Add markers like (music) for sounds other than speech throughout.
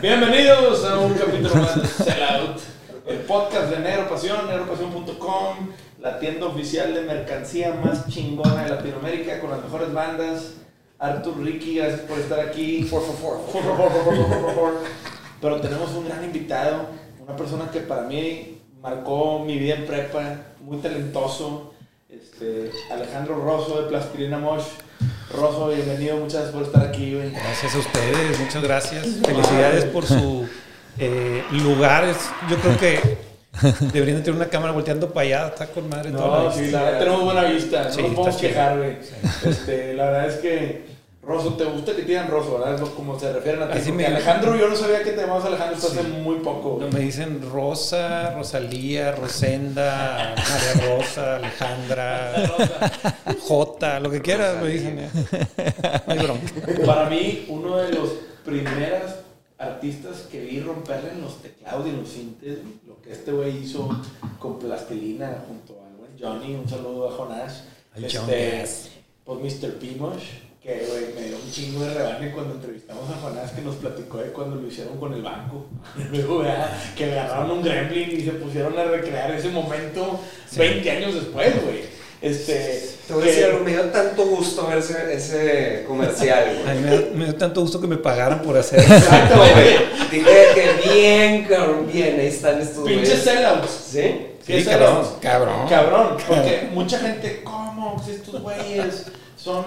Bienvenidos a un capítulo más de Sell Out, el podcast de Negro Pasión, negropasión.com, la tienda oficial de mercancía más chingona de Latinoamérica con las mejores bandas. Artur Ricky, gracias por estar aquí. Por favor, por favor, por favor. Pero tenemos un gran invitado, una persona que para mí marcó mi vida en prepa, muy talentoso, este, Alejandro Rosso de Plastilina Mosh. Rosso, bienvenido, muchas gracias por estar aquí. Güey. Gracias a ustedes, muchas gracias. Felicidades por su eh, lugar. yo creo que Deberían tener una cámara volteando para allá, está con madre. No, toda la sí, tenemos buena vista, no nos podemos quejar, güey. Este, la verdad es que Rosso, ¿te gusta que te digan Rosso, verdad? Es como se refieren a ti. Así Porque me- Alejandro, yo no sabía que te llamabas Alejandro hasta hace muy poco. No, me dicen Rosa, Rosalía, Rosenda, María Rosa, Alejandra, (laughs) Jota, lo que quieras, me dicen. eh. No hay bronca. Para mí, uno de los primeros artistas que vi romperle en los teclados y en los sintes, lo que este güey hizo con plastilina junto buen Johnny, un saludo a Jonás. Este. Pues Mr. Pimosh, que güey, me dio un chingo de rebane cuando entrevistamos a Jonás que nos platicó de cuando lo hicieron con el banco. (laughs) Luego, que agarraron un gremlin y se pusieron a recrear ese momento 20 años después, güey. Este, Te voy a decir algo, me dio tanto gusto ver ese, ese comercial, (laughs) güey. me, dio tanto gusto que me pagaran por hacer eso. Exacto, güey. Dije que bien, cabrón, bien, ahí están estos Pinches güeyes. sellouts. ¿Sí? Sí, Sí, sellouts. cabrón, cabrón. Cabrón, porque (laughs) mucha gente, ¿cómo? Si estos güeyes son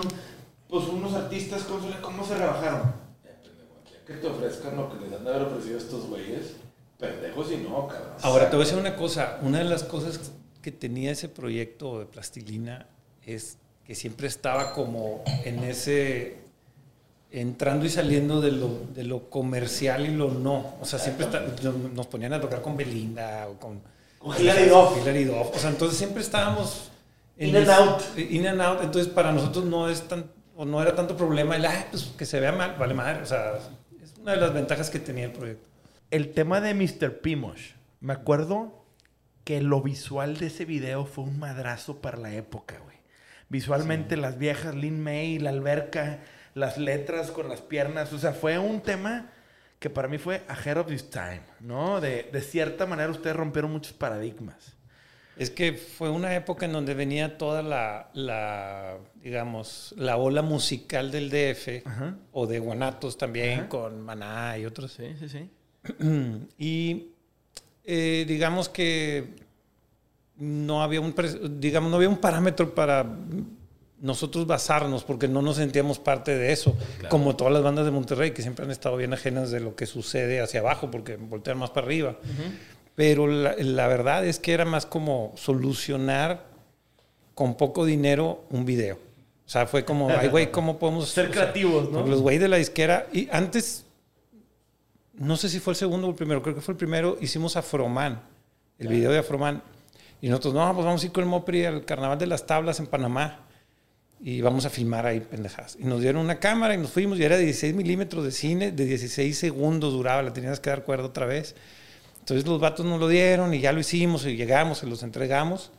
pues unos artistas, ¿cómo se, cómo se rebajaron? Eh, pendejo, aquí a Que te ofrezcan lo que les han de haber ofrecido estos güeyes, pendejos y no, cabrón. Ahora te voy a decir una cosa. Una de las cosas que tenía ese proyecto de plastilina es que siempre estaba como en ese entrando y saliendo de lo, de lo comercial y lo no. O sea, siempre está- nos ponían a tocar con Belinda o con, Con Hilary Duff. Hilary Duff. O sea, entonces siempre estábamos In and ese- out. In and out. Entonces para nosotros no es tan o no era tanto problema el "Ay, pues que se vea mal, vale madre. O sea, es una de las ventajas que tenía el proyecto. El tema de Mr. Pimosh. Me acuerdo que lo visual de ese video fue un madrazo para la época, güey. Visualmente las viejas, Lin May, la alberca, las letras con las piernas. O sea, fue un tema que para mí fue ahead of this time, ¿no? De, de cierta manera ustedes rompieron muchos paradigmas. Es que fue una época en donde venía toda la, la, digamos, la ola musical del DF Ajá. o de Guanatos también, Ajá. con Maná y otros. Sí, sí, sí. (clears throat) Y eh, digamos que no había un, digamos, no había un parámetro para nosotros basarnos porque no nos sentíamos parte de eso, como todas las bandas de Monterrey que siempre han estado bien ajenas de lo que sucede hacia abajo porque voltean más para arriba. Pero la, la verdad es que era más como solucionar con poco dinero un video. O sea, fue como, ay, güey, ¿cómo podemos Ser sea, creativos, ¿no? Los güey de la disquera. Y antes, no sé si fue el segundo o el primero, creo que fue el primero, hicimos Afroman, el video de Afroman. Y nosotros, no, pues vamos a ir con el Mopri al Carnaval de las Tablas en Panamá. Y vamos a filmar ahí pendejadas. Y nos dieron una cámara y nos fuimos y era de 16 milímetros de cine, de 16 segundos duraba, la tenías que dar cuerda otra vez. Entonces los vatos nos lo dieron y ya lo hicimos y llegamos, se los entregamos.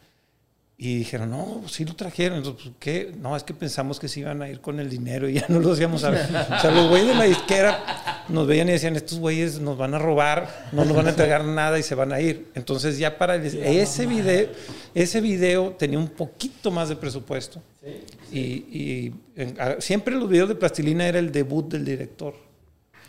Y dijeron, no, pues sí lo trajeron. Entonces, pues, ¿qué? No, es que pensamos que se iban a ir con el dinero y ya no los íbamos a ver. O sea, los güeyes de la disquera nos veían y decían, estos güeyes nos van a robar, no nos van a entregar nada y se van a ir. Entonces ya para el- ese video, ese video tenía un poquito más de presupuesto. Y, y en- a- siempre los videos de Plastilina era el debut del director.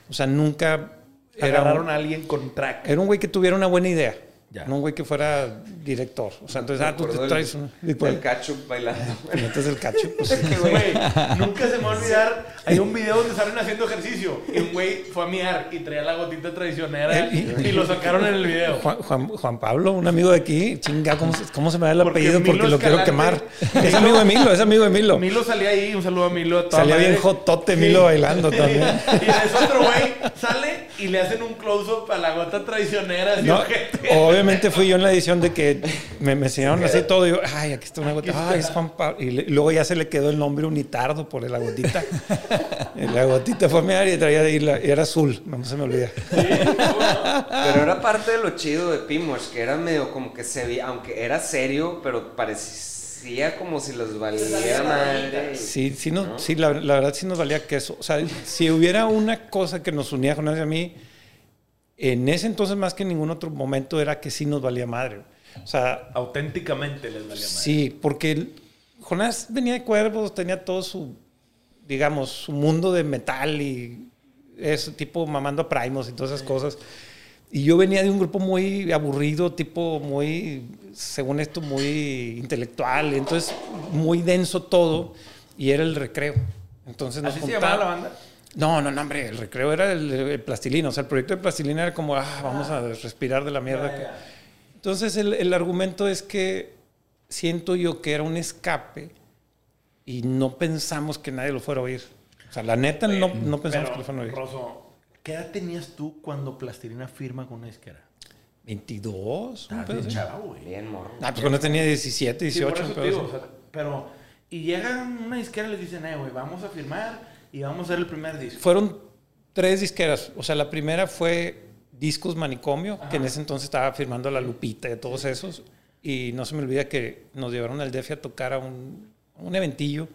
O sea, nunca era Agarraron un, a alguien con track. era un güey que tuviera una buena idea. Ya. No un güey que fuera director. O sea, entonces, ah, tú te traes un... Del cacho bailando. (laughs) Entonces el cacho, pues... Güey, nunca se me va a olvidar. Hay un video donde salen haciendo ejercicio. Y un güey fue a miar y traía la gotita traicionera. Y lo sacaron en el video. Juan, Juan, Juan Pablo, un amigo de aquí, chinga, ¿cómo, se- cómo se me da el Porque apellido? Milo Porque lo quiero quemar. Es amigo de Milo, es amigo de Milo. Milo salía ahí, un saludo a Milo. a toda Salía madre. bien jotote Milo bailando también. (laughs) y es otro güey, sale y le hacen un close-up a la gota traicionera. Así, No, ojete. Obviamente fui yo en la edición de que me, me enseñaron así todo. Y yo, ay, aquí está una gotita. Ay, es Juan Pablo. Y, le- luego ya se le quedó el nombre unitardo por la gotita. Y la gotita fue a mi área y traía y, la- y era azul. No se me olvida. Pero era parte de lo chido de Pimosh, que era medio como que se veía, aunque era serio, pero parecía como si los valiera madre. Sí, sí, no, sí la, la verdad sí nos valía queso. O sea, si hubiera una cosa que nos unía con a mí, en ese entonces más que en ningún otro momento era que sí nos valía madre. O sea, Auténticamente les valía madre. Sí, porque Jonás venía de cuervos, tenía todo su, digamos, su mundo de metal y ese tipo mamando a primos y todas esas cosas. Y yo venía de un grupo muy aburrido, tipo muy, según esto, muy intelectual, entonces muy denso todo, y era el recreo. Entonces nos ¿Así se llamaba la banda? No, no, no, hombre, el recreo era el, el plastilina. O sea, el proyecto de plastilina era como, ah, vamos a respirar de la mierda. Entonces, el, el argumento es que siento yo que era un escape y no pensamos que nadie lo fuera a oír. O sea, la neta, no, no pensamos que lo fueran a oír. Rosso, ¿qué edad tenías tú cuando Plastilina firma con una disquera? 22, un Ah, bien chavo, güey. Bien morro. Ah, pues cuando tenía 17, Sí, por 18, eso un te pedo digo, así. o sea, pero, y llega una disquera y les dicen, eh, güey, vamos a firmar y vamos a hacer el primer disco. Fueron tres disqueras. O sea, la primera fue Discos Manicomio, que en ese entonces estaba firmando La Lupita y todos esos. Y no se me olvida que nos llevaron al DF a tocar a un, a un eventillo.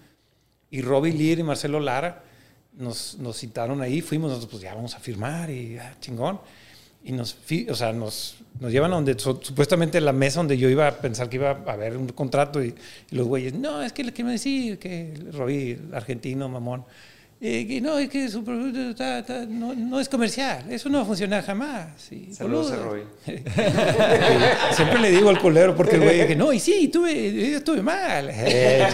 Y Robbie Lear y Marcelo Lara nos, nos citaron ahí. Fuimos nosotros, pues ya vamos a firmar y ah, chingón. Y nos, o sea, nos, nos llevan a donde su- supuestamente la mesa donde yo iba a pensar que iba a haber un contrato y, y los güeyes, no, es que le quiero decir que Robbie, argentino, mamón, eh, que no, es que su producto está- está- no, no es comercial, eso no va a funcionar jamás. Y, Saludos a boludo. Robbie. (laughs) Siempre le digo al culero porque el güey que no, y sí, tuve, estuve mal. (laughs) Eh.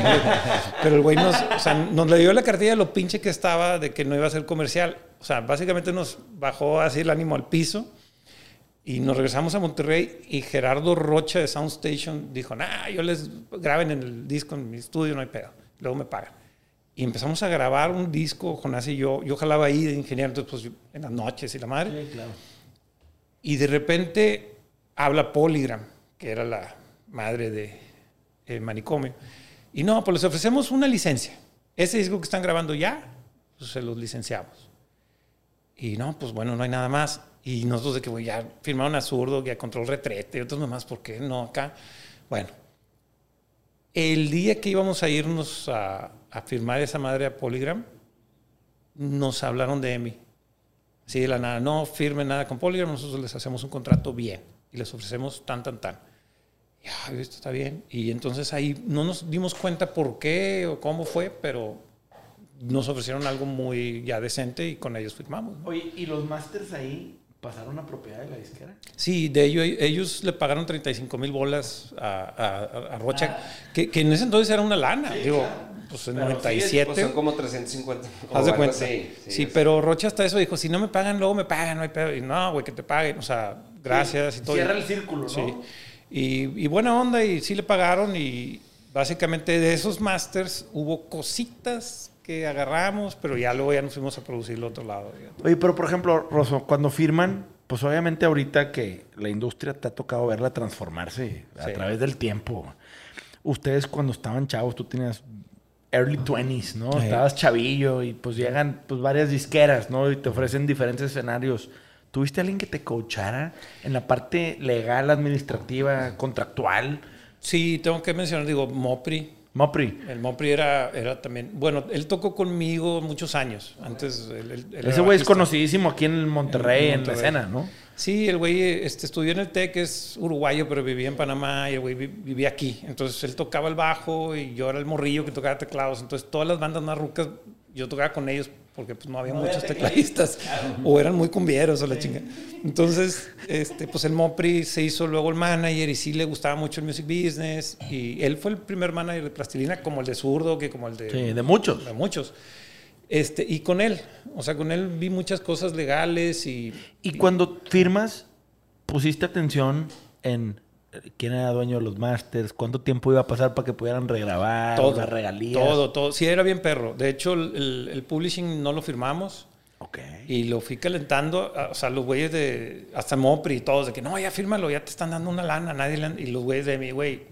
Pero el güey nos, o sea, nos le dio la cartilla de lo pinche que estaba de que no iba a ser comercial. O sea, básicamente nos bajó así el ánimo al piso y nos regresamos a Monterrey y Gerardo Rocha de Soundstation dijo, nah, yo les graben en el disco en mi estudio, no hay pedo. Luego me pagan. Y empezamos a grabar un disco, Jonás y yo. Yo jalaba ahí de ingeniero, entonces pues en las noches y la madre. Sí, claro. Y de repente habla Polygram, que era la madre de eh, Manicomio. Y no, pues les ofrecemos una licencia. Ese disco que están grabando ya, pues se los licenciamos. Y no, pues bueno, no hay nada más. Y nosotros de que bueno, ya firmaron a Zurdo, ya control retrete y otros nomás, ¿por qué no acá? Bueno, el día que íbamos a irnos a, a firmar esa madre a Polygram, nos hablaron de EMI. Así de la nada, no firmen nada con Polygram, nosotros les hacemos un contrato bien y les ofrecemos tan, tan, tan. Ya, esto está bien. Y entonces ahí no nos dimos cuenta por qué o cómo fue, pero nos ofrecieron algo muy ya decente y con ellos firmamos. ¿no? Oye, ¿y los masters ahí pasaron a propiedad de la disquera? Sí, de ello, ellos le pagaron 35 mil bolas a, a- a Rocha, que, que en ese entonces era una lana. digo, pues en Pero 97. Pues son como 350. o Haz de cuenta. Sí, pero Rocha hasta eso dijo, si no me pagan, luego me pagan, no hay pedo. Y no, güey, que te paguen, o sea, gracias y todo. Cierra el círculo, ¿no? Sí. Y, y buena onda y sí le pagaron y básicamente de esos masters hubo cositas que agarramos, pero ya luego ya nos fuimos a producir el otro lado. Oye, pero por ejemplo, Rosso, cuando firman, pues obviamente ahorita que la industria te ha tocado verla transformarse a Sí. través del tiempo. Ustedes cuando estaban chavos, tú tenías early 20s, ¿no? Estabas chavillo y pues llegan pues varias disqueras, ¿no? Y te ofrecen diferentes escenarios. ¿Tuviste alguien que te coachara en la parte legal, administrativa, contractual? Sí, tengo que mencionar, digo, Mopri. Mopri. El Mopri era, era también, bueno, él tocó conmigo muchos años. Antes, él- él- él Ese güey es conocidísimo aquí en Monterrey, En en, la Monterrey. escena, ¿no? Sí, el güey este, estudió en el TEC, es uruguayo, pero vivía en Panamá y el güey vi- vivía aquí. Entonces él tocaba el bajo y yo era el morrillo que tocaba teclados. Entonces todas las bandas más rucas, yo tocaba con ellos porque pues no había muchos tecladistas, o eran muy cumbieros o la chinga. Entonces, este, pues el Mopri se hizo luego el manager y sí le gustaba mucho el music business, y él fue el primer manager de Plastilina, como el de Zurdo, que como el de... Sí, de muchos. De muchos. Este, y con él, o sea, con él vi muchas cosas legales y... Y cuando firmas, pusiste atención en eh, quién era dueño de los masters, cuánto tiempo iba a pasar para que pudieran regrabar, todo, las regalías. Todo, todo. Sí, era bien perro. De hecho, el, el publishing no lo firmamos. Ok. Y lo fui calentando, o sea, los güeyes de, hasta Mopri y todos, de que no, ya fírmalo, ya te están dando una lana, nadie le han- y los güeyes de mi, güey,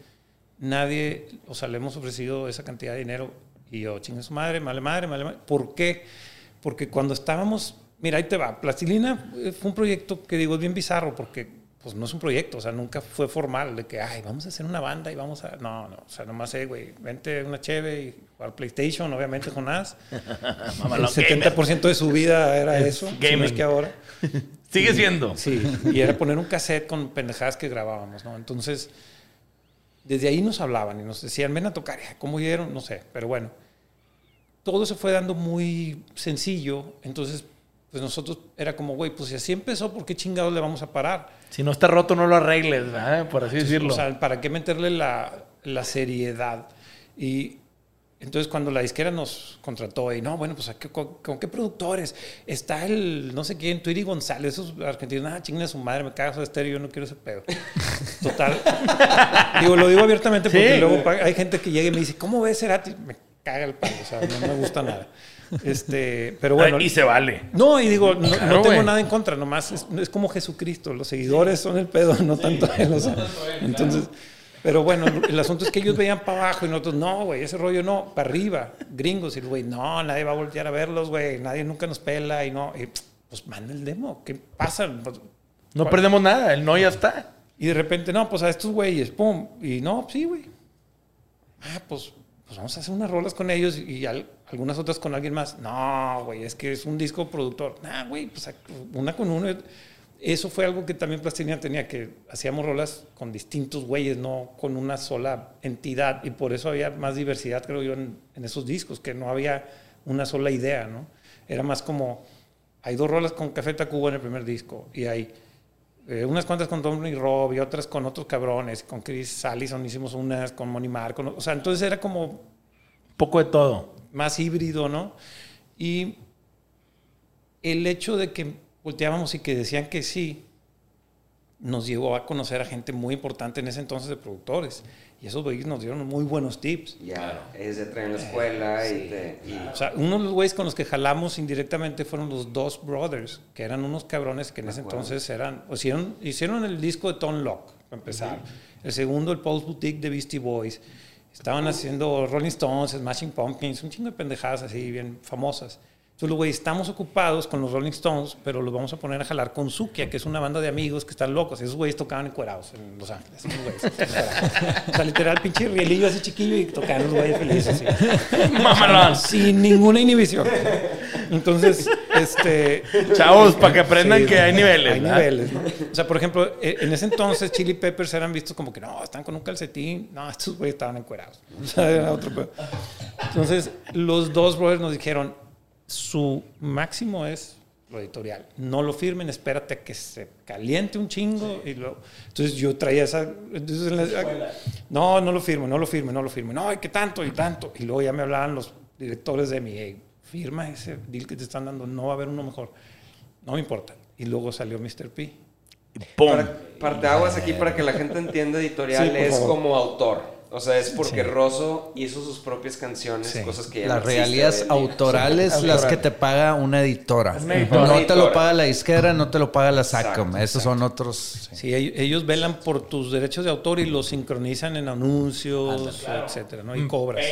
nadie, o sea, le hemos ofrecido esa cantidad de dinero, y yo, chingue su madre, male madre, male madre, ¿por qué? Porque cuando estábamos, mira, ahí te va, Plastilina eh, fue un proyecto que digo, es bien bizarro, porque pues no es un proyecto, o sea, nunca fue formal, de que, ay, vamos a hacer una banda y vamos a, no, no, o sea, nomás, eh, güey, vente una cheve y jugar PlayStation, obviamente, Jonás. (laughs) El Mamalón 70% de su vida era Es eso, si no es que ahora. (laughs) Sigue siendo. Sí, y era poner un cassette con pendejadas que grabábamos, ¿no? Entonces, desde ahí nos hablaban y nos decían, ven a tocar, "Ay, ¿cómo oyeron? No sé, pero bueno. Todo se fue dando muy sencillo, entonces, pues nosotros era como, güey, pues si así empezó, ¿por qué chingados le vamos a parar? Si no está roto, no lo arregles, por así decirlo. O sea, ¿para qué meterle la, la seriedad? Y entonces cuando la disquera nos contrató y no, bueno, pues ¿a qué- con, con qué productores? Está el, no sé quién, Twitty González, esos argentinos, ah, chingue su madre, me cagas de estéreo, yo no quiero ese pedo. Total. (laughs) digo, lo digo abiertamente porque Sí. luego hay gente que llega y me dice, ¿cómo ves Cerati? Me caga el palo, o sea, no me gusta nada. (laughs) Este, pero bueno. y se vale. No, y digo, no, no Claro, tengo güey. nada en contra, nomás es, es como Jesucristo, los seguidores son el pedo, no tanto él. o sea, entonces, pero bueno, el asunto es que ellos veían para abajo y nosotros, no, güey, ese rollo no, para arriba, gringos, y el güey, no, nadie va a voltear a verlos, güey, nadie nunca nos pela y no, y, pues manda el demo, ¿qué pasa? Pues, No perdemos nada, el no ya está. y de repente, no, pues a estos güeyes, pum, y no, sí, güey. Ah, pues, pues vamos a hacer unas rolas con ellos y al- algunas otras con alguien más. No, güey, es que es un disco productor. Nah, güey, pues una con uno. Eso fue algo que también Plastilina tenía, que hacíamos rolas con distintos güeyes, no con una sola entidad. Y por eso había más diversidad, creo yo, en, en esos discos, que no había una sola idea, ¿no? Era más como, hay dos rolas con Café Tacuba en el primer disco y hay eh, unas cuantas con Tom y Rob y otras con otros cabrones. Con Chris Allison hicimos unas, con Moni Marco. O sea, entonces era como Poco de todo. más híbrido, ¿no? Y el hecho de que volteábamos y que decían que sí, nos llevó a conocer a gente muy importante en ese entonces de productores. Y esos güeyes nos dieron muy buenos tips. Ya, ellos ya traen la escuela y te... y- O sea, uno de los güeyes con los que jalamos indirectamente fueron los dos brothers, que eran unos cabrones que en ese entonces eran, o hicieron, hicieron el disco de Tom Locke, para empezar. El segundo, el Pulse Boutique de Beastie Boys. Estaban haciendo Rolling Stones, Smashing Pumpkins, un chingo de pendejadas así, bien famosas. Entonces, los güeyes, estamos ocupados con los Rolling Stones, pero los vamos a poner a jalar con Sukia, que es una banda de amigos que están locos. Esos güeyes tocaban encuerados en Los Ángeles. esos güeyes, encuerados. o sea, literal, pinche rielillo así chiquillo y tocaban los güeyes felices. así. Sin ninguna inhibición. Entonces, este. Chavos, para que aprendan Sí, que hay niveles. Hay ¿verdad? niveles, ¿no? O sea, por ejemplo, eh, en ese entonces Chili Peppers eran vistos como que no, están con un calcetín. No, estos güeyes estaban encuerados. O sea, era otro. Entonces, los dos brothers nos dijeron: su máximo es lo editorial. No lo firmen, espérate a que se caliente un chingo. Y lo, entonces yo traía esa. entonces, en la- no, no lo firmo, no lo firme, no lo firme. No, ¿y qué tanto? Y tanto. Y luego ya me hablaban los directores de mi, "Hey, firma ese deal que te están dando, no va a haber uno mejor. No me importa. Y luego salió Mr. P. Y ¡Pum! Para, parte aguas aquí para que la gente entienda editorial Sí, es favor. como autor. O sea, es porque Rosso hizo sus propias canciones, Sí. cosas que ya Las no regalías autorales, Sí, las que te paga una editora. Una editora. No te lo paga la disquera, no te lo paga la SACOM. Exacto, Esos son otros. Sí, ellos, ellos velan por tus derechos de autor y los sincronizan en anuncios, etcétera, ¿no? Y cobras.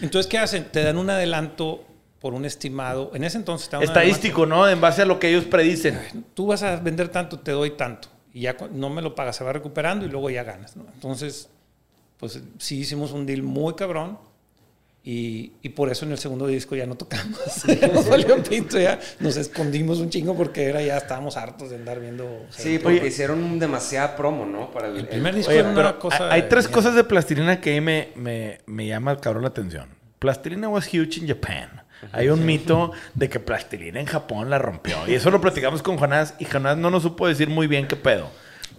Entonces, ¿qué hacen? Te dan un adelanto por un estimado. En ese entonces Estadístico, ¿no? En base a lo que ellos predicen. Tú vas a vender tanto, te doy tanto. Y ya no me lo pagas, se va recuperando y luego ya ganas, ¿no? Entonces, pues sí hicimos un deal muy cabrón. Y, y por eso en el segundo disco ya no tocamos. ya (laughs) nos valió pito, ya nos escondimos un chingo porque era ya estábamos hartos de andar viendo. Sí, porque hicieron demasiada promo, ¿no? Para el, el primer disco Oye, era una pero cosa. hay de tres cosas de plastilina que ahí me, me, me llama cabrón la atención. Plastilina was huge in Japan. Hay un mito de que Plastilina en Japón la rompió. Y eso lo platicamos con Jonás y Jonás no nos supo decir muy bien qué pedo.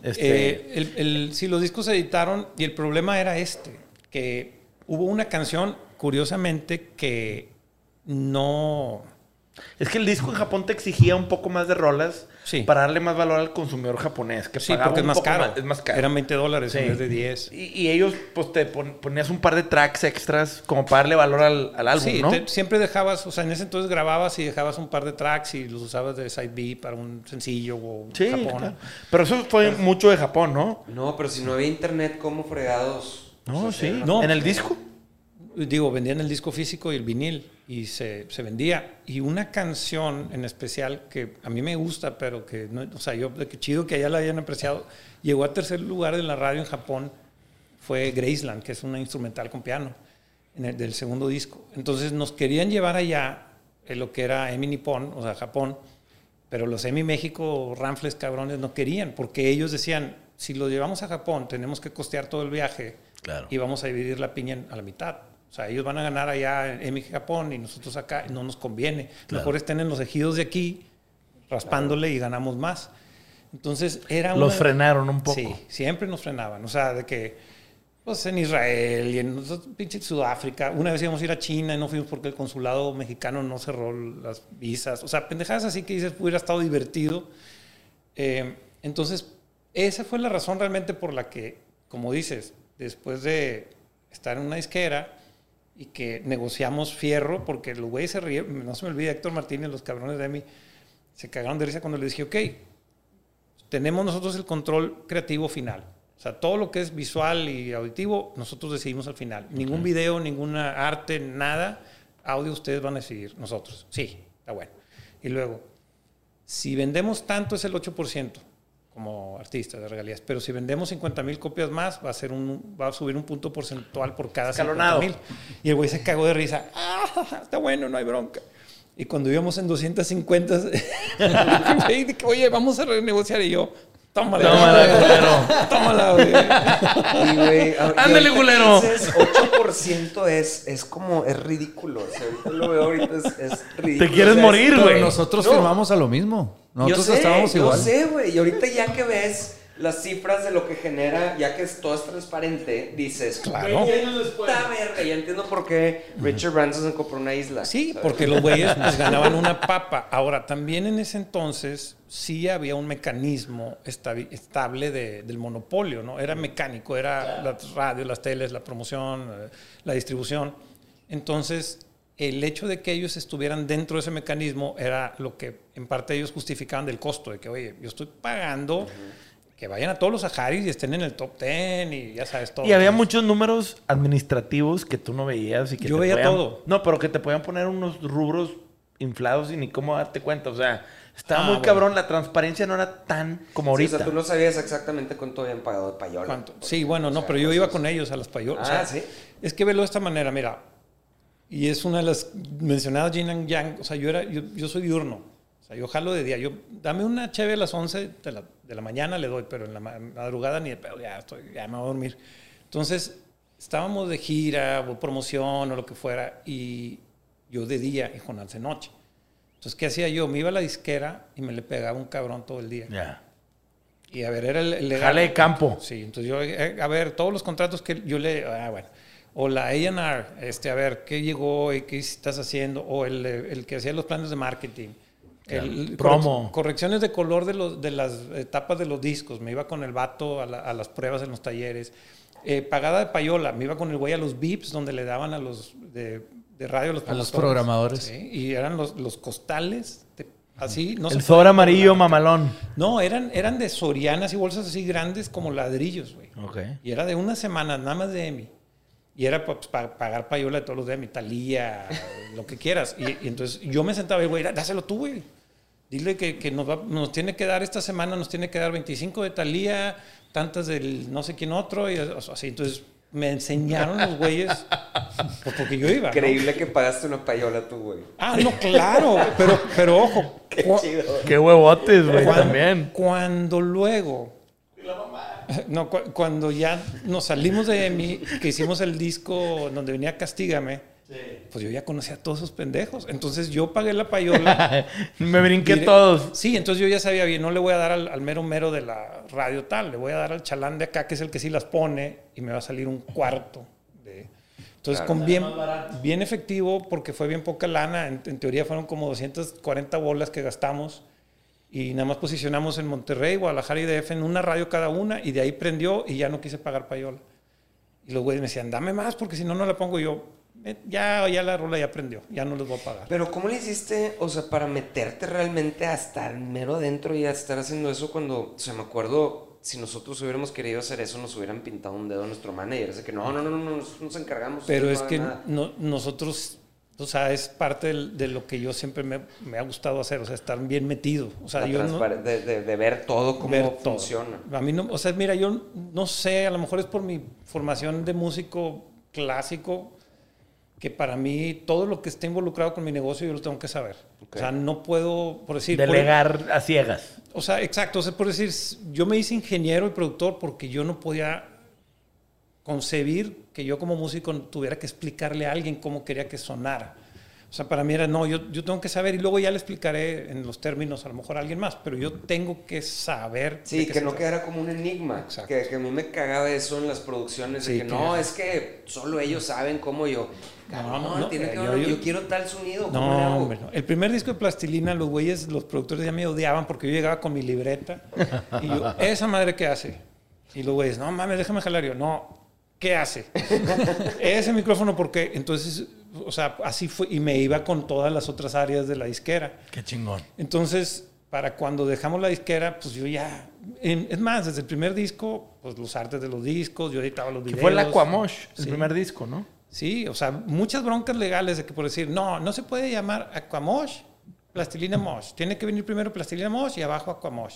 Este, Eh, sí, los discos se editaron y el problema era este, que hubo una canción, curiosamente, que no... es que el disco en Japón te exigía un poco más de rolas Sí. para darle más valor al consumidor japonés. Que Sí, porque es más caro. Es más caro. Eran 20 dólares Sí. en vez de 10. Y, y ellos, pues, te pon- ponías un par de tracks extras como para darle valor al, al álbum, Sí, ¿no? te- siempre dejabas, o sea, en ese entonces grababas y dejabas un par de tracks y los usabas de side B para un sencillo o Sí, Japón. claro. Pero eso fue mucho de Japón, ¿no? No, pero si no había internet, ¿cómo fregados? No, sí. No. ¿En el disco? Digo, vendían el disco físico y el vinil y se, se vendía. Y una canción en especial que a mí me gusta, pero que, no, o sea, yo, de que chido que allá la hayan apreciado, llegó a tercer lugar en la radio en Japón, fue Graceland, que es una instrumental con piano, en el, del segundo disco. Entonces nos querían llevar allá en lo que era EMI Nippon, o sea, Japón, pero los EMI México, Ramfles, cabrones, no querían, porque ellos decían, si lo llevamos a Japón, tenemos que costear todo el viaje Claro. y vamos a dividir la piña a la mitad. O sea, ellos van a ganar allá en EMI Japón y nosotros acá, no nos conviene. Mejor estén en los ejidos de aquí, raspándole y ganamos más. Entonces era Los una- frenaron un poco. Sí, siempre nos frenaban. O sea, de que, pues en Israel y en pinche Sudáfrica, una vez íbamos a ir a China y no fuimos porque el consulado mexicano no cerró las visas. O sea, pendejadas así que dices, hubiera estado divertido. Eh, entonces, esa fue la razón realmente por la que, como dices, después de estar en una disquera y que negociamos fierro, porque los güeyes se rieron, no se me olvida, Héctor Martínez, los cabrones de mí, se cagaron de risa cuando les dije, ok, tenemos nosotros el control creativo final. O sea, todo lo que es visual y auditivo, nosotros decidimos al final. Ningún video, ninguna arte, nada. Audio ustedes van a decidir, nosotros. Sí, está bueno. Y luego, si vendemos tanto es el 8% como artistas de regalías, pero si vendemos 50 mil copias más, va a, ser un, va a subir un punto porcentual por cada 50 Escalonado. mil. Y el güey se cagó de risa. Ah, está bueno, no hay bronca. Y cuando íbamos en 250, (laughs) el güey de que, oye, vamos a renegociar. Y yo, tómala. Tómala, culero. Tómala, güey. Ándale, culero. dices 8% es, es como, es ridículo. O sea, ahorita lo veo ahorita, es, es ridículo. Te quieres O sea, morir, güey. nosotros No. firmamos a lo mismo. Nosotros yo sé, estábamos yo igual. sé, güey. Y ahorita ya que ves las cifras de lo que genera, ya que es, todo es transparente, dices, Claro. puta verga, ya entiendo por qué Richard Branson se compró una isla. Sí, ¿sabes? porque los güeyes pues, (laughs) ganaban una papa. Ahora, también en ese entonces sí había un mecanismo estable de- del monopolio, ¿no? Era mecánico, era la radio, las teles, la promoción, eh, la distribución. Entonces, el hecho de que ellos estuvieran dentro de ese mecanismo era lo que en parte ellos justificaban del costo, de que, oye, yo estoy pagando que vayan a todos los Saharis y estén en el top 10 y ya sabes todo. Y había muchos números administrativos que tú no veías y que Yo te veía podían- todo. No, pero que te podían poner unos rubros inflados y ni cómo darte cuenta. O sea, estaba Ah, muy bueno. cabrón. La transparencia no era tan como Sí, o ahorita. sea, tú no sabías exactamente cuánto habían pagado de payola. ¿Cuánto? Sí, bueno, O no, sea, pero yo iba con ellos a las payolas. Ah, ¿sí? Es que velo de esta manera, mira. Y es una de las mencionadas Yin and Yang. O sea, yo, era, yo, yo soy diurno. O sea, yo jalo de día. Yo, dame una cheve a las 11 de la, de la mañana, le doy, pero en la ma- madrugada ni de pedo, ya, estoy, ya me voy a dormir. Entonces, estábamos de gira o promoción o lo que fuera, y yo de día y Jonás de noche. Entonces, ¿qué hacía yo? Me iba a la disquera y me le pegaba un cabrón todo el día. Ya. Y a ver, era el, el legal. Jale de campo. Sí, entonces yo, eh, a ver, todos los contratos que yo le, ah, bueno, o la A&R, este, a ver, ¿qué llegó y qué estás haciendo? O el, el que hacía los planes de marketing. El, Promo. correc- correcciones de color de, los, de las etapas de los discos. Me iba con el vato a, la- a las pruebas en los talleres. Eh, pagada de payola. Me iba con el güey a los VIPs donde le daban a los de, de radio a los, A los promotores. programadores. Sí, y eran los, los costales. de- así, no el sobre amarillo mamalón. No, eran, eran de sorianas y bolsas así grandes como ladrillos, güey. Y era de una semana, nada más de Emi. Y era pues, para pagar payola de todos los de Emi, Talía, (laughs) lo que quieras. Y, y entonces yo me sentaba y, güey, dáselo tú, güey. Dile que, que nos, va- nos tiene que dar esta semana, nos tiene que dar 25 de Talía, tantas del no sé quién otro, y así. Entonces me enseñaron los güeyes, pues, porque yo iba. ¿no? Increíble que pagaste una payola tú, güey. Ah, no, claro, pero, pero ojo. (laughs) cua- Qué huevotes, güey, cuando, también. cuando luego. (laughs) No, cu- cuando ya nos salimos de EMI, que hicimos el disco donde venía Castígame, Pues yo ya conocía a todos esos pendejos. Entonces yo pagué la payola. (laughs) Me brinqué Diré- todos. Sí, entonces yo ya sabía bien, no le voy a dar al, al mero mero de la radio tal, le voy a dar al chalán de acá, que es el que sí las pone, y me va a salir un cuarto. De... Entonces, Claro. con bien, bien efectivo, porque fue bien poca lana, en, en teoría fueron como 240 bolas que gastamos, y nada más posicionamos en Monterrey, Guadalajara y DF en una radio cada una, y de ahí prendió, y ya no quise pagar payola. Y los güeyes me decían, dame más, porque si no, no la pongo yo. "Eh, Ya, ya la rola ya prendió, ya no les voy a pagar. Pero ¿cómo le hiciste, o sea, para meterte realmente hasta el mero dentro y a estar haciendo eso cuando, o sea, me acuerdo, si nosotros hubiéramos querido hacer eso, nos hubieran pintado un dedo a nuestro manager, así que no, no, no, no, no, nos encargamos. Pero es que hagan nada". no- nosotros, o sea, es parte del- de lo que yo siempre me, me ha gustado hacer, o sea, estar bien metido. O sea, La yo no, de, de- de ver todo cómo ver todo. funciona. A mí no, o sea, mira, yo no sé, a lo mejor es por mi formación de músico clásico, que para mí todo lo que esté involucrado con mi negocio yo lo tengo que saber. O sea, no puedo, por decir... por- Delegar a ciegas. o sea, exacto. O sea, por decir, yo me hice ingeniero y productor porque yo no podía concebir que yo como músico tuviera que explicarle a alguien cómo quería que sonara. O sea, para mí era, no, yo, yo tengo que saber y luego ya le explicaré en los términos a lo mejor a alguien más, pero yo tengo que saber. Sí, que no trata. quedara como un enigma. Exacto. Que, que a mí me cagaba eso en las producciones. Sí, de que que- no, es que solo ellos saben cómo yo. Cabrón, no, no, tiene que yo- yo, yo- quiero tal sonido. ¿cómo le No, hago? hombre, no. El primer disco de Plastilina, los güeyes, los productores ya me odiaban porque yo llegaba con mi libreta y yo, (laughs) ¿esa madre qué hace? Y los güeyes, no mames, déjame jalar. Yo, no, ¿qué hace? (laughs) Ese micrófono, porque entonces, o sea, así fue y me iba con todas las otras áreas de la disquera. Qué chingón. Entonces, para cuando dejamos la disquera, pues yo ya. en- es más, desde el primer disco, pues los artes de los discos, yo editaba los Que videos. fue el Aquamosh, el Sí. primer disco, ¿no? Sí, o sea, muchas broncas legales de que por decir, no, no se puede llamar Aquamosh, Plastilina Mosh. Tiene que venir primero Plastilina Mosh y abajo Aquamosh.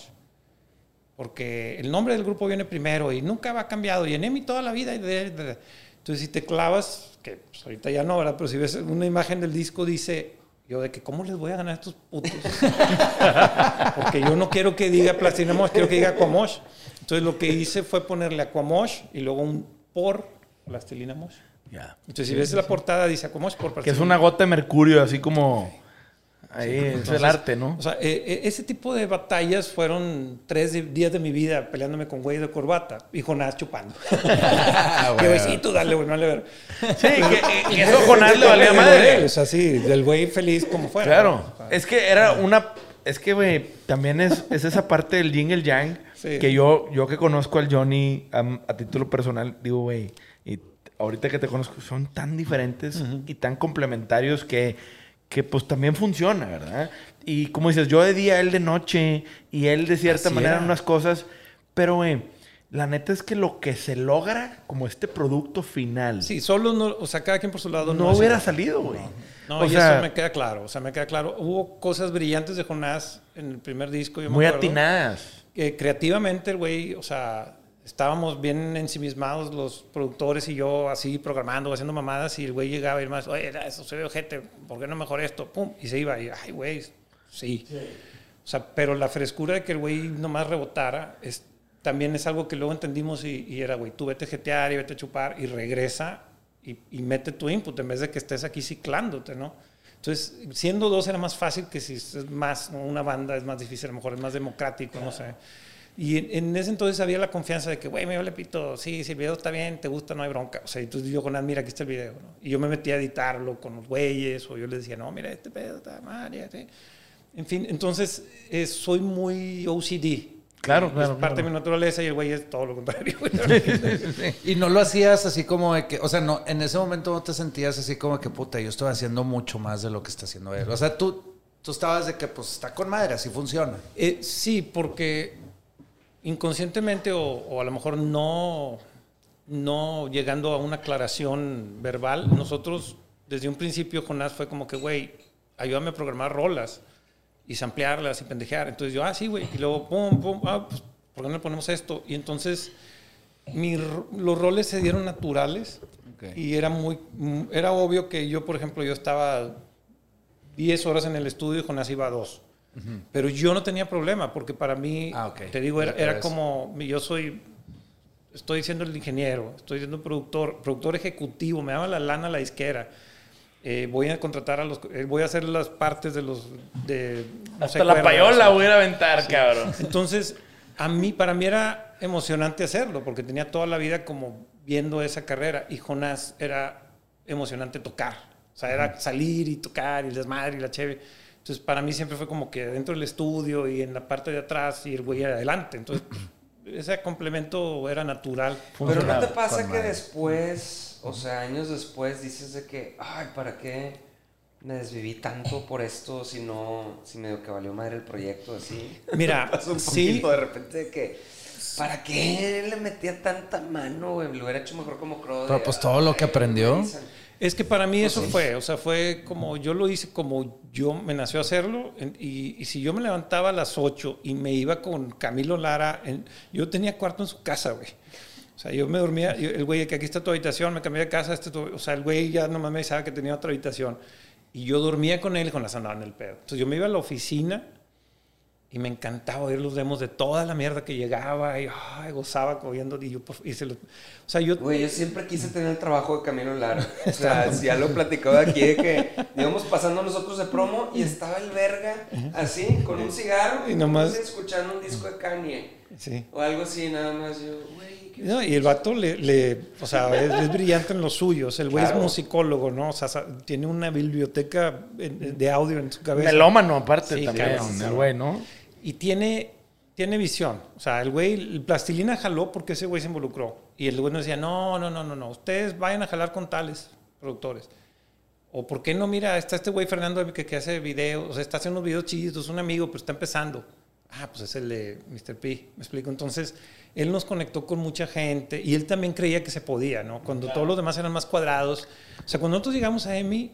Porque el nombre del grupo viene primero y nunca va cambiado. Y en EMI toda la vida. y de- de- Entonces, si te clavas, que pues, ahorita ya no, ¿verdad? Pero si ves una imagen del disco, dice, yo de que, ¿cómo les voy a ganar a estos putos? (laughs) Porque yo no quiero que diga Plastilina Mosh, quiero que diga Aquamosh. Entonces, lo que hice fue ponerle Aquamosh y luego un por Plastilina Mosh. Ya. Entonces, si ves la portada, dice Aquamosh por Que es una gota de mercurio, así como. Ahí es Entonces, el arte, ¿no? O sea, eh, eh, ese tipo de batallas fueron tres días de mi vida peleándome con güey de corbata y Jonás chupando. que güey, sí, tú dale, güey, no le ver. Sí, que, que eso Jonás le valía madre. O sea, sí, del güey feliz como fuera. Claro. Es que era una. Es que, güey, también es, es esa parte del yin y el yang. Sí. Que yo, yo que conozco al Johnny a, a título personal, digo, güey, y ahorita que te conozco, son tan diferentes y tan complementarios que, que pues también funciona, ¿verdad? Y como dices, yo de día, él de noche, y él de cierta Así manera era. unas cosas, pero, güey, la neta es que lo que se logra como este producto final Sí, solo no, o sea, cada quien por su lado. no, es hubiera salido, güey. No, o y sea, eso me queda claro. O sea, me queda claro. Hubo cosas brillantes de Jonás en el primer disco. Yo me muy acuerdo. atinadas. que creativamente el güey, o sea, estábamos bien ensimismados los productores y yo así programando, haciendo mamadas y el güey llegaba y más, oye, eso se ve ojete, ¿por qué no mejor esto? Pum, y se iba y, ay, güey, sí. O sea, pero la frescura de que el güey nomás rebotara es, también es algo que luego entendimos y, y era, güey, tú vete a jetear y vete a chupar y regresa y, y mete tu input en vez de que estés aquí ciclándote, ¿no? Entonces, siendo dos era más fácil que si es más, ¿no? una banda es más difícil, a lo mejor es más democrático, no sé. Y en, en ese entonces había la confianza de que, güey, me vale pito, sí, si el video está bien, te gusta, no hay bronca. O sea, entonces yo con Ad, mira, aquí está el video, ¿no? Y yo me metía a editarlo con los güeyes, o yo les decía, no, mira, este pedo está mal, ya, sí. En fin, entonces eh, soy muy OCD. Claro, Es claro, parte claro. de mi naturaleza y el güey es todo lo contrario. (laughs) (laughs) Y no lo hacías así como de que, o sea, no, en ese momento no te sentías así como que, puta, yo estoy haciendo mucho más de lo que está haciendo él. O sea, tú, tú estabas de que, pues, está con madre, así funciona. Eh, sí, porque inconscientemente o, o a lo mejor no, no llegando a una aclaración verbal, nosotros desde un principio Jonás fue como que, güey, ayúdame a programar rolas y samplearlas y pendejear. Entonces yo, ah, sí, güey. Y luego, pum, pum, ah, pues, ¿por qué no le ponemos esto? Y entonces mi los roles se dieron naturales y era muy, era obvio que yo, por ejemplo, yo estaba 10 horas en el estudio y Jonás iba a Pero yo no tenía problema porque para mí, Ah, ok. te digo, era, era como, yo soy, estoy siendo el ingeniero, estoy siendo productor, productor ejecutivo, me daba la lana la disquera. eh, voy a contratar a los, eh, voy a hacer las partes de los, de, no sé, Hasta la cuerdas, payola voy a ir a aventar, cabrón. Entonces, a mí, para mí era emocionante hacerlo, porque tenía toda la vida como viendo esa carrera y Jonás era emocionante tocar. O sea, era salir y tocar y el desmadre y la chévere. Entonces, para mí siempre fue como que dentro del estudio y en la parte de atrás y el güey adelante. Entonces, (clears throat) ese complemento era natural. Pero no te pasa que después, o sea, años después, dices de que, ay, ¿para qué me desviví tanto por esto si no, si medio que valió madre el proyecto así? (laughs) Mira, (laughs) un sí, de repente de que, ¿para qué le metía tanta mano, güey? Lo hubiera hecho mejor como Crow. Pero, pues, todo lo que "Ay, aprendió". Es que para mí eso fue, o sea, fue como yo lo hice como yo me nació hacerlo. en- y, y si yo me levantaba a las 8 y me iba con Camilo Lara, en- yo tenía cuarto en su casa, güey. O sea, yo me dormía, yo- el güey que aquí está tu habitación, me cambié de casa, este tu- o sea, el güey ya nomás me avisaba que tenía otra habitación. Y yo dormía con él con las andaban en el pedo. Entonces yo me iba a la oficina y me encantaba oír los demos de toda la mierda que llegaba y ay, gozaba cogiendo. Y yo, por- y se lo- o sea, yo, Güey, yo siempre quise tener el trabajo de Camilo Lara. (laughs) O sea, si ya lo platicaba aquí de que (laughs) íbamos pasando nosotros de promo y estaba el verga así, con un cigarro Y nomás- escuchando un disco de Kanye. sí. O algo así, nada más. Yo, güey, ¿qué No, y el vato le, le- o sea, es, es brillante en los suyos. El güey Claro. es musicólogo, ¿no? O sea, tiene una biblioteca de audio en su cabeza. Melómano, aparte, Sí, también, cabrón, el güey, ¿no? Y tiene, tiene visión. O sea, el güey, el plastilina jaló porque ese güey se involucró. Y el güey nos decía, no, no, no, no, no. Ustedes vayan a jalar con tales productores. O por qué no, mira, está este güey Fernando que, que hace videos, o sea, está haciendo unos videos chidos, un amigo, pero está empezando. Ah, pues es el de Mr. P, me explico. Entonces, él nos conectó con mucha gente y él también creía que se podía, ¿no? Cuando todos los demás eran más cuadrados. O sea, cuando nosotros llegamos a EMI,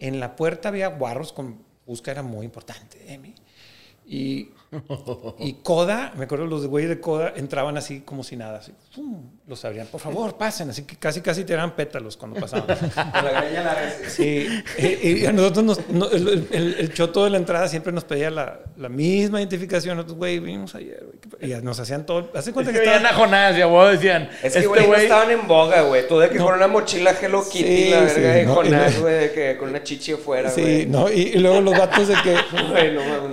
en la puerta había guarros con busca, era muy importante, EMI. Y, y Coda, me acuerdo los de güeyes de Coda entraban así como si nada, así, ¡pum! los abrían, por favor, pasen, así que casi casi te eran pétalos cuando pasaban. (laughs) Sí, y, y a nosotros nos- no- el, el- el choto de la entrada siempre nos pedía la, la misma identificación. Nosotros, güey, vinimos ayer, güey. ¿qué pa-?" Y nos hacían todo. Hace Es cuenta que que, veían a estaba- Jonás y a vos decían, Es que, este güey, no estaban en boga, güey. Tú de que No. con una mochila Hello Kitty, Sí, la sí, verga de no, Jonás, lo- güey, de que con una chichi afuera, Sí, güey. no, y, y luego los vatos de que. (laughs)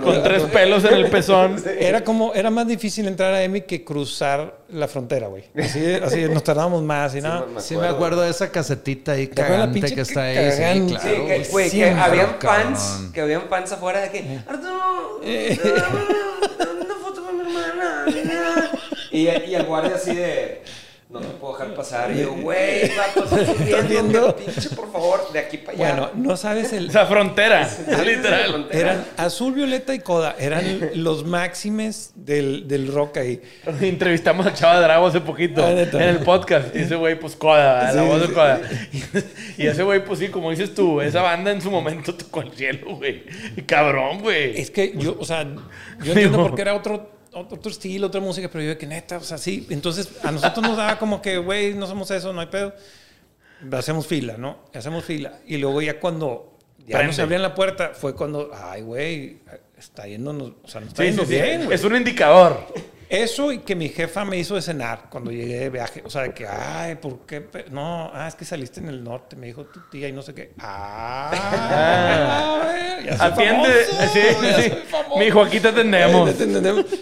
Con no, tres no. pelos en el (laughs) pezón. (laughs) Era como, era más difícil entrar a EMI que cruzar la frontera, güey. Así, así nos tardábamos más y nada. me Sí, me acuerdo de esa casetita ahí ¿Te acuerdas la cagante pinche que está ahí. cagante? Sí, Sí, claro. que, güey, que habían cabrón. fans, que habían fans afuera de que, Arturo, (laughs) Eh. dame una foto con mi hermana. (laughs) Y, y el guardia así de, no te puedo dejar pasar. Y yo, güey, vato, estás viendo, pinche, por favor, de aquí para allá. Bueno, no sabes el. (laughs) Esa frontera, literal. frontera. Eran azul, violeta y coda. Eran los máximes del, del rock ahí. (laughs) Entrevistamos a Chava Drago hace poquito Ah, en el podcast. Y ese güey, pues, coda, la Sí, voz de sí. coda. Y, y ese güey, pues sí, como dices tú, esa banda en su momento tocó el cielo, güey. Cabrón, güey. Es que yo, o sea, yo entiendo por qué era otro, otro, estilo, otra música, pero yo de que neta, o sea, sí. Entonces, a nosotros nos daba como que, güey, no somos eso, no hay pedo. Hacemos fila, ¿no? Hacemos fila. Y luego ya cuando ya Prende. nos abrían la puerta, fue cuando, ay, güey, está yéndonos, o sea, nos está Sí, yendo sí, sí. bien, güey. Es un indicador. Eso y que mi jefa me hizo de cenar cuando llegué de viaje. O sea, de que, ay, ¿por qué? No, ah, es que saliste en el norte, me dijo tu tía y no sé qué. Ah, a ver, ya soy Atiende. famoso, Sí, ya sí. soy famoso. Mi hijo, aquí te atendemos. Te entendemos. (laughs)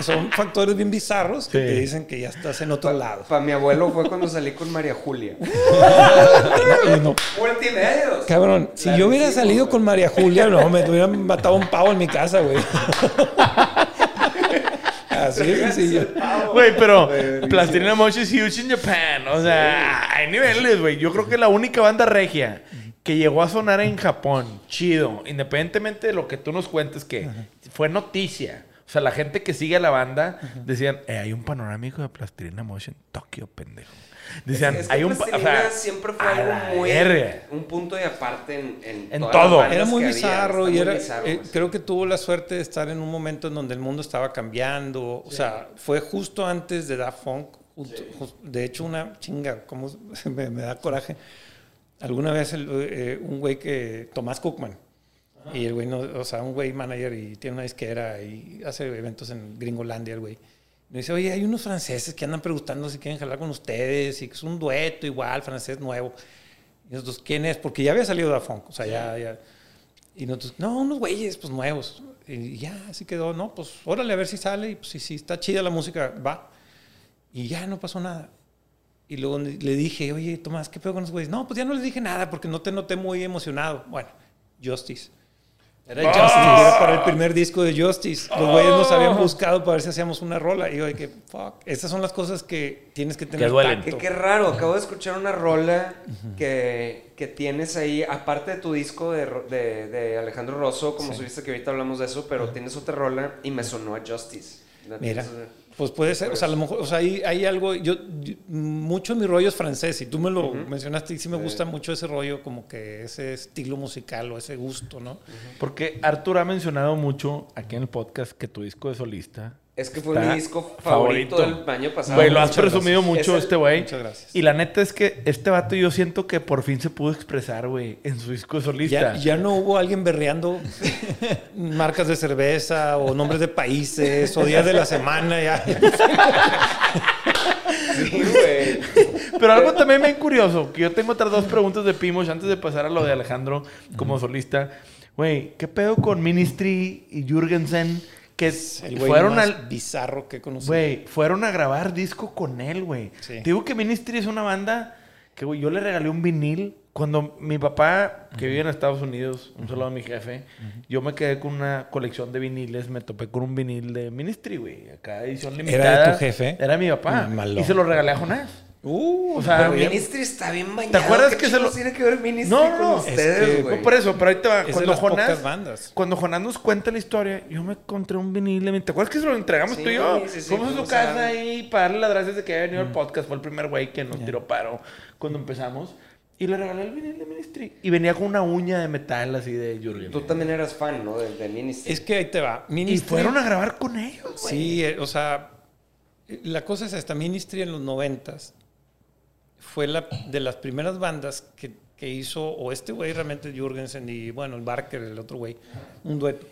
Son factores bien bizarros que Sí. te dicen que ya estás en otro lado. Para mi abuelo fue cuando salí con María Julia. (laughs) No, Multimedios. Cabrón, si La yo hubiera salido güey. con María Julia, no, me hubieran matado un pavo en mi casa, güey. (laughs) Así de sencillo. Güey, pero Plastilina Mosh es huge in Japan. O sea, hay niveles, güey. Yo creo que la única banda regia que llegó a sonar en Japón, chido, independientemente de lo que tú nos cuentes, que fue noticia. O sea, la gente que sigue a la banda decían, eh, hay un panorámico de Plastilina Mosh en Tokio, pendejo. Decían, Es que hay un... o sea, siempre fue a algo muy. verga. Un punto de aparte en. En, En todo. Era muy había. bizarro Está y era, bizarro, eh, creo que tuvo la suerte de estar en un momento en donde el mundo estaba cambiando. O sea, fue justo antes de Daft Punk. justo- jus- de hecho, una chinga, como (laughs) me, me da coraje. Alguna vez el, eh, un güey que, Tomás Cookman, y el güey, no, o sea, un güey manager y tiene una disquera y hace eventos en Gringolandia, el güey. Me dice, oye, hay unos franceses que andan preguntando si quieren jalar con ustedes y que es un dueto igual, francés nuevo. Y nosotros, ¿quién es? Porque ya había salido Da Funk. O sea, ya, ya. Y nosotros, no, unos güeyes, pues nuevos. Y ya, así quedó, no, pues órale a ver si sale. Y pues si, si está chida la música, va. Y ya no pasó nada. Y luego le dije, oye, Tomás, ¿qué pedo con los güeyes? No, pues ya no les dije nada porque no te noté muy emocionado. Bueno, Justice. Era Justice, era para el primer disco de Justice. Los güeyes nos habían buscado para ver si hacíamos una rola. Y yo de que, fuck, estas son las cosas que tienes que tener Que duelen. Qué, qué raro, acabo de escuchar una rola que, que tienes ahí, aparte de tu disco de, Ro- de, de Alejandro Rosso, como subiste que ahorita hablamos de eso, pero tienes otra rola y me sonó a Justice. La Mira, tienes- pues puede ser, o sea, a lo mejor, o sea, hay, hay algo, yo, yo- mucho de mi rollo es francés, y tú me lo mencionaste, y sí me gusta mucho ese rollo, como que ese estilo musical o ese gusto, ¿no? Porque Arthur ha mencionado mucho aquí en el podcast que tu disco de solista. Es que fue mi disco favorito, del año pasado. Güey, lo has Muchas presumido gracias. mucho Es este güey. Muchas gracias. Y la neta es que este vato yo siento que por fin se pudo expresar, güey, en su disco de solista. Ya, ya no hubo alguien berreando (laughs) marcas de cerveza o nombres de países o días de la semana, ya. (laughs) Sí, güey. Pero algo también bien curioso, que yo tengo otras dos preguntas de Pimosh antes de pasar a lo de Alejandro como solista. Güey, ¿qué pedo con Ministry y Jürgensen? Que El güey fueron más al... bizarro que conocí. Güey, fueron a grabar disco con él, güey. Sí. Te digo que Ministry es una banda que, güey, yo le regalé un vinil. Cuando mi papá, que vive en Estados Unidos, un saludo a mi jefe, yo me quedé con una colección de viniles, me topé con un vinil de Ministry, güey. Acá edición ¿Era limitada. de tu jefe? Era mi papá. Mm, malón. Y se lo regalé a Jonás. Uh, O sea, Pero bien- Ministry está bien bañado. ¿Te acuerdas ¿Qué que se lo- tiene que ver Ministry No, con no, es ustedes, que- güey? No, por eso, pero ahí te va. Es Cuando Jonás, bandas. cuando Jonás nos cuenta la historia, yo me encontré un vinil. ¿Te acuerdas que se lo entregamos Sí, tú y yo? sí, sí, Fuimos a su casa ahí para darle las gracias de que había venido al podcast. Fue el primer güey que nos tiró paro cuando empezamos. Y le regalé el vinil de Ministry. Y venía con una uña de metal así de Jürgen. Tú también eras fan, ¿no? De, de Ministry. Es que ahí te va. Y Ministry- fueron a grabar con ellos, güey. Sí, eh, o sea, la cosa es esta, Ministry en los noventas fue la, de las primeras bandas que, que hizo, o este güey realmente Jürgensen y bueno, el Barker, el otro güey, un dueto,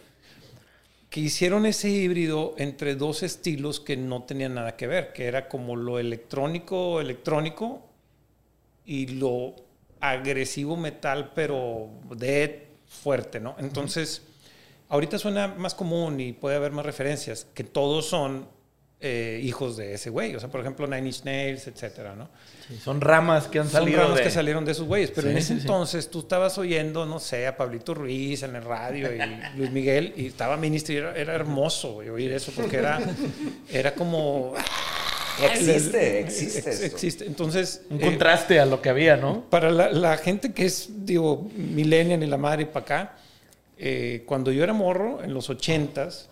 que hicieron ese híbrido entre dos estilos que no tenían nada que ver, que era como lo electrónico, electrónico y lo agresivo metal, pero de fuerte, ¿no? Entonces, ahorita suena más común y puede haber más referencias, que todos son eh, hijos de ese güey. O sea, por ejemplo, Nine Inch Nails, etcétera, ¿no? Sí, son ramas que han Son salido ramas de... que salieron de esos güeyes. Pero Sí, en ese sí, sí. entonces tú estabas oyendo, no sé, a Pablito Ruiz en el radio y (laughs) Luis Miguel y estaba Ministry. Era, era hermoso güey, oír eso porque era, era como... Existe, existe Ex- esto. existe. Entonces... Un eh, contraste a lo que había, ¿no? para la, la gente que es, digo, millennial y la madre para acá, eh, cuando yo era morro, en los ochentas,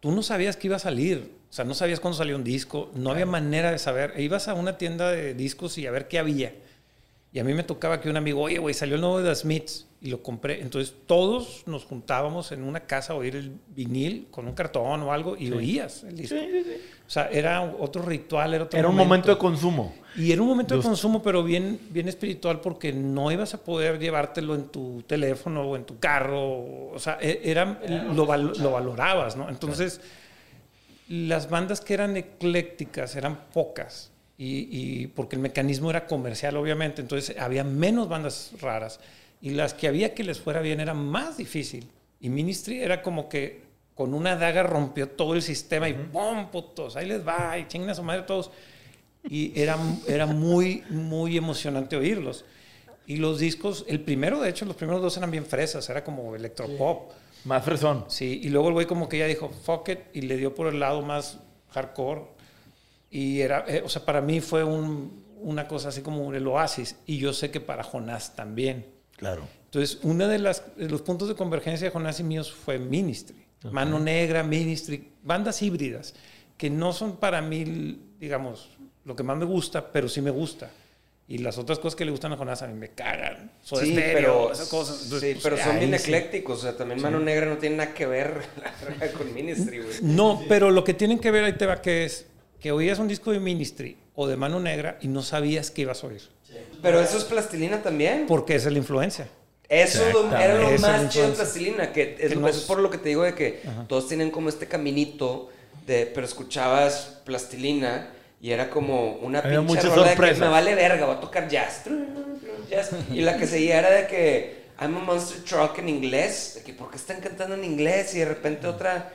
tú no sabías que iba a salir. O sea, no sabías cuándo salía un disco, no había manera de saber. E ibas a una tienda de discos y a ver qué había. Y a mí me tocaba que un amigo, oye, güey, salió el nuevo de The Smiths y lo compré. Entonces todos nos juntábamos en una casa a oír el vinil con un cartón o algo y oías el disco. O sea, era otro ritual, era otro Era un momento de consumo. y era un momento de consumo, pero bien, bien espiritual, porque no ibas a poder llevártelo en tu teléfono o en tu carro. O sea, e- era, lo, val- lo valorabas, ¿no? Entonces, las bandas que eran eclécticas eran pocas. Y, y porque el mecanismo era comercial, obviamente. Entonces, había menos bandas raras. Y las que había que les fuera bien era más difícil. Y Ministry era como que con una daga rompió todo el sistema y ¡pum! putos! Ahí les va, y chingan a su madre todos. Y era, era muy, muy emocionante oírlos. Y los discos, el primero, de hecho, los primeros dos eran bien fresas, era como electropop. Más fresón. Sí, y luego el güey como que ya dijo, fuck it, y le dio por el lado más hardcore. Y era, eh, o sea, para mí fue un- una cosa así como el oasis. Y yo sé que para Jonás también. Claro. Entonces, uno de, las, de los puntos de convergencia de Jonás y míos fue Ministry. Mano Negra, Ministry, bandas híbridas, que no son para mí, digamos, lo que más me gusta, pero sí me gusta. Y las otras cosas que le gustan a Jonás a mí me cagan. Soda Sí, Stereo, pero, esas cosas. Entonces, sí, pues, pero son bien sí. eclécticos. O sea, también Mano Negra no tiene nada que ver (laughs) con Ministry, güey. No, pero lo que tienen que ver ahí te va que es que oías un disco de Ministry o de Mano Negra y no sabías que ibas a oír. Pero eso es plastilina también. Porque esa es la influencia. Eso era lo Esa más chido de plastilina, que es, Que no eso es por lo que te digo de que todos tienen como este caminito de, pero escuchabas plastilina y era como una Había pinche rola de que me vale verga, voy a tocar jazz. Yes. Y la que seguía era de que I'm a monster truck en inglés. De que ¿por qué están cantando en inglés? Y de repente otra,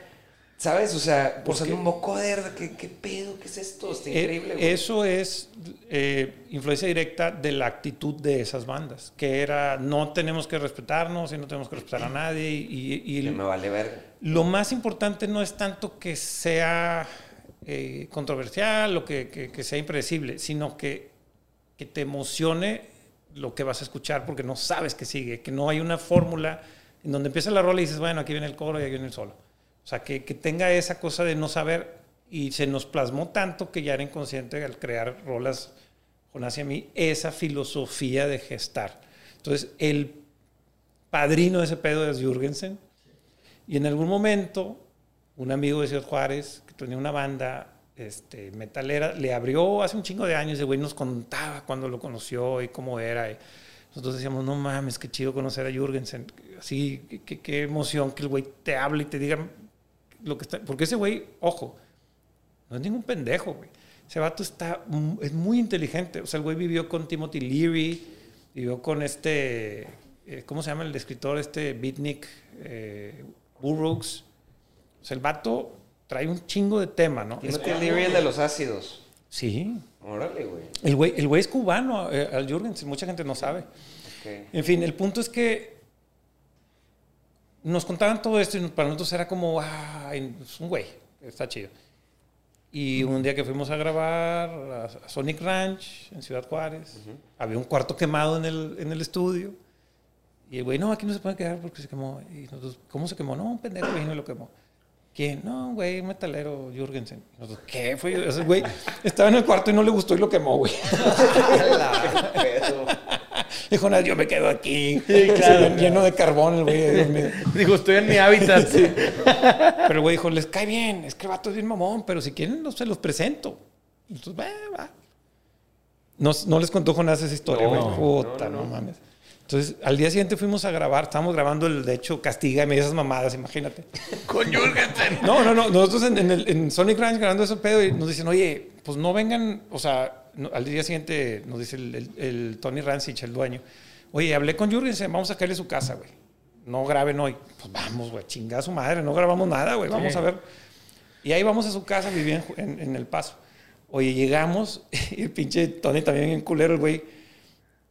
¿sabes? O sea, usando un vocoder. de que, ¿Qué pedo? ¿Qué es esto? Está Eh, increíble, güey. Eso es eh, influencia directa de la actitud de esas bandas, que era no tenemos que respetarnos y no tenemos que respetar a nadie. Y, me vale verga. lo más importante no es tanto que sea eh, controversial o que, que- que sea impredecible, sino que, que te emocione lo que vas a escuchar porque no sabes que sigue, que no hay una fórmula en donde empieza la rola y dices, bueno, aquí viene el coro y aquí viene el solo. O sea, que, que tenga esa cosa de no saber y se nos plasmó tanto que ya era inconsciente al crear rolas, Jonás y a mí, esa filosofía de gestar. Entonces, el padrino de ese pedo es Jürgensen. Y en algún momento, un amigo de Ciudad Juárez, que tenía una banda este, metalera, le abrió hace un chingo de años, ese güey nos contaba cuando lo conoció y cómo era. Y nosotros decíamos, no mames, qué chido conocer a Jürgensen. Así, qué- qué, emoción que el güey te hable y te diga lo que está... Porque ese güey, ojo, no es ningún pendejo, güey. Ese vato está, es muy inteligente. O sea, el güey vivió con Timothy Leary, vivió con este, eh, ¿cómo se llama el escritor? Este Beatnik eh, Burroughs. O sea, el vato trae un chingo de tema, ¿no? Timothy Leary, el de los ácidos. sí. Órale, güey. El güey, el güey es cubano, eh, al Jürgensen, mucha gente no sabe. Ok. En fin, el punto es que nos contaban todo esto y para nosotros era como, ay, es un güey, está chido. Y un día que fuimos a grabar a Sonic Ranch en Ciudad Juárez, había un cuarto quemado en el, en el estudio. Y el güey, no, aquí no se puede quedar porque se quemó. Y nosotros, ¿cómo se quemó? No, un pendejo vino y lo quemó. ¿Quién? No, güey, un metalero, Jürgensen. Y Nosotros, ¿qué? Fue ese güey. Estaba en el cuarto y no le gustó y lo quemó, güey. (laughs) (laughs) Dijo, no, yo me quedo aquí. (laughs) claro. Lleno de carbón, el güey. Digo, (laughs) estoy en mi hábitat. Pero el güey dijo, les cae bien, es que el vato es bien mamón, pero si quieren, no se los presento. Entonces, va, va. No, no les contó Jonás esa historia, güey. No, Puta, no, mames. Entonces, al día siguiente fuimos a grabar, estábamos grabando el, de hecho, Castiga y esas mamadas, imagínate. Con Jürgensen. No, no, no, nosotros en, en el- en Sonic Ranch grabando ese pedo y nos dicen, oye, pues no vengan, o sea, no- al día siguiente nos dice el, el- el Tony Rancich, el dueño, oye, hablé con Jürgensen, vamos a caerle a su casa, güey. No graben hoy. Pues vamos, güey, chingada a su madre, no grabamos nada, güey, vamos a ver. Y ahí vamos a su casa, vivía en, en- en El Paso. Oye, llegamos (laughs) y el pinche Tony también bien culero, el güey,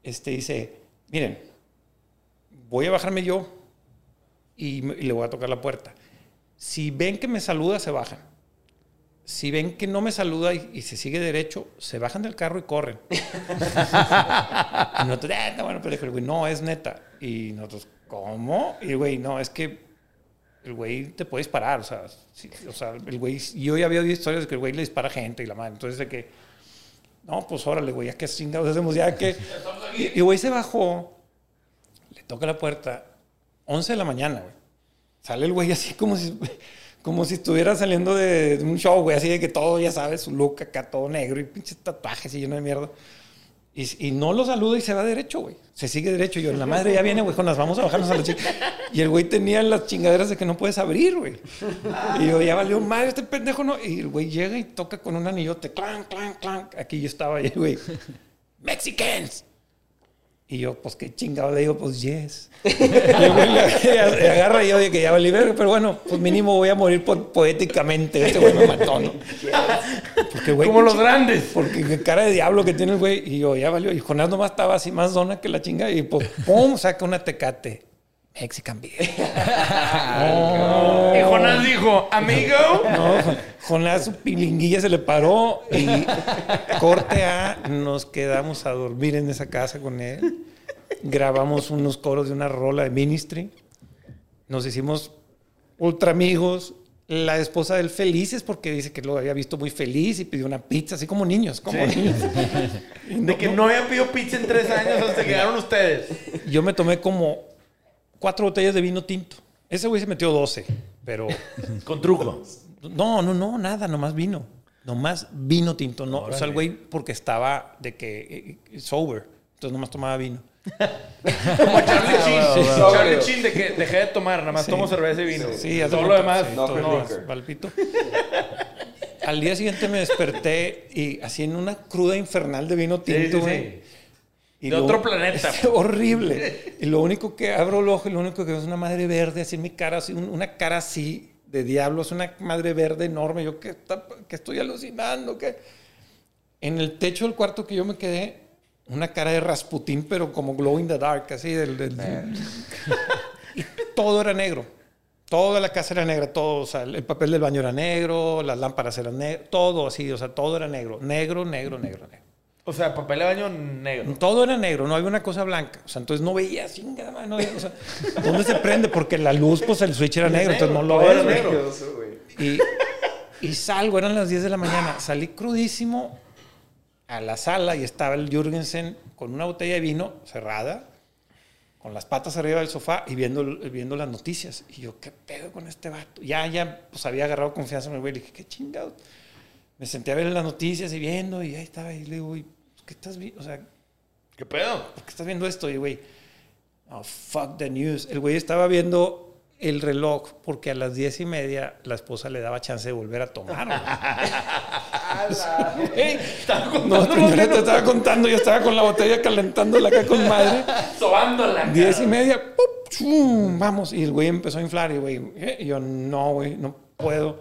este, dice, miren, voy a bajarme yo y, y le voy a tocar la puerta. Si ven que me saluda, se bajan. Si ven que no me saluda y, y se sigue derecho, se bajan del carro y corren. (laughs) y nosotros, "Ah, está bueno, pero el güey, no, es neta. Y nosotros, ¿cómo? Y el güey, no, es que el güey te puede disparar. O sea, sí, o sea el güey, yo ya había oído historias de que el güey le dispara a gente y la madre. Entonces, de que, no, pues órale, güey, ya que chingados hacemos, ya que. Y el güey se bajó, le toca la puerta, 11 de la mañana, güey. Sale el güey así como si, como si estuviera saliendo de, de un show, güey, así de que todo, ya sabes, su look acá todo negro y pinches tatuajes y lleno de mierda. Y, y no lo saluda y se va derecho, güey. Se sigue derecho. Y yo, la madre ya viene, güey, con las vamos a bajarnos a la chica. Y el güey tenía las chingaderas de que no puedes abrir, güey. Y yo, ya valió madre, este pendejo no. Y el güey llega y toca con un anillote, clan, clan, clan. Aquí yo estaba güey. Mexicans. Y yo, pues qué chingado le digo, pues yes. (laughs) Y le, agarra y yo dije que ya valí pero bueno, pues mínimo voy a morir po- poéticamente. Este güey me mató, ¿no? Porque, güey, Como los grandes. Porque qué cara de diablo que tiene el güey. Y yo, ya valió. Y Jonás nomás estaba así más zona que la chinga. Y pues, pum, saca una tecate. Mexican beer. (laughs) Y Jonás dijo, amigo. No, Jonás su pilinguilla se le paró y corte a, nos quedamos a dormir en esa casa con él. Grabamos unos coros de una rola de Ministry. Nos hicimos ultra amigos. La esposa del felices porque dice que lo había visto muy feliz y pidió una pizza, así como niños, como niños. De que no había pedido pizza en tres años hasta que llegaron ustedes. Yo me tomé como cuatro botellas de vino tinto. Ese güey se metió 12, pero (laughs) Con truco. No, no, no, nada, nomás vino. Nomás vino tinto, no. O sea, el güey porque estaba de que eh, eh, sober, entonces nomás tomaba vino. Como Charlie Chin. Charlie Chin de que dejé de tomar, nada más Sí. tomo cerveza y vino. Sí, todo lo demás. sí, no, todo lo demás, palpito. Al día siguiente me desperté y así en una cruda infernal de vino Sí, tinto, sí, güey. sí. De lo- otro planeta. (laughs) Es horrible. (laughs) Y lo único que abro el ojo y lo único que veo es una madre verde, así en mi cara, así, un- una cara así de diablo, es una madre verde enorme. Yo que, que estoy alucinando, que en el techo del cuarto que yo me quedé, una cara de Rasputín, pero como glow in the dark, así del, del- (laughs) y todo era negro. Toda la casa era negra, todo, o sea, el papel del baño era negro, las lámparas eran negras, todo así, o sea, todo era negro, negro, negro, negro, negro. O sea, papel de baño negro. Todo era negro, no había una cosa blanca. O sea, entonces no veía, chingada no veía, o sea, ¿dónde se prende? Porque la luz, pues el switch era negro, entonces no lo ves. negro. Y, y salgo, eran las 10 de la mañana, salí crudísimo a la sala y estaba el Jürgensen con una botella de vino cerrada, con las patas arriba del sofá y viendo, viendo las noticias. Y yo, ¿qué pedo con este vato? Ya, ya, pues había agarrado confianza en el güey. Le dije, ¿qué chingados? Me senté a ver las noticias y viendo y ahí estaba. Y le digo, güey, ¿qué estás viendo? O sea, ¿Qué pedo? ¿por qué estás viendo esto? Y güey, oh, fuck the news. El güey estaba viendo el reloj porque a las diez y media la esposa le daba chance de volver a tomar. güey. (laughs) Ey, no, yo te estaba contando, yo estaba con la botella calentándola acá con madre. Sobándola. Diez y media, ¡pup! ¡chum! vamos. Y el güey empezó a inflar y güey, ¿eh? Y yo no, güey, no puedo.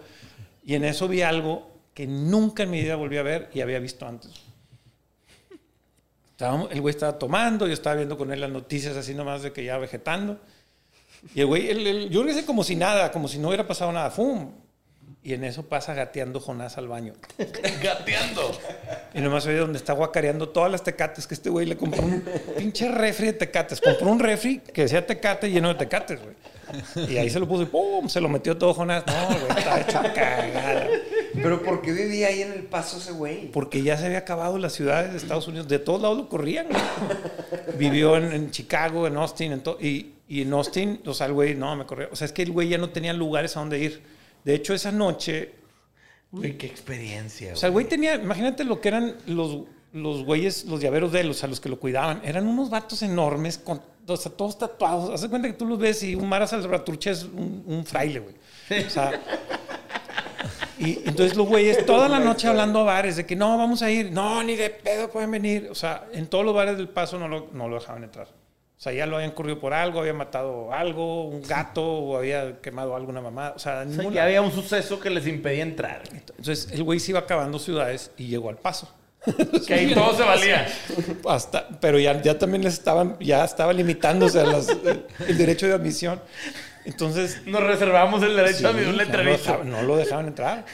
Y en eso vi algo que nunca en mi vida volví a ver y había visto antes. Estábamos- el güey estaba tomando, yo estaba viendo con él las noticias así nomás de que ya vegetando. Y el güey, el, el, yo hice como si nada, como si no hubiera pasado nada. ¡Fum! Y en eso pasa gateando Jonás al baño. (laughs) Gateando. Y nomás oye donde está guacareando todas las tecates que este güey le compró un pinche refri de tecates. Compró un refri que decía tecate lleno de tecates, güey. Y ahí se lo puso y ¡pum! Se lo metió todo Jonás. No, güey, estaba hecho cagada. Pero ¿por qué vivía ahí en el paso ese güey? Porque ya se había acabado las ciudades de Estados Unidos. De todos lados lo corrían. (laughs) Vivió en, en Chicago, en Austin. En y, y en Austin, o sea, el güey, no, me corrió. O sea, es que el güey ya no tenía lugares a donde ir. De hecho, esa noche Uy, qué experiencia. O sea, el güey tenía, imagínate lo que eran los, los güeyes, los llaveros de él, o sea, los que lo cuidaban. Eran unos vatos enormes, con, o sea, todos tatuados. Haz cuenta que tú los ves y un Mara Salvatrucha es un, un fraile, güey. O sea, (laughs) y entonces los güeyes toda la noche hablando a bares de que no, vamos a ir. No, ni de pedo pueden venir. O sea, en todos los bares del paso no lo, no lo dejaban entrar. O sea, ya lo habían corrido por algo, había matado algo, un gato, o había quemado alguna mamá. O sea, O sea, había un suceso que les impedía entrar. entonces el güey se iba acabando ciudades y llegó al paso. (laughs) Que ahí todo se valía. Hasta, pero ya, ya también les estaban, ya estaba limitándose a las- el derecho de admisión. Entonces, Nos reservamos el derecho a sí, mi un no, lo letrerito. dejaban, no lo dejaban entrar.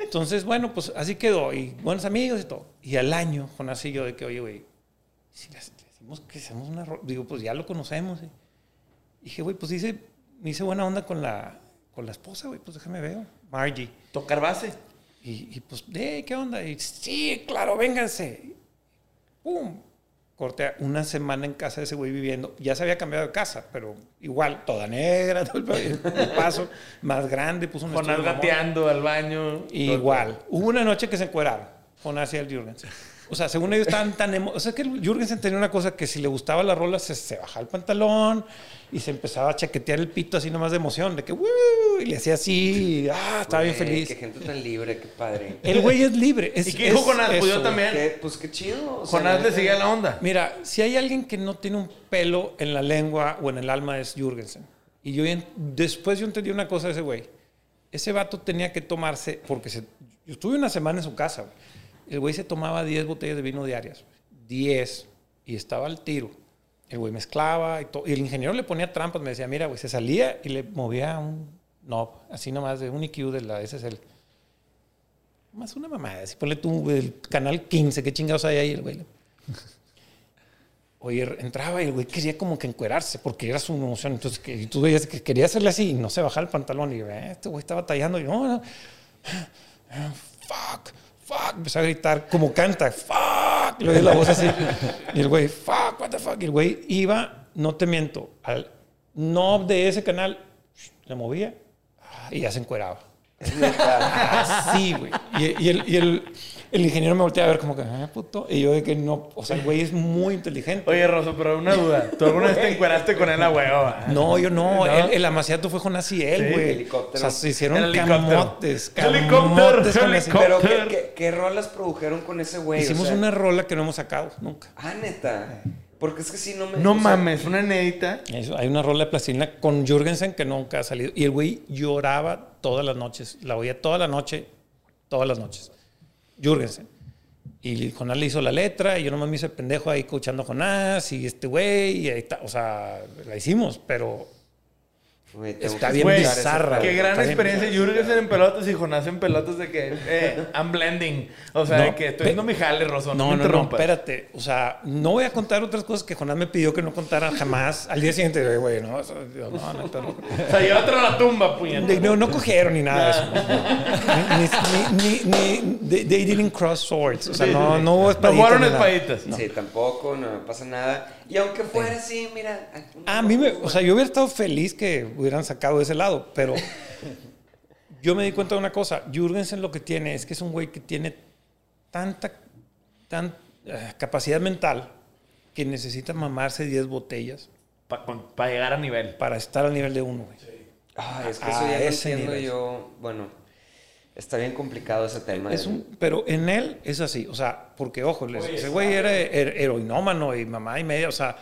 Entonces, bueno, pues así quedó. Y buenos amigos y todo. Y al año, con así yo de que, oye, güey, si le decimos que hacemos una... Digo, pues ya lo conocemos. eh. Dije, güey, pues hice, me hice buena onda con la, con la esposa, güey, pues déjame ver. Margie. Tocar base. Y, y pues, eh, ¿qué onda? Y sí, claro, vénganse. ¡Pum! Corté a- una semana en casa de ese güey viviendo. Ya se había cambiado de casa, pero igual, toda negra, (laughs) todo el, paso más grande, puso un Jonás gateando al baño. Igual. Hubo una noche que se encueraron. Jonás y el. O sea, según ellos estaban tan emo- O sea, que Jürgensen tenía una cosa que si le gustaba la rola, se, se bajaba el pantalón y se empezaba a chaquetear el pito así nomás de emoción, de que, "Woo", y le hacía así, y, ah, estaba bien Güey, feliz. Qué gente tan libre, qué padre. El güey es libre. Es, (laughs) ¿Y qué dijo Jonás? Pues yo también. Qué- pues qué chido. o sea, Jonás le seguía la onda. Mira, si hay alguien que no tiene un pelo en la lengua o en el alma es Jürgensen. Y yo después yo entendí una cosa de ese güey. Ese vato tenía que tomarse, porque se- yo estuve una semana en su casa. güey. El güey se tomaba 10 botellas de vino diarias. güey. 10. Y estaba al tiro. El güey mezclaba y todo. Y el ingeniero le ponía trampas. Me decía, mira, güey, se salía y le movía un knob, así nomás, de un EQ de la SSL. Más una mamada. Así ponle tú el canal 15, qué chingados hay ahí, el güey. Oye, entraba y el güey quería como que encuerarse porque era su emoción. Entonces, que, tú veías que quería hacerle así y no se bajaba el pantalón. Y "Eh, este güey estaba tallando. Y no, no. (gasps) Fuck, fuck. Empezó a gritar como canta. Fuck. Y le oí la voz así. Y el güey, fuck, what the fuck. Y el güey iba, no te miento, al knob de ese canal, le movía y ya se encueraba. (laughs) Así, güey. Y, y el, y el, el ingeniero me volteaba a ver como que, ah, puto. Y yo de que no, o sea, el güey es muy inteligente. Oye, Rosso, pero una duda. ¿Tú alguna vez te encueraste con él a huevo? No, yo no. ¿No? El, el amaciato fue Jonás y él, Sí, güey. helicóptero. O sea, se hicieron El camotes. Helicóptero, camotes con helicóptero. Pero ¿qué, qué, qué rolas produjeron con ese güey? O Hicimos sea- una rola que no hemos sacado nunca. Ah, neta. Porque es que sí, no me... No o sea, mames, una inédita. Eso, hay una rola de plastilina con Jürgensen que nunca ha salido. Y el güey lloraba todas las noches. La oía toda la noche, todas las noches. Jürgensen. Y Jonás le hizo la letra y yo nomás me hice pendejo ahí escuchando a Jonás y este güey. Y ahí está. O sea, la hicimos, pero tengo Está bien esa bizarra. Qué gran experiencia. Jürgensen en pelotas y Jonás en pelotas de que, eh, I'm blending. O sea, de No, que estoy haciendo mi jale, Rosón. No, no, no, espérate. O sea, no voy a contar otras cosas que Jonás me pidió que no contara jamás. Al día siguiente, güey, no, eso- no, no, no, no. O sea, llévatelo a la tumba, puñeta. No, no cogieron ni nada de eso. Ni, ni, ni, ni- they, they didn't cross swords. O sea, no, no hubo No espaditas jugaron ni nada. espaditas. Sí, tampoco, no me pasa nada. Y aunque fuera así, mira... A mí me, o sea, yo hubiera estado feliz que hubieran sacado de ese lado, pero (laughs) yo me di cuenta de una cosa. Jürgensen lo que tiene es que es un güey que tiene tanta, tan, eh, capacidad mental que necesita mamarse 10 botellas Para llegar a nivel. para estar al nivel de uno, güey. Ay, es que A eso ya no entiendo nivel. yo. Bueno, está bien complicado ese tema. Es del- un, pero en él es así, o sea, porque ojo, les- ese güey era her- heroinómano y mamá y media, o sea,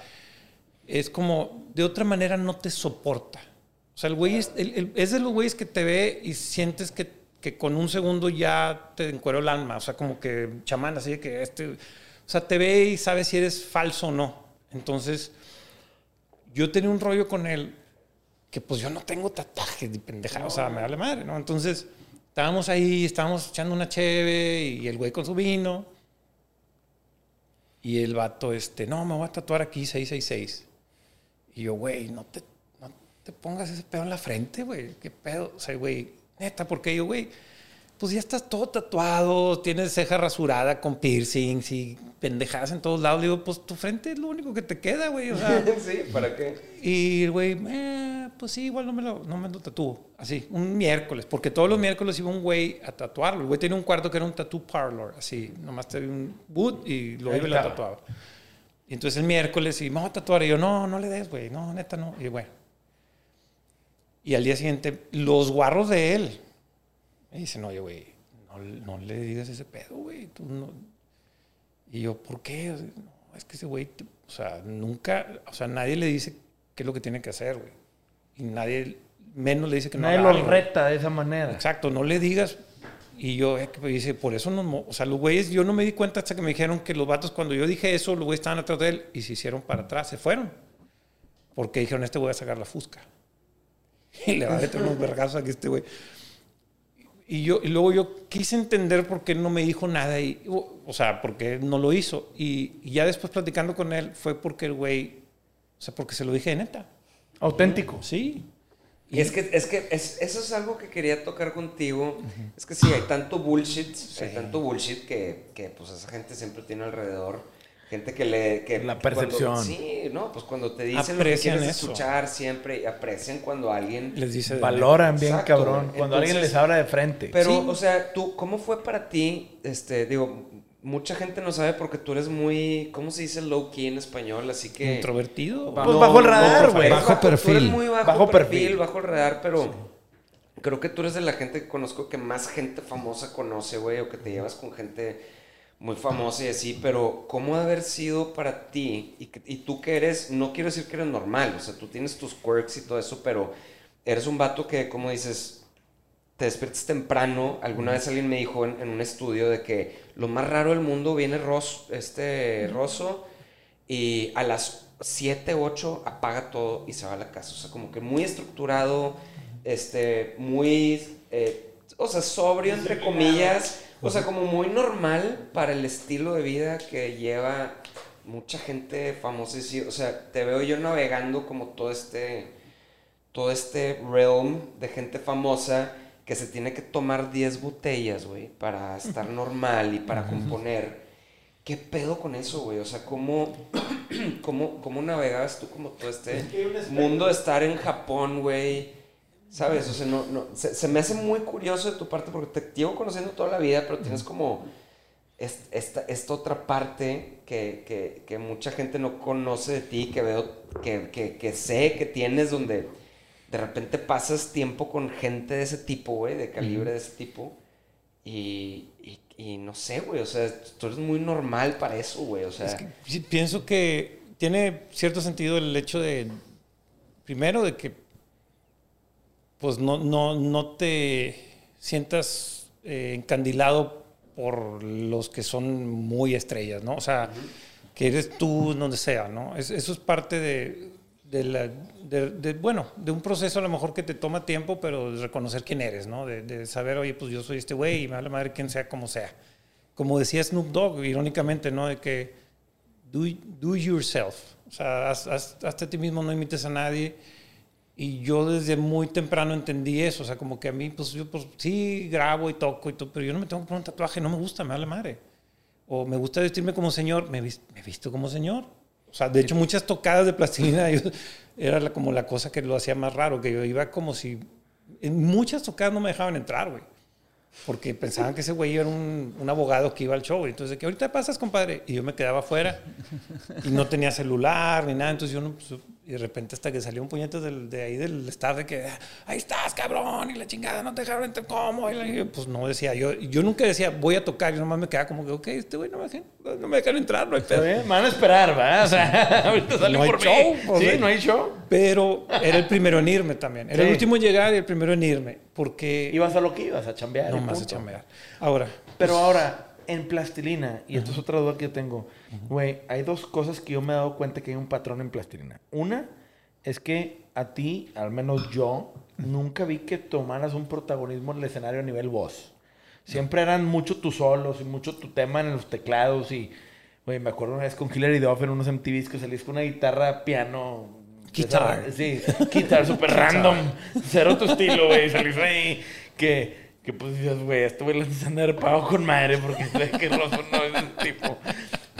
es como, de otra manera no te soporta. O sea, el güey es, el- el- es de los güeyes que te ve y sientes que, que con un segundo ya te encuero el alma, o sea, como que chamán, así de que este, o sea, te ve y sabe si eres falso o no. Entonces, yo tenía un rollo con él que pues yo no tengo tatuajes ni pendejada, o sea, me vale madre, ¿no? Entonces, estábamos ahí, estábamos echando una cheve y el güey con su vino. Y el vato, este, no, me voy a tatuar aquí 666. Y yo, güey, no te, no te pongas ese pedo en la frente, güey. ¿Qué pedo? O sea, güey, neta, porque yo, güey, pues ya estás todo tatuado, tienes ceja rasurada con piercings y pendejadas en todos lados. Le digo, pues tu frente es lo único que te queda, güey. O sea, (laughs) sí, ¿para qué? y el güey, eh, pues sí, igual no me lo, no me lo tatúo. Así, un miércoles, porque todos los miércoles iba un güey a tatuarlo. El güey tenía un cuarto que era un tattoo parlor, así, nomás tenía un boot y lo iba y lo tatuaba. Y entonces el miércoles, y vamos a tatuar. Y yo, no, no le des, güey, no, neta, no. Y bueno. Y al día siguiente, los guarros de él me dicen, oye, güey, no, no le digas ese pedo, güey. no". Y yo, ¿por qué? No, es que ese güey, o sea, nunca, o sea, nadie le dice qué es lo que tiene que hacer, güey. Y nadie, menos le dice que no Nadie lo reta de esa manera. Exacto, no le digas. Y yo, eh, que dice, por eso no, o sea, los güeyes, yo no me di cuenta hasta que me dijeron que los vatos, cuando yo dije eso, los güeyes estaban atrás de él y se hicieron para atrás, se fueron. Porque dijeron, este voy a sacar la fusca. (laughs) Y le va a meter unos vergazos a este güey. Y, yo, y luego yo quise entender por qué no me dijo nada, y, o, o sea, porque no lo hizo. Y, y ya después platicando con él fue porque el güey, o sea, porque se lo dije de neta. Auténtico. Sí. Y es que, es que es- eso es algo que quería tocar contigo. Es que sí, hay tanto bullshit, hay tanto bullshit que, que, pues esa gente siempre tiene alrededor. Gente que le... Que La cuando- percepción. sí, no, pues cuando te dicen Aprecian lo que quieres eso. escuchar siempre, aprecian cuando alguien... Les dice Valoran bien, Exacto, cabrón. Cuando alguien les habla de frente. Pero, Sí. o sea, tú, ¿cómo fue para ti? Este, digo, mucha gente no sabe porque tú eres muy, ¿cómo se dice low key en español? Así que... introvertido. Pues bajo el radar, güey. Bajo perfil. eres muy bajo, Bajo perfil, perfil. bajo el radar, pero creo que tú eres de la gente que conozco que más gente famosa conoce, güey, o que te llevas con gente muy famosa y así, pero ¿cómo ha haber sido para ti? Y, y tú que eres, no quiero decir que eres normal, o sea, tú tienes tus quirks y todo eso, pero eres un vato que, como dices, te despiertas temprano. Alguna vez alguien me dijo en, en un estudio de que lo más raro del mundo viene Ros, este Rosso y a las 7, 8 apaga todo y se va a la casa. O sea, como que muy estructurado, este, muy, eh, o sea, sobrio entre comillas. O sea, como muy normal para el estilo de vida que lleva mucha gente famosa. y sí, O sea, te veo yo navegando como todo este todo este realm de gente famosa que se tiene que tomar 10 botellas, güey, para estar normal y para componer. ¿Qué pedo con eso, güey? O sea, ¿cómo, (clears throat) cómo, cómo navegabas tú como todo este mundo de estar en Japón, güey? ¿Sabes? O sea, no, no, se, se me hace muy curioso de tu parte porque te llevo conociendo toda la vida, pero tienes como es- esta, esta otra parte que, que, que mucha gente no conoce de ti, que veo, que, que, que sé que tienes, donde de repente pasas tiempo con gente de ese tipo, güey, de calibre de ese tipo. Y, y, y no sé, güey, o sea, tú eres muy normal para eso, güey, o sea. Es que pienso que, tiene cierto sentido el hecho de, primero, de que pues no, no, no te sientas eh, encandilado por los que son muy estrellas, ¿no? O sea, que eres tú donde sea, ¿no? Es- eso es parte de, de la, de- de, bueno, de un proceso a lo mejor que te toma tiempo, pero de reconocer quién eres, ¿no? De, de saber, oye, pues yo soy este güey y me vale madre quien sea como sea. Como decía Snoop Dogg, irónicamente, ¿no? De que do, do yourself. O sea, haz, haz- hazte a ti mismo, no imites a nadie. Y yo desde muy temprano entendí eso. O sea, como que a mí, pues yo pues, sí grabo y toco y todo, pero yo no me tengo que poner un tatuaje, no me gusta, me vale madre. O me gusta vestirme como señor, me, me visto como señor. O sea, de hecho, muchas tocadas de plastilina (laughs) yo- era la- como la cosa que lo hacía más raro, que yo iba como si... En muchas tocadas no me dejaban entrar, güey. Porque pensaban que ese güey era un, un abogado que iba al show. Entonces, de que ahorita pasas, compadre. Y yo me quedaba afuera. Y no tenía celular ni nada. Entonces yo no. pues, y de repente, hasta que salió un puñete del- de ahí del staff de que. Ahí estás, cabrón. Y la chingada, no te dejaron entrar. ¿Cómo? Y la- pues no decía. Yo, yo nunca decía, voy a tocar. Yo nomás me quedaba como que, ok, este güey no me, dejan, no me dejan entrar, no hay pedo. Me van a esperar, ¿verdad? O sea, (laughs) ahorita salen No hay por show, mí. pues, sí, no hay show. Pero era el primero en irme también. Era el Sí. último en llegar y el primero en irme. Porque. Ibas a lo que ibas, a chambear. no más a chambear. Ahora. Pero ahora, en plastilina, y esto es otra duda que yo tengo, güey, hay dos cosas que yo me he dado cuenta que hay un patrón en plastilina. Una es que a ti, al menos yo, nunca vi que tomaras un protagonismo en el escenario a nivel voz. Siempre eran mucho tus solos y mucho tu tema en los teclados y, güey, me acuerdo una vez con Hillary Duff en unos MTVs que salís con una guitarra, piano... Guitar. Sí, guitar, súper (laughs) random. Cero tu estilo, güey. Salís ahí que, que pues dices, güey, este güey le de haber pagado con madre porque sé que Rosso no es ese tipo.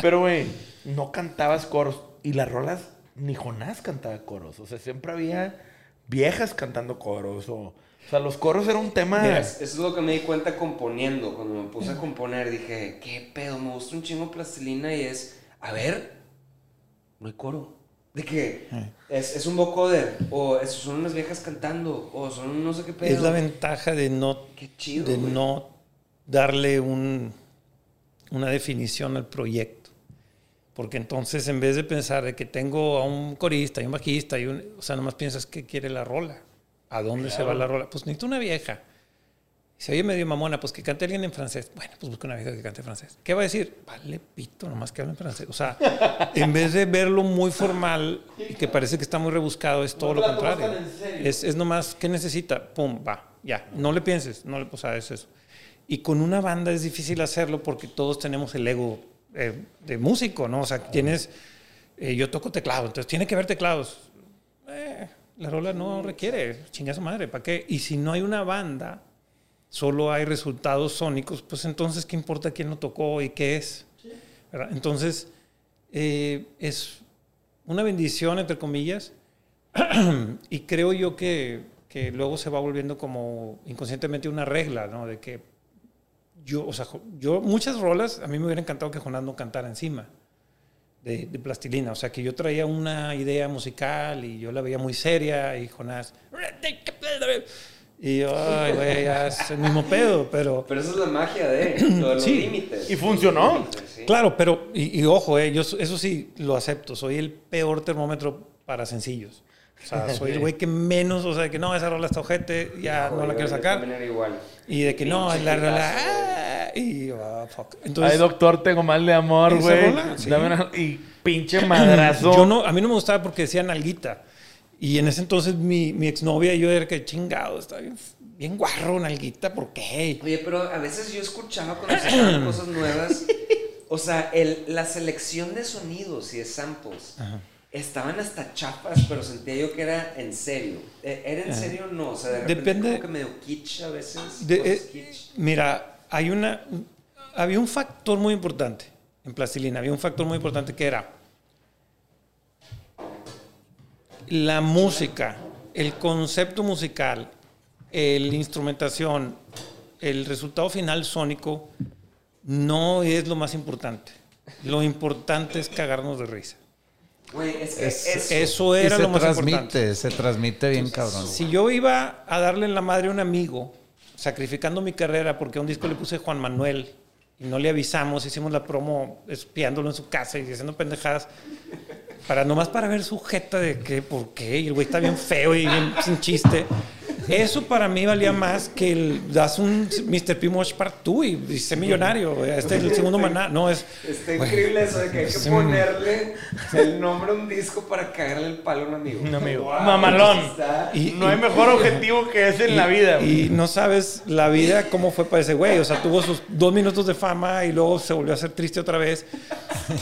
Pero, güey, no cantabas coros. Y las rolas, ni Jonás cantaba coros. O sea, siempre había viejas cantando coros. O, o sea, los coros era un tema... Mira, eso es lo que me di cuenta componiendo. Cuando me puse a componer, dije, ¿qué pedo? Me gusta un chingo plastilina y es, a ver, no hay coro. De que es, es un vocoder, o es- son unas viejas cantando, o son no sé qué pedo. Es la ventaja de no, chido, de no darle un, una definición al proyecto. Porque entonces, en vez de pensar de que tengo a un corista y un bajista, y un, o sea, nomás piensas qué quiere la rola, a dónde se va la rola. Pues necesito una vieja. Se oye medio mamona, pues que cante alguien en francés. Bueno, pues busca una vieja que cante francés. ¿Qué va a decir? Vale, pito, nomás que hable en francés. O sea, en vez de verlo muy formal y que parece que está muy rebuscado, es todo No lo contrario. Es, es nomás, ¿qué necesita? Pum, va, ya. No le pienses, no le, o sea, es eso. Y con una banda es difícil hacerlo porque todos tenemos el ego eh, de músico, ¿no? O sea, tienes, eh, yo toco teclado, entonces tiene que haber teclados. Eh, la rola no requiere, chinga su madre, ¿para qué? Y si no hay una banda, solo hay resultados sónicos, pues entonces, ¿qué importa quién lo tocó y qué es? Entonces, eh, es una bendición, entre comillas, (clears throat) y creo yo que, que luego se va volviendo como inconscientemente una regla, ¿no? De que yo, o sea, yo, muchas rolas, a mí me hubiera encantado que Jonás no cantara encima de, de plastilina. O sea, que yo traía una idea musical y yo la veía muy seria y Jonás. Y yo, ay, güey, ya es el mismo pedo, pero. Pero esa es la magia de, (clears throat) lo de los Sí. límites. Y funcionó. Límites, sí. Claro, pero, y, y ojo, eh, yo so- eso sí lo acepto. Soy el peor termómetro para sencillos. O sea, soy el güey que menos, o sea, de que no, esa rola está ojete, ya no, Joder, la quiero sacar. igual. Y de que no, Pinche la rola. ah, y yo, ah, fuck. Entonces, Ay, doctor, tengo mal de amor, ¿Esa güey. Sí. Y pinche madrazo. (clears throat) yo no, a mí no me gustaba porque decía nalguita. Y en ese entonces mi, mi exnovia y yo era que chingado, está bien, bien guarro, nalguita, ¿por qué? Oye, pero a veces yo escuchaba cuando sacaban cosas nuevas, o sea, el, la selección de sonidos y de samples estaban hasta chafas, pero sentía yo que era en serio. Eh, ¿Era en serio o no? O sea, de repente Depende- como que medio kitsch a veces. De- eh, kitsch. mira, hay una, había un factor muy importante en plastilina, había un factor muy importante que era la música, el concepto musical, la instrumentación, el resultado final sónico no es lo más importante. Lo importante es cagarnos de risa. Güey, es que Es- eso, era se lo más transmite, importante. se transmite bien cabrón. Si yo iba a darle en la madre a un amigo, sacrificando mi carrera porque a un disco le puse Juan Manuel y no le avisamos, hicimos la promo espiándolo en su casa y haciendo pendejadas. Para, nomás para ver su jeta de que, ¿por qué? Y el güey está bien feo y bien sin chiste. Eso para mí valía más que el das un Mr. P. Mosh para tú y, y sé millonario. Este es el segundo maná. No, es. Está güey, increíble eso de que hay que ponerle el nombre a un disco para cagarle el palo a un amigo. Un amigo. Wow, Mamalón. Y- no hay mejor objetivo que ese en la vida. Y no sabes la vida cómo fue para ese güey. O sea, tuvo sus dos minutos de fama y luego se volvió a hacer triste otra vez.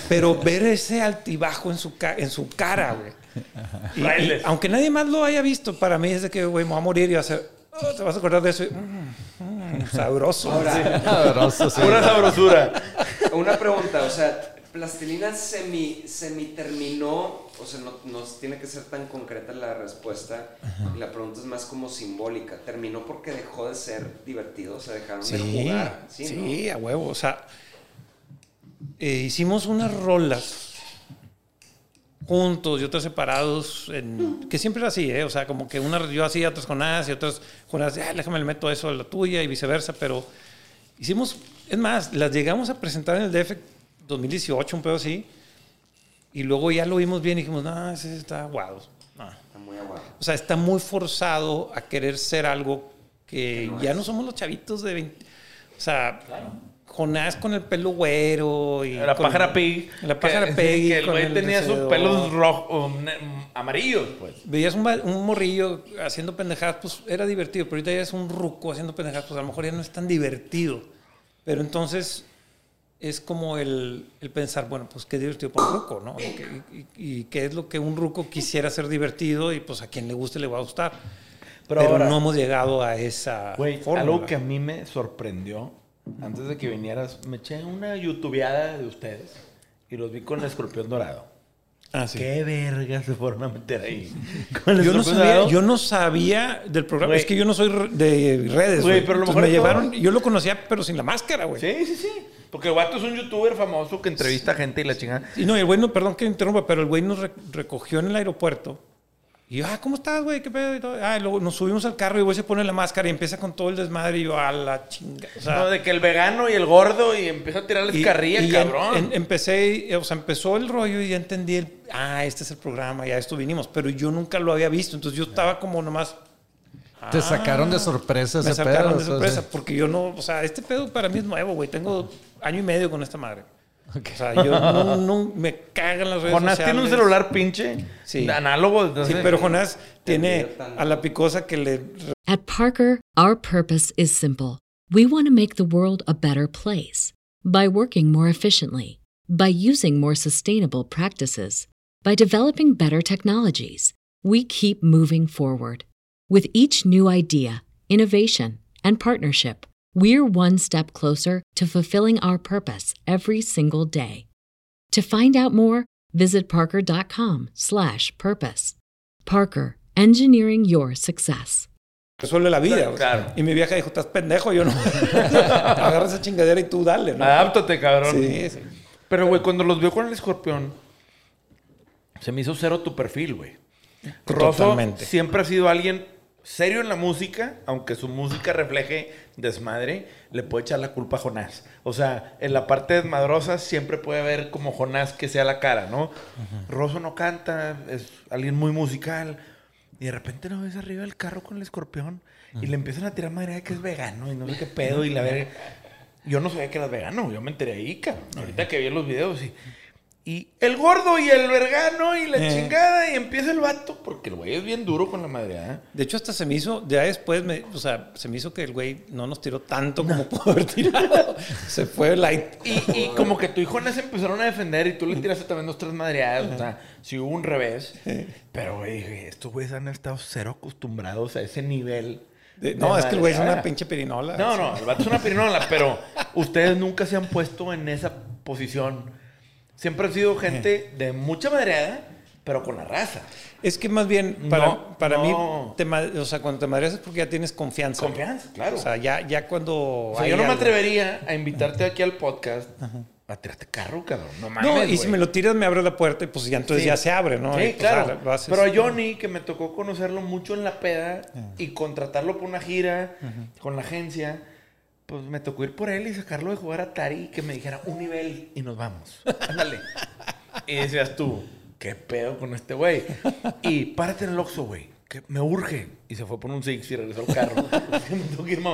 Pero ver ese altibajo en su, en su cara, güey. Y- y Bailes. aunque nadie más lo haya visto, para mí es de que, güey, me voy a morir y va a ser. "Oh, te vas a acordar de eso. y, mm, mm, sabroso. (laughs) Sabroso, sí. Pura sabrosura. Una pregunta, o sea, Plastilina semi, semi terminó, o sea, no, no tiene que ser tan concreta la respuesta. La pregunta es más como simbólica. ¿Terminó porque dejó de ser divertido? O sea, dejaron de Sí, jugar. sí, ¿no? a huevo. O sea, eh, hicimos unas rolas juntos y otras separados, en- que siempre era así, ¿eh? O sea, como que una yo hacía, otras con As y otras con As, "Ah, déjame le meto eso a la tuya y viceversa, pero hicimos, es más, las llegamos a presentar en el DF 2018, un pedo así, y luego ya lo vimos bien y dijimos, no, ese está aguado. No. Está muy aguado. O sea, está muy forzado a querer ser algo que ya no somos los chavitos de 20. O sea, Jonás con el pelo güero y. La con- pájara Pig. La pájara que, Peggy. Que el con güey tenía sus pelos rojos, amarillos, pues. Veías un, un morrillo haciendo pendejadas, pues era divertido, pero ahorita ya es un ruco haciendo pendejadas, pues a lo mejor ya no es tan divertido. Pero entonces es como el, el pensar, bueno, pues qué divertido para un ruco, ¿no? Y, qué- y- y qué es lo que un ruco quisiera ser divertido y pues a quien le guste le va a gustar. Pero Pero, ahora- no hemos llegado a esa Güey, fórmula. algo que a mí me sorprendió, antes de que vinieras, me eché una youtubeada de ustedes y los vi con el escorpión dorado. Ah, sí. ¿Qué verga se fueron a meter ahí? (laughs) Con el Yo no, sabía, dorado. yo no sabía del programa. Güey. Es que yo no soy de redes, Güey, pero a lo mejor me llevaron, yo lo conocía, pero sin la máscara, güey. Sí, sí, sí. Porque el vato es un youtuber famoso que entrevista gente y la chingada. Y no, el güey, no, perdón que interrumpa, pero el güey nos re- recogió en el aeropuerto. Y yo, ah, ¿cómo estás, güey? ¿Qué pedo? Y todo. Ah, y luego nos subimos al carro y güey se pone la máscara y empieza con todo el desmadre. Y yo, a la chinga. O sea, No, de que el vegano y el gordo y empieza a tirarles y- carrilla, y cabrón. en- empecé, o sea, empezó el rollo y ya entendí, el, ah, este es el programa, ya a esto vinimos. Pero yo nunca lo había visto. Entonces yo estaba como nomás. Te sacaron de sorpresa Me ese sacaron pedo, de sorpresa, porque yo no, o sea, este pedo para mí es nuevo, güey. Tengo año y medio con esta madre. O sea, yo (laughs) no, no- me cagan las redes Jonás tiene un celular pinche, Sí. análogo. Sí, entonces- pero Jonás tiene a la picosa que le At Parker, our purpose is simple. We want to make the world a better place by working more efficiently, by using more sustainable practices, by developing better technologies. We keep moving forward. With each new idea, innovation, and partnership, we're one step closer to fulfilling our purpose every single day. To find out more, visit parker.com/purpose. Parker, engineering your success. resuelve la vida. Claro. Y mi vieja dijo, estás pendejo, yo no. (laughs) Agarra esa chingadera y tú dale, ¿no? Adáptate, cabrón. Sí, sí. Pero, güey, cuando los veo con el escorpión, se me hizo cero tu perfil, güey. Rosso Totalmente. siempre ha sido alguien serio en la música, aunque su música refleje desmadre, le puede echar la culpa a Jonás. O sea, en la parte desmadrosa siempre puede haber como Jonás que sea la cara, ¿no? Rosso no canta, es alguien muy musical. Y de repente lo ves arriba del carro con el escorpión y le empiezan a tirar madre de que es vegano y no sé qué pedo y la verga. Yo no sabía que eras vegano, yo me enteré ahí, cabrón. Ahorita que vi los videos y... Y el gordo y el vergano y la Eh. chingada y empieza el vato, porque el güey es bien duro con la madre, ¿eh? De hecho, hasta se me hizo, ya después, me, o sea, se me hizo que el güey no nos tiró tanto como (laughs) pudo haber tirado. se fue light. Y, y como que tu hijo se empezaron a defender y tú le tiraste también dos, tres madreadas. O sea, si hubo un revés. Pero, güey, estos güeyes han estado cero acostumbrados a ese nivel. De- de no, es que el güey es una madreada. pinche pirinola. No, no, el vato es una pirinola, pero ustedes nunca se han puesto en esa posición. Siempre han sido gente de mucha madreada, pero con la raza. Es que más bien, para, No, para no. mí, te o sea, cuando te madreas es porque ya tienes confianza. Confianza, claro. O sea, ya, ya cuando. O sea, yo no me atrevería a invitarte aquí al podcast a tirarte carro, cabrón. No mames, No, y si me lo tiras, me abre la puerta y pues ya entonces Sí. ya se abre, ¿no? Sí, Y, pues, claro. ah, haces. Pero a Johnny, que me tocó conocerlo mucho en la peda y contratarlo por una gira con la agencia, pues me tocó ir por él y sacarlo de jugar a Atari y que me dijera un nivel y nos vamos. Ándale. y decías tú, ¿qué pedo con este güey? Y párate en el Oxxo, güey. Que me urge. Y se fue por un Six y regresó al carro. (laughs)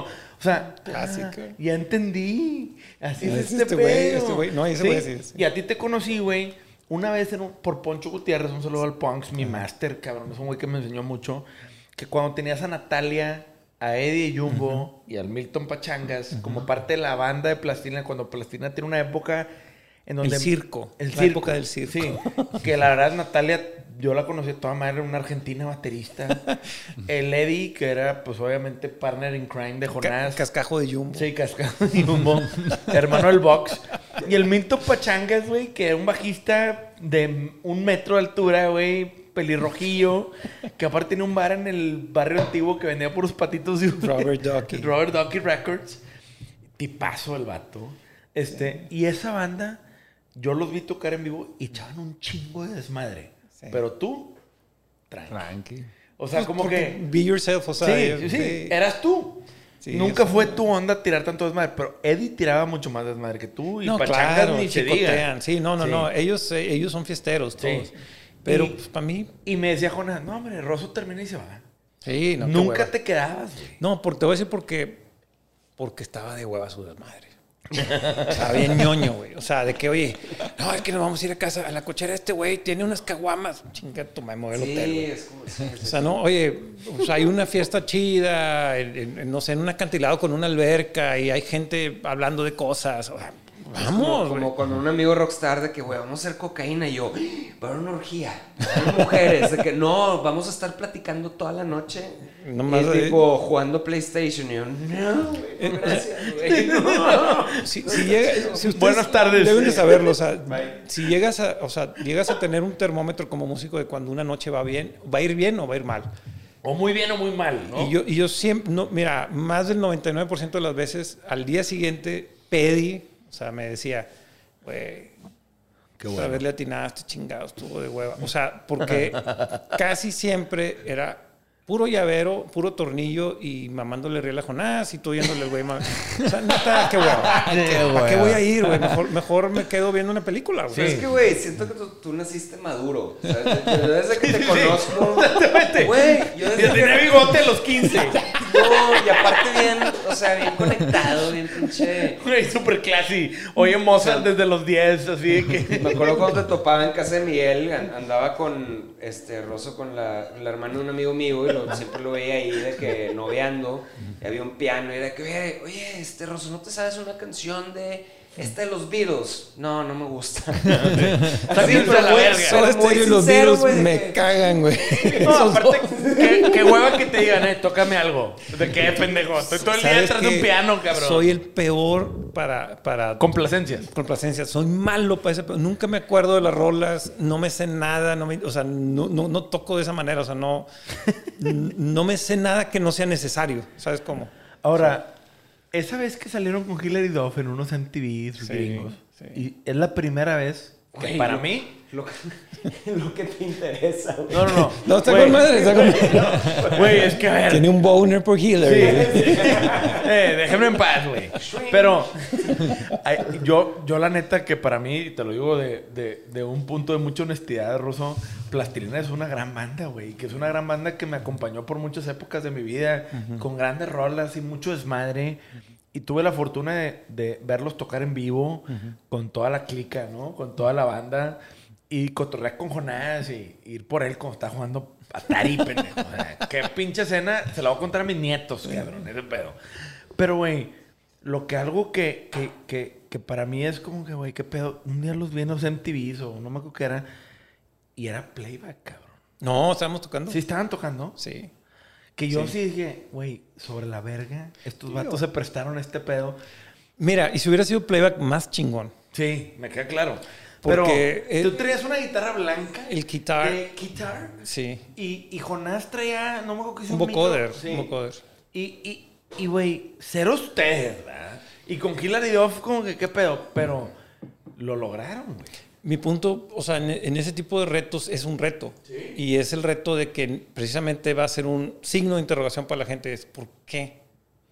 O sea, Clásico. ah, ya entendí. Así es Es este, este pedo. este güey. No, ese güey sí es. Y a ti te conocí, güey, una vez en un- por Poncho Gutiérrez, un saludo al Punks, mi máster, cabrón. Es un güey que me enseñó mucho. Que cuando tenías a Natalia, a Eddie Jumbo y al Milton Pachangas, como parte de la banda de Plastina, cuando Plastina tiene una época en donde. El circo, El la circo. época del circo. Sí. Que la verdad, Natalia, yo la conocí toda madre, una argentina baterista. (laughs) el Eddie, que era, pues obviamente, partner in crime de Jonás. cascajo de Jumbo. Sí, Cascado y Jumbo, (laughs) hermano del box. Y el Milton Pachangas, güey, que era un bajista de un metro de altura, güey, pelirrojillo, que aparte tiene un bar en el barrio antiguo que vendía puros patitos de Robert Ducky. Robert Ducky Records. Tipazo el vato. Este, y esa banda, yo los vi tocar en vivo y echaban un chingo de desmadre. Sí. Pero tú, tranqui. Tranqui. O sea, Pues como que... Be yourself, o sea. Sí, sí, sí, eras tú. Sí, Nunca fue tu onda tirar tanto desmadre, pero Eddie tiraba mucho más desmadre que tú y No, Pachangas claro, ni se. Sí, no, no, Sí. no. Ellos, eh, ellos son fiesteros Sí. Pero Y- pues, para mí, Y me decía Jonas, no, hombre, Rosso termina y se va. sí, no. Nunca te quedabas, güey. No, porque te voy a decir porque, porque estaba de hueva su desmadre. Estaba bien ñoño, güey. O sea, de que, oye, no, es que nos vamos a ir a casa, a la cochera de este güey, tiene unas caguamas. Chinga, tu madre, mueve el hotel, Sí, güey. es como... sí, O sea, no, oye, o sea, hay una fiesta chida, en- en- no sé, en un acantilado con una alberca y hay gente hablando de cosas. O sea, vamos, Como, como con un amigo rockstar de que, güey, vamos a hacer cocaína. Y yo, para una orgía. Mujeres. De que, no, vamos a estar platicando toda la noche. Nomás y de- tipo, jugando PlayStation. Y yo, no, güey, no, gracias, güey. (laughs) No. Si, si llega- si ustedes Buenas tardes. Deben de saberlo. O sea, si llegas a, o sea, llegas a tener un termómetro como músico de cuando una noche va bien, va a ir bien o va a ir mal. O muy bien o muy mal, ¿no? Y, yo, y yo siempre, no, mira, más del 99% de las veces, al día siguiente pedí, sea, me decía, güey, Qué otra vez le atinaste, chingados, estuvo de hueva. O sea, porque (laughs) casi siempre era puro llavero, puro tornillo y mamándole riel a Jonás y tú yéndole el güey. O sea, neta, qué. (laughs) Qué ¿A qué voy a ir, güey? Mejor, mejor me quedo viendo una película, güey. Pero es que, güey, siento que tú, tú naciste maduro. O sea, yo- desde que te conozco. Exactamente. Güey, yo desde Yo que. tenía bigote a los 15. No, y aparte bien, o sea, bien conectado, bien pinche. Güey, super classy. Oye, Mozart desde los 10, así de que... Me acuerdo cuando te topaba en casa de Miguel, an- andaba con este Rosso, con la, la hermana de un amigo mío, y siempre lo veía ahí de que noveando, y había un piano, y era que, oye, oye, este Rosso, ¿no te sabes una canción de esta de los Beatles? No, no me gusta. (laughs) Así, bien pero la verga. Stereo y los sincero, virus de me que- cagan, güey. No, aparte, qué, qué hueva que te digan, eh, tócame algo. ¿De qué, pendejo? Estoy todo el día ¿Sabes detrás de un piano, cabrón. Soy el peor para, para Complacencias. complacencia. Soy malo para ese. Nunca me acuerdo de las rolas, no me sé nada, no me, o sea, no, no, no toco de esa manera, o sea, no, (laughs) no me sé nada que no sea necesario, ¿sabes cómo? Ahora, esa vez que salieron con Hillary Duff en unos MTVs Sí, gringos, sí. y es la primera vez que para lo- mí... Lo que, (laughs) lo que te interesa, güey. No, no, no. (laughs) No, está con madre, está con madre. (laughs) Güey, es que a ver... Tiene un boner por Hillary. eh, déjenme en paz, güey. Pero ay, yo, yo la neta que para mí, y te lo digo de, de- de un punto de mucha honestidad, Ruso, Plastilina es una gran banda, güey. Que es una gran banda que me acompañó por muchas épocas de mi vida, con grandes rolas y mucho desmadre. Y tuve la fortuna de, de verlos tocar en vivo con toda la clica, ¿no? Con toda la banda. Y cotorrear con Jonás y ir por él cuando está jugando Atari, (laughs) pendejo. O sea, qué pinche escena. Se la voy a contar a mis nietos, cabrón. Ese pedo. Pero, güey, lo que algo que, que, que, que para mí es como que, güey, qué pedo. Un día los vi en los MTVs o no me acuerdo qué era. Y era playback, cabrón. No, estábamos tocando. Sí, estaban tocando. Sí. Que yo Sí. sí, dije, güey, sobre la verga. Estos vatos se prestaron a este pedo. Mira, y si hubiera sido playback más chingón. Sí, me queda claro. Porque Pero tú traías una guitarra blanca. El guitar. De guitar. Sí. Y, y Jonás traía, no me acuerdo qué hizo Un vocoder. Sí. Un vocoder. Y, y, y, güey, ser ustedes, ¿verdad? Y con Hillary Duff, como que qué pedo. Pero lo lograron, güey. Mi punto, o sea, en, en ese tipo de retos es un reto. Y es el reto de que precisamente va a ser un signo de interrogación para la gente. Es ¿por qué?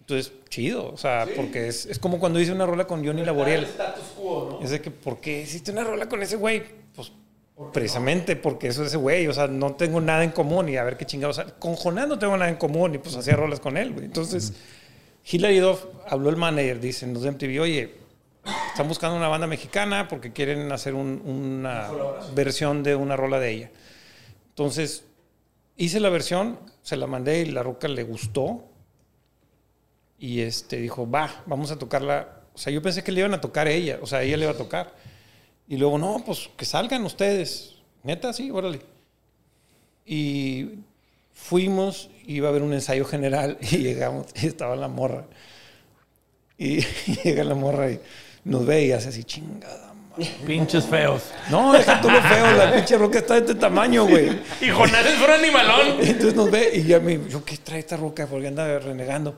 Entonces, chido, o sea, porque es, es como cuando hice una rola con Johnny Laboriel. El status quo, ¿no? Es de que, ¿por qué hiciste una rola con ese güey? Pues precisamente porque eso es ese güey, o sea, no tengo nada en común y a ver qué chingados. o sea, Con Jonás no tengo nada en común y pues hacía rolas con él, güey. Entonces, Hilary Duff habló el manager, dice, nos MTV, oye, están buscando una banda mexicana porque quieren hacer un- una versión de una rola de ella. Entonces, hice la versión, se la mandé y la roca le gustó. Y este dijo, va, vamos a tocarla. O sea, yo pensé que le iban a tocar ella, o sea, ella le iba a tocar. Y luego, no, pues que salgan ustedes. Neta, sí, órale. Y fuimos, iba a haber un ensayo general (laughs) y llegamos y estaba la morra. Y, (laughs) llega la morra y nos ve y hace así, chingada. madre". Pinches feos. No, deja tú lo feo, la pinche roca está de este tamaño, güey. (laughs) Y Jonás es un animalón. Entonces nos ve y ya me yo, ¿qué trae esta roca? Porque anda renegando.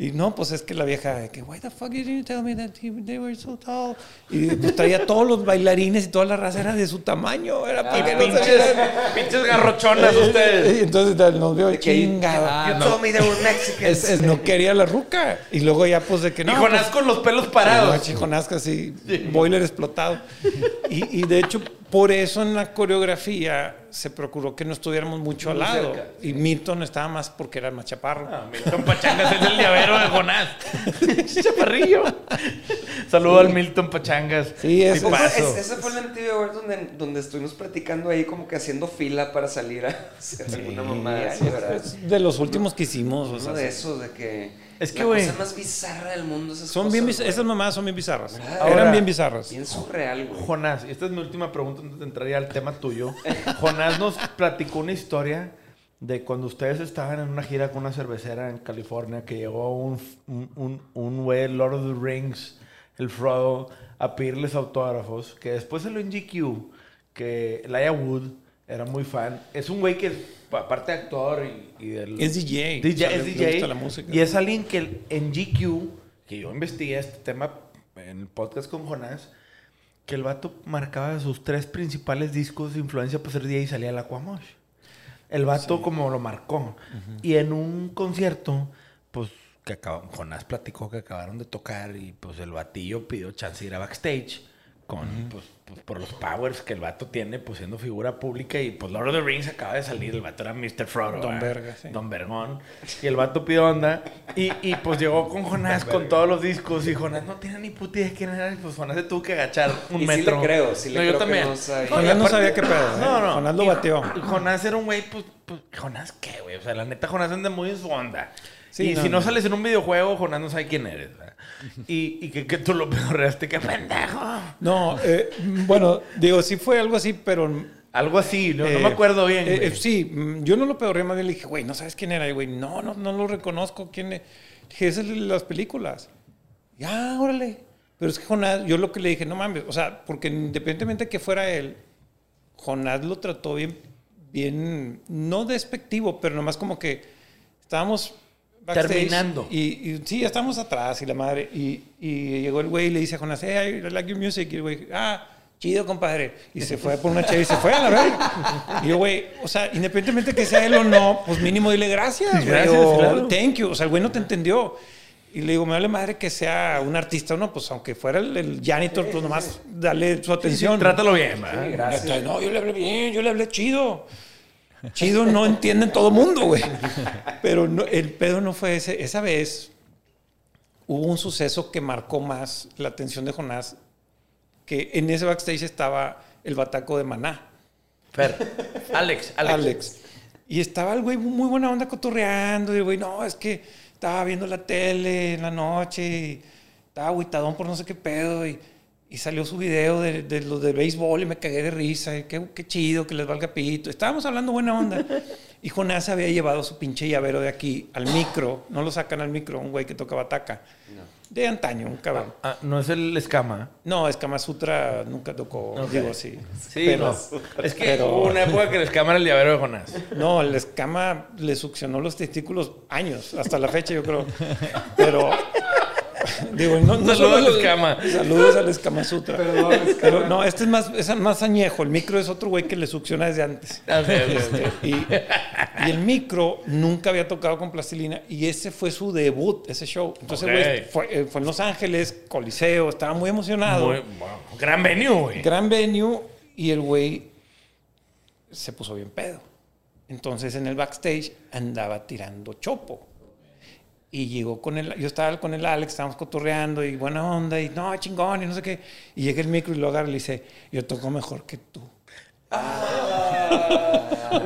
Y no, pues es que la vieja, que, why the fuck didn't you tell me that he- they were so tall? Y pues traía todos los bailarines y toda la raza era de su tamaño. Era porque no Pinches, sabía. pinches garrochonas ustedes. Y Entonces nos vio chingada. You told me they were Mexicans. Es- es- no quería la ruca. Y luego ya pues de que no. y pues, con los pelos no, parados. chijonazca así, boiler explotado. Y, y de hecho, por eso en la coreografía se procuró que no estuviéramos mucho al lado. Y Milton estaba más porque era el más chaparro. Ah, Milton Pachangas es el llavero de Jonás. (laughs) Chaparrillo. Saludo al Milton Pachangas. Sí, ese- Tipazo. Es- ese fue el MTV donde, donde estuvimos platicando ahí como que haciendo fila para salir a hacer alguna mamá de los últimos que hicimos. o sea, Uno de esos de que... Es que, la güey, cosa más bizarra del mundo esas son cosas, bien, esas mamadas son bien bizarras. Ahora- Eran bien bizarras. Bien surreal, güey. Jonás, y esta es mi última pregunta antes de entrar ya al tema tuyo. (laughs) Jonás nos platicó una historia de cuando ustedes estaban en una gira con una cervecera en California que llegó un, un, un, un güey, Lord of the Rings, el Frodo, a pedirles autógrafos, que después salió en GQ, que Laia Wood era muy fan. Es un güey que, aparte de actor y, y del... Es DJ. DJ, o sea, es le- le DJ. gusta la música. Y es alguien que en GQ, que yo investigué este tema en el podcast con Jonás, que el vato marcaba sus tres principales discos de influencia para ser DJ y salía el Aquamosh. El vato como lo marcó. Y en un concierto, pues, que acabó, Jonás platicó que acabaron de tocar y pues el batillo pidió chance de ir a backstage con, pues, pues, por los powers que el vato tiene, pues siendo figura pública y pues Lord of the Rings acaba de salir, el vato era Mr. Frodo. Don. Verga, sí. Don Vergón. Y el vato pidió onda. Y, y pues llegó con Jonás con todos los discos. Y Jonás no tiene ni puta idea de quién era. Y pues Jonás se tuvo que agachar un Y sí metro. le creo, sí le No, yo creo que también. no sabía. Jonás no aparte- sabía qué pedo. ¿eh? No, no. Jonás lo y Jonás era un güey, pues, pues, ¿Jonás qué, güey? O sea, la neta, Jonás anda muy en su onda. Sí, y no, si no, no. sales en un videojuego, Jonás no sabe quién eres. ¿verdad? Y, y que, que tú lo pedorreaste, qué pendejo. No, eh, bueno, digo, sí fue algo así, pero Algo así, no, no Eh, me acuerdo bien. eh, eh, sí, mm, yo no lo pedorré más bien le dije, güey, ¿no sabes quién era? Y güey, no, no, no lo reconozco. ¿Quién es? Dije, es el de las películas. Ya, órale. Pero es que Jonás, yo lo que le dije, no mames, o sea, porque independientemente de que fuera él, Jonás lo trató bien, bien, no despectivo, pero nomás como que estábamos Terminando. Y, y sí, ya estábamos atrás y la madre. Y, y llegó el güey y le dice a Jonás, hey, I like your music. Y el güey, ah, chido, compadre. Y se fue por una chévere y se fue a la verga. Y yo, güey, o sea, independientemente que sea él o no, pues mínimo dile gracias, güey. Gracias, o claro. thank you. O sea, el güey no te entendió. Y le digo, me vale madre que sea un artista o no, pues aunque fuera el, el janitor, pues nomás dale su Sí, sí, atención. trátalo bien. Sí, gracias. No, yo le hablé bien, yo le hablé chido. Chido no entiende todo mundo, güey. Pero no- el pedo no fue ese. Esa vez hubo un suceso que marcó más la atención de Jonás, que en ese backstage estaba el bataco de Maná, Fer. Alex, Alex. Alex. Y estaba el güey muy buena onda cotorreando. Y el güey, no, es que estaba viendo la tele en la noche y estaba agüitadón por no sé qué pedo. Y, y salió su video de, de los de béisbol y me cagué de risa. Y qué, qué chido que les valga pito. Estábamos hablando buena onda. (laughs) Y Jonás había llevado su pinche llavero de aquí al micro. No lo sacan al micro, un güey que toca bataca. De antaño, un cabrón. Ah, no es el escama. No, es Kama Sutra nunca tocó, Ok. digo así. Sí, Pero- no. Es que pero- hubo una época que el escama era el llavero de Jonás. No, el escama le succionó los testículos años, hasta la fecha yo creo. Pero, (laughs) Digo, no, no Saludos solo al los- escama. (laughs) Saludos al Escama Sutra. Pero no, este es más, es más añejo. El micro es otro güey que le succiona desde antes. Ah, sí. Y, y el micro nunca había tocado con plastilina y ese fue su debut, ese show. Entonces, güey, fue, eh, fue en Los Ángeles, Coliseo, estaba muy emocionado. Muy- wow. Gran venue, güey. Gran venue y el güey se puso bien pedo. Entonces en el backstage andaba tirando chopo. Y llegó con el, yo estaba con el Alex, estábamos cotorreando y buena onda y no, chingón y no sé qué. Y llega el micro y lo agarra y le dice, yo toco mejor que tú.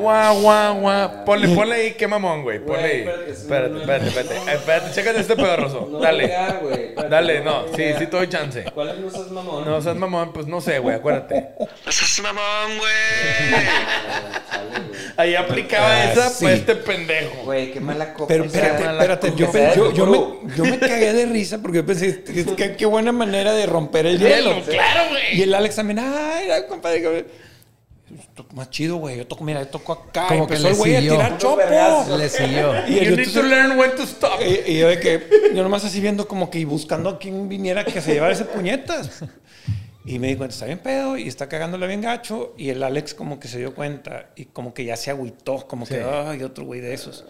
Guau, guau, guau. Ponle, ponle ahí, qué mamón, güey. Ponle ahí. espérate, Espérate, no, no, espérate, no. espérate. Eh, Espérate, chécate este pedorroso. No Dale. pegar, güey. Espérate, Dale, no. Sí, sí te doy chance. ¿Cuál es no seas mamón? No seas mamón, pues no sé, güey, acuérdate. Chale, güey. (laughs) Ahí aplicaba Ah, esa, sí. pues este pendejo. Güey, qué mala copa. Pero espérate, espérate, yo, me, yo me cagué de risa porque yo pensé, "Es que- qué buena manera de romper el hielo. claro, güey. Y el Alex también, ay, ay, compadre, más chido, güey. Yo toco, mira, yo toco acá. Como empezó que el le güey a siguió. tirar chopo. Le siguió. (laughs) Y You yo, need entonces- to learn when to stop. y, y yo de que, yo nomás así viendo como que y buscando a quien viniera que se llevara ese puñetas. Y me di cuenta, está bien pedo y está cagándola bien gacho. Y el Alex como que se dio cuenta y como que ya se agüitó, como que, ay, otro güey de esos.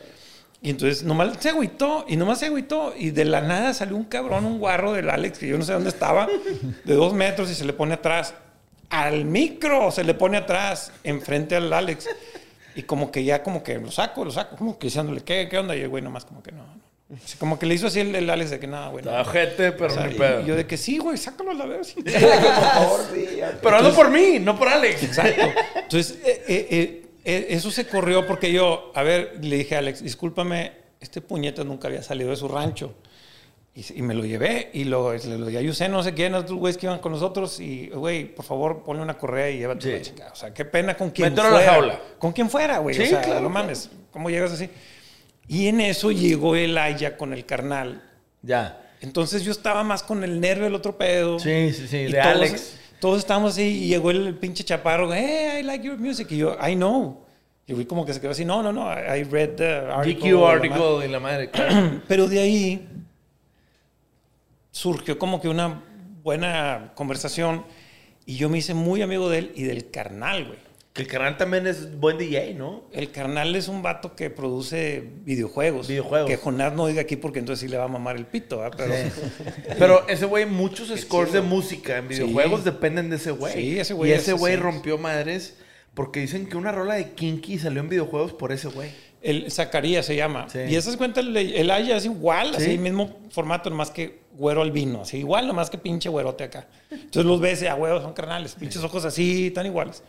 Y entonces nomás se agüitó y nomás se agüitó y de la nada salió un cabrón, un guarro del Alex, que yo no sé dónde estaba, de dos metros y se le pone atrás. Al micro se le pone atrás, enfrente al Alex. Y como que ya como que lo saco, lo saco, como que diciéndole, ¿qué, qué onda? Y el güey nomás como que no. no. Así como que le hizo así el, el Alex de que nada, güey. no". No, gente, pero O sea, ni pedo. y yo de que sí, güey, sácalo a la vez. (laughs) sí. Por favor, sí. ya. Pero hazlo por mí, no por Alex. Exacto. Entonces, eh, eh, eh, eso se corrió porque yo, a ver, le dije a Alex, discúlpame, este puñeta nunca había salido de su rancho. Y, y me lo llevé y lo, le lo a Yusén, no sé quién, otros güeyes que iban con nosotros. Y, güey, por favor, ponle una correa y llévate Sí. la chica. O sea, qué pena con quien Mételo a la fuera. jaula. Con quien fuera, güey. Sí, o sea, claro, no mames. ¿Cómo llegas así? Y en eso llegó el Aya con el carnal. Ya. Entonces yo estaba más con el nervio del otro pedo. Sí, sí, sí, Y de todos, Alex. Todos estábamos así y llegó el pinche chaparro, hey, I like your music. Y yo, I know. Y fui como que se quedó así, no, no, no, I read the article. GQ la madre". article y la madre. claro. (clears throat) Pero de ahí surgió como que una buena conversación y yo me hice muy amigo de él y del carnal, güey. Que el canal también es buen DJ, ¿no? El carnal es un vato que produce videojuegos. Videojuegos. Que Jonás no diga aquí porque entonces sí le va a mamar el pito, ¿verdad? Pero, (laughs) Pero ese güey, muchos scores de música en videojuegos Sí. dependen de ese güey. Sí, ese güey Y es ese güey rompió madres porque dicen que una rola de Kinky salió en videojuegos por ese güey. El Zacarías se llama. Sí. Y esas cuenta el, el Aya es igual, Sí. así mismo formato, nomás que güero albino, así igual, nomás que pinche güerote acá. Entonces los ves a huevos son carnales, pinches ojos así, tan iguales.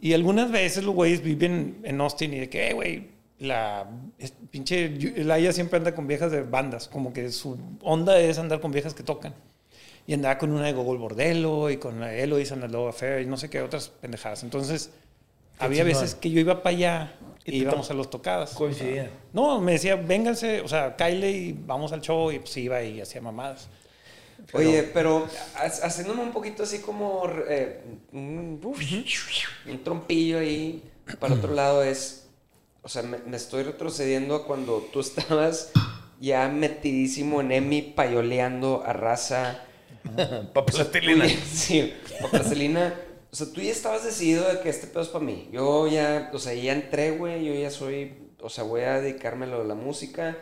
Y algunas veces los güeyes viven en Austin y de que, "Eh, güey, la es- pinche el Aya siempre anda con viejas de bandas, como que su onda es andar con viejas que tocan. Y andaba con una de Gogol Bordello y con la Eloise and the Love Affair y no sé qué otras pendejadas. Entonces, había veces que yo iba para allá Y y to- a los tocadas. Coincidían. No, me decía, vénganse, o sea, Kyle y vamos al show y pues iba y hacía mamadas. Oye, pero ha- haciéndome un poquito así como eh, un, trompillo ahí para otro lado es, o sea, me, me estoy retrocediendo a cuando tú estabas ya metidísimo en Emi payoleando a raza. (laughs) Paplastilina. Sí, Paplastilina. O sea, tú ya estabas decidido de que este pedo es para mí. Yo ya, o sea, ya entré, güey, yo ya soy, o sea, voy a dedicarme a lo de la música.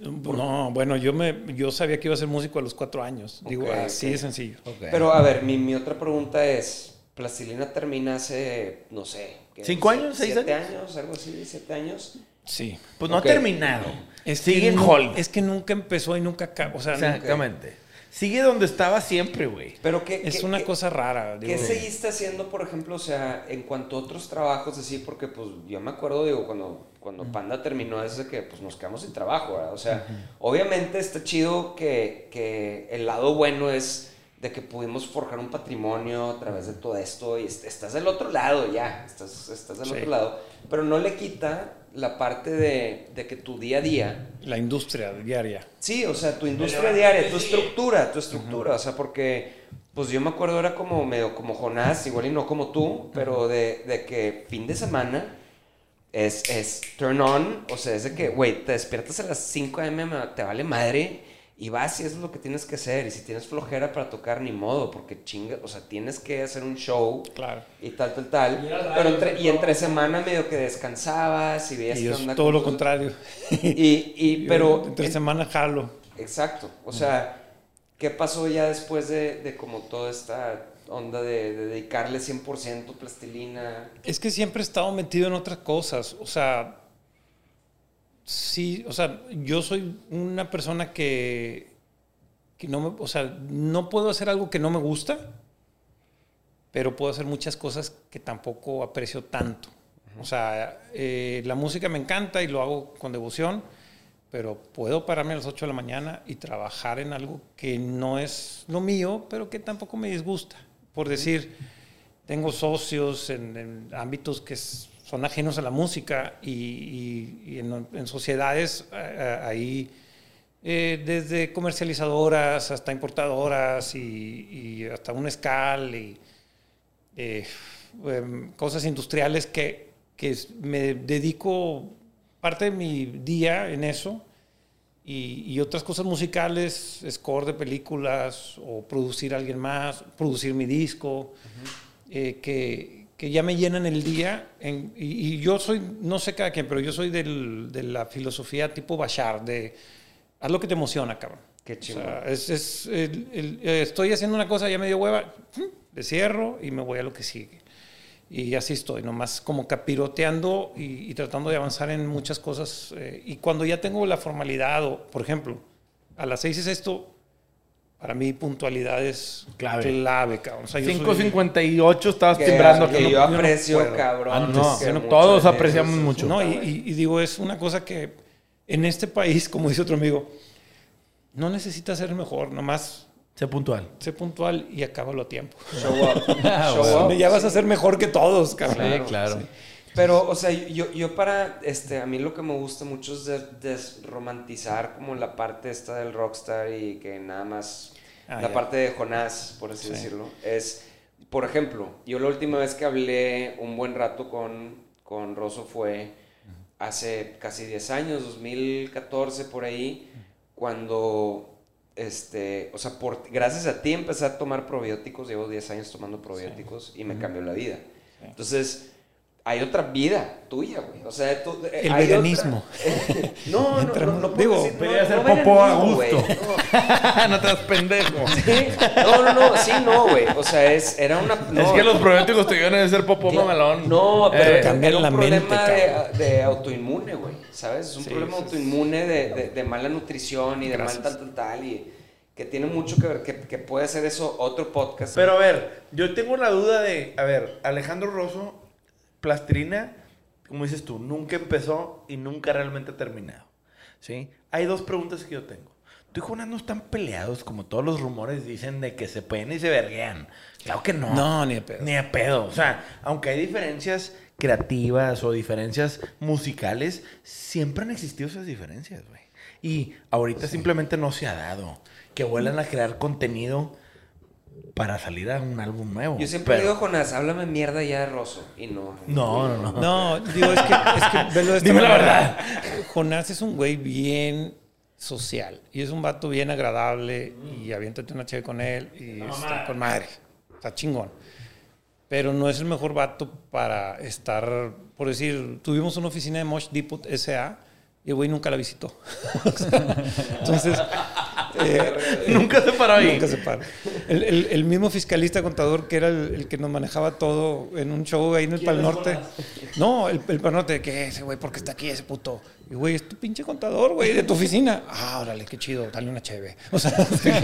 No, bueno, yo me, yo sabía que iba a ser músico a los cuatro años. Digo, así de sencillo. Pero a ver, mi, mi otra pregunta es, Plastilina termina hace, no sé. ¿Cinco Sie- años? ¿Seis ¿Siete años? años? Algo así, siete años. Sí. Pues no ha terminado. Es Sigue que en hold. Es que nunca empezó y nunca acabó. O sea, nunca- Exactamente. Sigue donde estaba siempre, güey. Pero ¿qué, es qué- una qué- cosa rara. ¿Qué digo. seguiste haciendo, por ejemplo, o sea, en cuanto a otros trabajos, así? Porque, pues, yo me acuerdo, digo, cuando, cuando Panda terminó, es de que, pues, nos quedamos sin trabajo, ¿verdad? O sea, obviamente está chido que, que el lado bueno es de que pudimos forjar un patrimonio a través de todo esto y est- estás del otro lado ya, estás, estás del Sí. otro lado, pero no le quita la parte de, de que tu día a día La industria diaria. Sí, o sea, tu industria diaria, tu estructura, tu estructura, o sea, porque, pues yo me acuerdo era como medio como Jonás, igual y no como tú, pero de, de que fin de semana es, es turn on, o sea, es de que, güey, te despiertas a las 5 am, te vale madre, Y vas y eso es lo que tienes que hacer. Y si tienes flojera para tocar, ni modo, porque chinga, o sea, tienes que hacer un show Claro. y tal, tal, tal. Y Pero entre, y entre semana medio que descansabas y veías Y onda todo lo contrario. (laughs) Y, y, (laughs) pero... Entre semana jalo. Exacto. O sea, ¿qué pasó ya después de, de como toda esta onda de, de dedicarle 100% plastilina? Es que siempre he estado metido en otras cosas. O sea, sí, o sea, yo soy una persona que, que no me, o sea, no puedo hacer algo que no me gusta, pero puedo hacer muchas cosas que tampoco aprecio tanto. O sea, eh, la música me encanta y lo hago con devoción, pero puedo pararme a las 8 de la mañana y trabajar en algo que no es lo mío, pero que tampoco me disgusta. Por decir, tengo socios en, en ámbitos que s- son ajenos a la música y, y- y en, en sociedades ahí, eh, desde comercializadoras hasta importadoras y, y hasta un escal y eh, em, cosas industriales que, que me dedico parte de mi día en eso y, y otras cosas musicales, score de películas o producir a alguien más, producir mi disco, eh, que, que ya me llenan el día. en- y, y yo soy, no sé cada quien, pero yo soy del- de la filosofía tipo Bashar, de haz lo que te emociona, cabrón. Qué O chingón. sea, es, es el- el- eh, estoy haciendo una cosa, ya me dio hueva, le cierro y me voy a lo que sigue. Y así estoy, nomás como capiroteando y, y tratando de avanzar en muchas cosas. eh, y cuando ya tengo la formalidad, o, por ejemplo, a las seis es esto, para mí puntualidad es Clave. clave, cabrón. O sea, yo soy- 5.58 estabas Que, timbrando. que aquí. yo yo no aprecio, puedo. cabrón. Antes, que yo no- mucho todos eso apreciamos mucho. No, y, y- y digo, es una cosa que en este país, como dice otro amigo, no necesitas ser mejor, nomás Sé puntual. sé puntual y acábalo a tiempo. (laughs) Show up. (laughs) Show up. ya vas a ser mejor que todos, cabrón. Sí, claro. Pero, o sea, yo, yo para, este, a mí lo que me gusta mucho es des- desromantizar como la parte esta del rockstar y que nada más, Ah, la ya. parte de Jonás, por así Sí. decirlo, es, por ejemplo, yo la última vez que hablé un buen rato con, con Rosso fue hace casi 10 años, 2014 por ahí, cuando, este, o sea, por, gracias a ti empecé a tomar probióticos, llevo 10 años tomando probióticos y me cambió la vida. Entonces, hay otra vida tuya, güey. O sea, tú, El hay veganismo. otra- (laughs) no, no, no, no, no puedo Digo, decir- no, hacer no popó a gusto. güey, no. (laughs) no te das pendejo. Sí. No, no, no, sí, no, güey. O sea, es, era una. es que los probióticos te iban a hacer popó mamalón. No, pero Eh, era, cambian era un la problema mente, de, de autoinmune, güey. ¿Sabes? Es un Sí, problema sí, autoinmune de, de, de mala nutrición y de Gracias. mal tal, tal, tal. Y que tiene mucho que ver, que, que puede ser eso otro podcast. Pero a ver, yo tengo la duda de, a ver, Alejandro Rosso, Plastilina, como dices tú, nunca empezó y nunca realmente ha terminado. ¿Sí? Hay dos preguntas que yo tengo. Tú y Jonás no están peleados como todos los rumores dicen de que se pueden y se verguean. Claro que no. No, ni de pedo. Ni de pedo. O sea, aunque hay diferencias creativas o diferencias musicales, siempre han existido esas diferencias, güey. Y ahorita simplemente no se ha dado. Que vuelan a crear contenido para salir a un álbum nuevo. Yo siempre Pero- digo, Jonás, háblame mierda ya de Rosso. Y no. No, no, no. No, digo, es que, es que velo de esta Dime la manera. verdad. Jonás es un güey bien social y es un vato bien agradable y aviéntate una chévere con él y está con madre. Está chingón. Pero no es el mejor vato para estar, por decir, tuvimos una oficina de Mosh Depot SA y el güey nunca la visitó. (laughs) O sea, Entonces, eh, (laughs) Nunca se paró ahí. Nunca se para. El, el- el mismo fiscalista contador que era el, el que nos manejaba todo en un show ahí en el Pal Norte. No, el, el Pal Norte, que ese güey, porque está aquí ese puto? Y güey, es tu pinche contador, güey, de tu oficina. Ah, órale, qué chido, dale una cheve. O sea,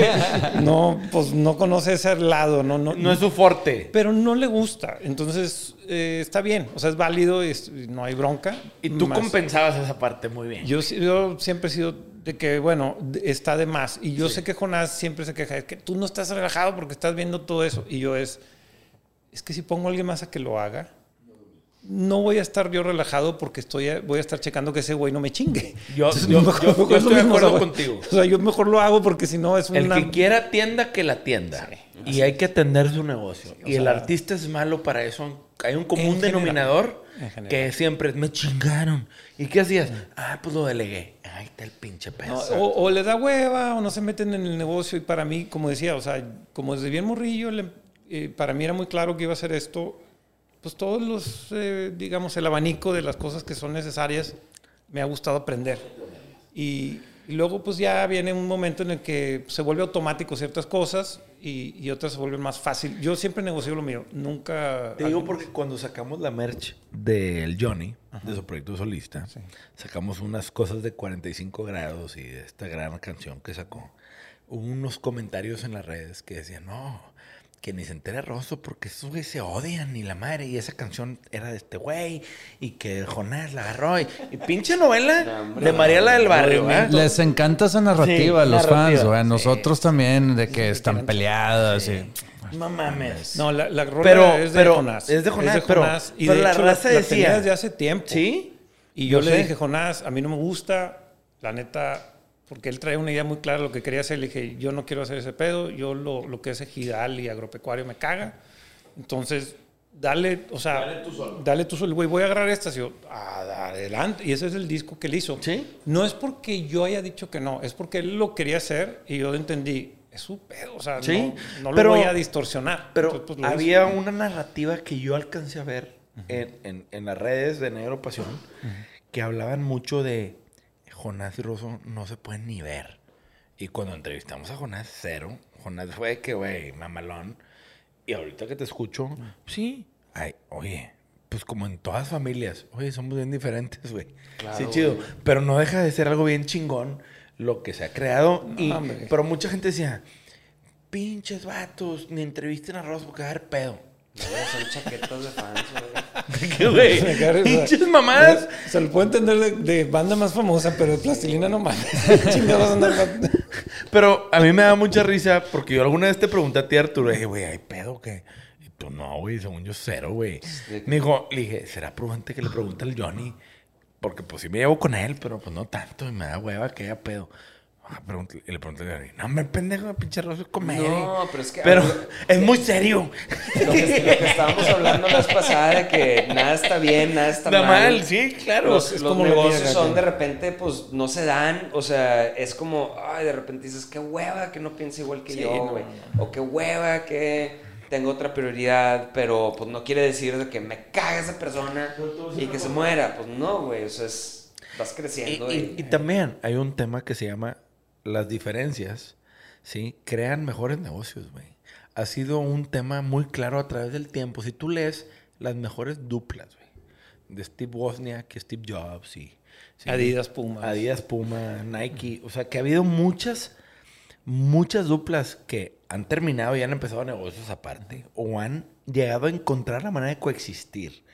(laughs) no, pues no conoce ese lado, no, no, No es su forte. pero no le gusta. Entonces, eh, está bien, o sea, es válido y es- y no hay bronca. Y tú Más- compensabas esa parte muy bien. yo, yo siempre he sido de que, bueno, está de más. Y yo sé que Jonás siempre se queja, es que tú no estás relajado porque estás viendo todo eso. Y yo es, es que si pongo a alguien más a que lo haga, no voy a estar yo relajado porque estoy, voy a estar checando que ese güey no me chingue. (laughs) Yo- Entonces, yo- mejor- yo- yo estoy de acuerdo o sea, contigo. O sea, yo mejor lo hago porque si no es El una... que quiera tienda, que la tienda. Y hay que atender su negocio. o y el sea- artista es malo para eso. Hay un común denominador En general. que siempre me chingaron. ¿Y qué hacías? Ah, pues lo delegué. Ahí está el pinche pedo. No, o, o les da hueva o no se meten en el negocio y para mí, como decía, o sea, como desde bien morrillo, le- eh, para mí era muy claro que iba a hacer esto, pues todos los, eh, digamos, el abanico de las cosas que son necesarias, me ha gustado aprender. Y, y luego pues ya viene un momento en el que se vuelve automático ciertas cosas y, y otras se vuelven más fácil. Yo siempre negocio lo mío, nunca... Te digo porque cuando sacamos la merch del Johnny, de su proyecto solista, sacamos unas cosas de 45 grados y de esta gran canción que sacó. Hubo unos comentarios en las redes que decían, no, que ni se entera Rosso porque esos güeyes se odian ni la madre. Y esa canción era de este güey y que Jonás la agarró. Y, y pinche novela de Mariela del Barrio, ¿eh? Les encanta esa narrativa Sí, a los narrativa. fans, güey. A Sí. nosotros también, de que están peleadas y... No mames. No, la, la rola Pero- es de pero- Jonás. es de Jonás, pero- y pero de la hecho raza la, la decía- desde hace tiempo. ¿Sí? Y yo, Yo le sé. dije, Jonás, a mí no me gusta, la neta, porque él trae una idea muy clara de lo que quería hacer. Le dije, yo no quiero hacer ese pedo, yo lo, lo que es ejidal y agropecuario me caga. Entonces, dale, o sea, dale tú solo. Dale tú solo, güey, voy a agarrar estas. Y yo, "Ah, adelante. Y ese es el disco que él hizo. ¿Sí? No es porque yo haya dicho que no, es porque él lo quería hacer y yo entendí, es su pedo, o sea, Sí, no, no lo pero- voy a distorsionar. Pero Entonces, pues, lo hizo. había una narrativa que yo alcancé a ver en, en- en las redes de Negro Pasión que hablaban mucho de Jonás y Rosso no se pueden ni ver. Y cuando entrevistamos a Jonás, cero. Jonás fue de que, güey, mamalón. Y ahorita que te escucho, sí. Ay, oye, pues como en todas familias, oye, somos bien diferentes, güey. sí, chido. Pero no deja de ser algo bien chingón lo que se ha creado. y, hombre. pero mucha gente decía, pinches vatos, ni entrevisten a Ross porque va a haber pedo. Son chaquetas de fans, güey. ¿Qué, (laughs) güey? Pinches mamadas. Se lo puedo entender de, de banda más famosa, pero de plastilina no mames. (laughs) Chingados Pero a mí me da mucha risa porque yo alguna vez te pregunté a ti, Arturo, dije, güey, ¿hay pedo qué? Y tú, no, güey, según yo, cero, güey. Me dijo, le dije, ¿será prudente que le pregunte al Johnny? Porque pues sí me llevo con él, pero pues no tanto, y me da hueva que haya pedo. Ah, pregunté- y le pregunté no, me pendejo, pinche roso es comedia. No, pero es que- Pero es muy serio. Lo que, lo que estábamos hablando la vez pasada de que nada está bien, nada está Está mal. mal, sí, claro. Los, es los como negocios vida, son de repente, pues no se dan. O sea, es como, ay, de repente dices, qué hueva que no piensa igual que Sí, yo, no, güey. O qué hueva que tengo otra prioridad, pero pues no quiere decir de que me caga esa persona y que se muera. Pues no, güey. O sea, es, vas Y, creciendo. y- Y, y también hay un tema que se llama las diferencias, ¿sí? Crean mejores negocios, güey. Ha sido un tema muy claro a través del tiempo. Si tú lees las mejores duplas, güey, de Steve Wozniak y Steve Jobs y... ¿sí? Adidas, Pumas. Adidas, Puma, Nike. O sea, que ha habido muchas, muchas duplas que han terminado y han empezado negocios aparte. O han llegado a encontrar la manera de coexistir.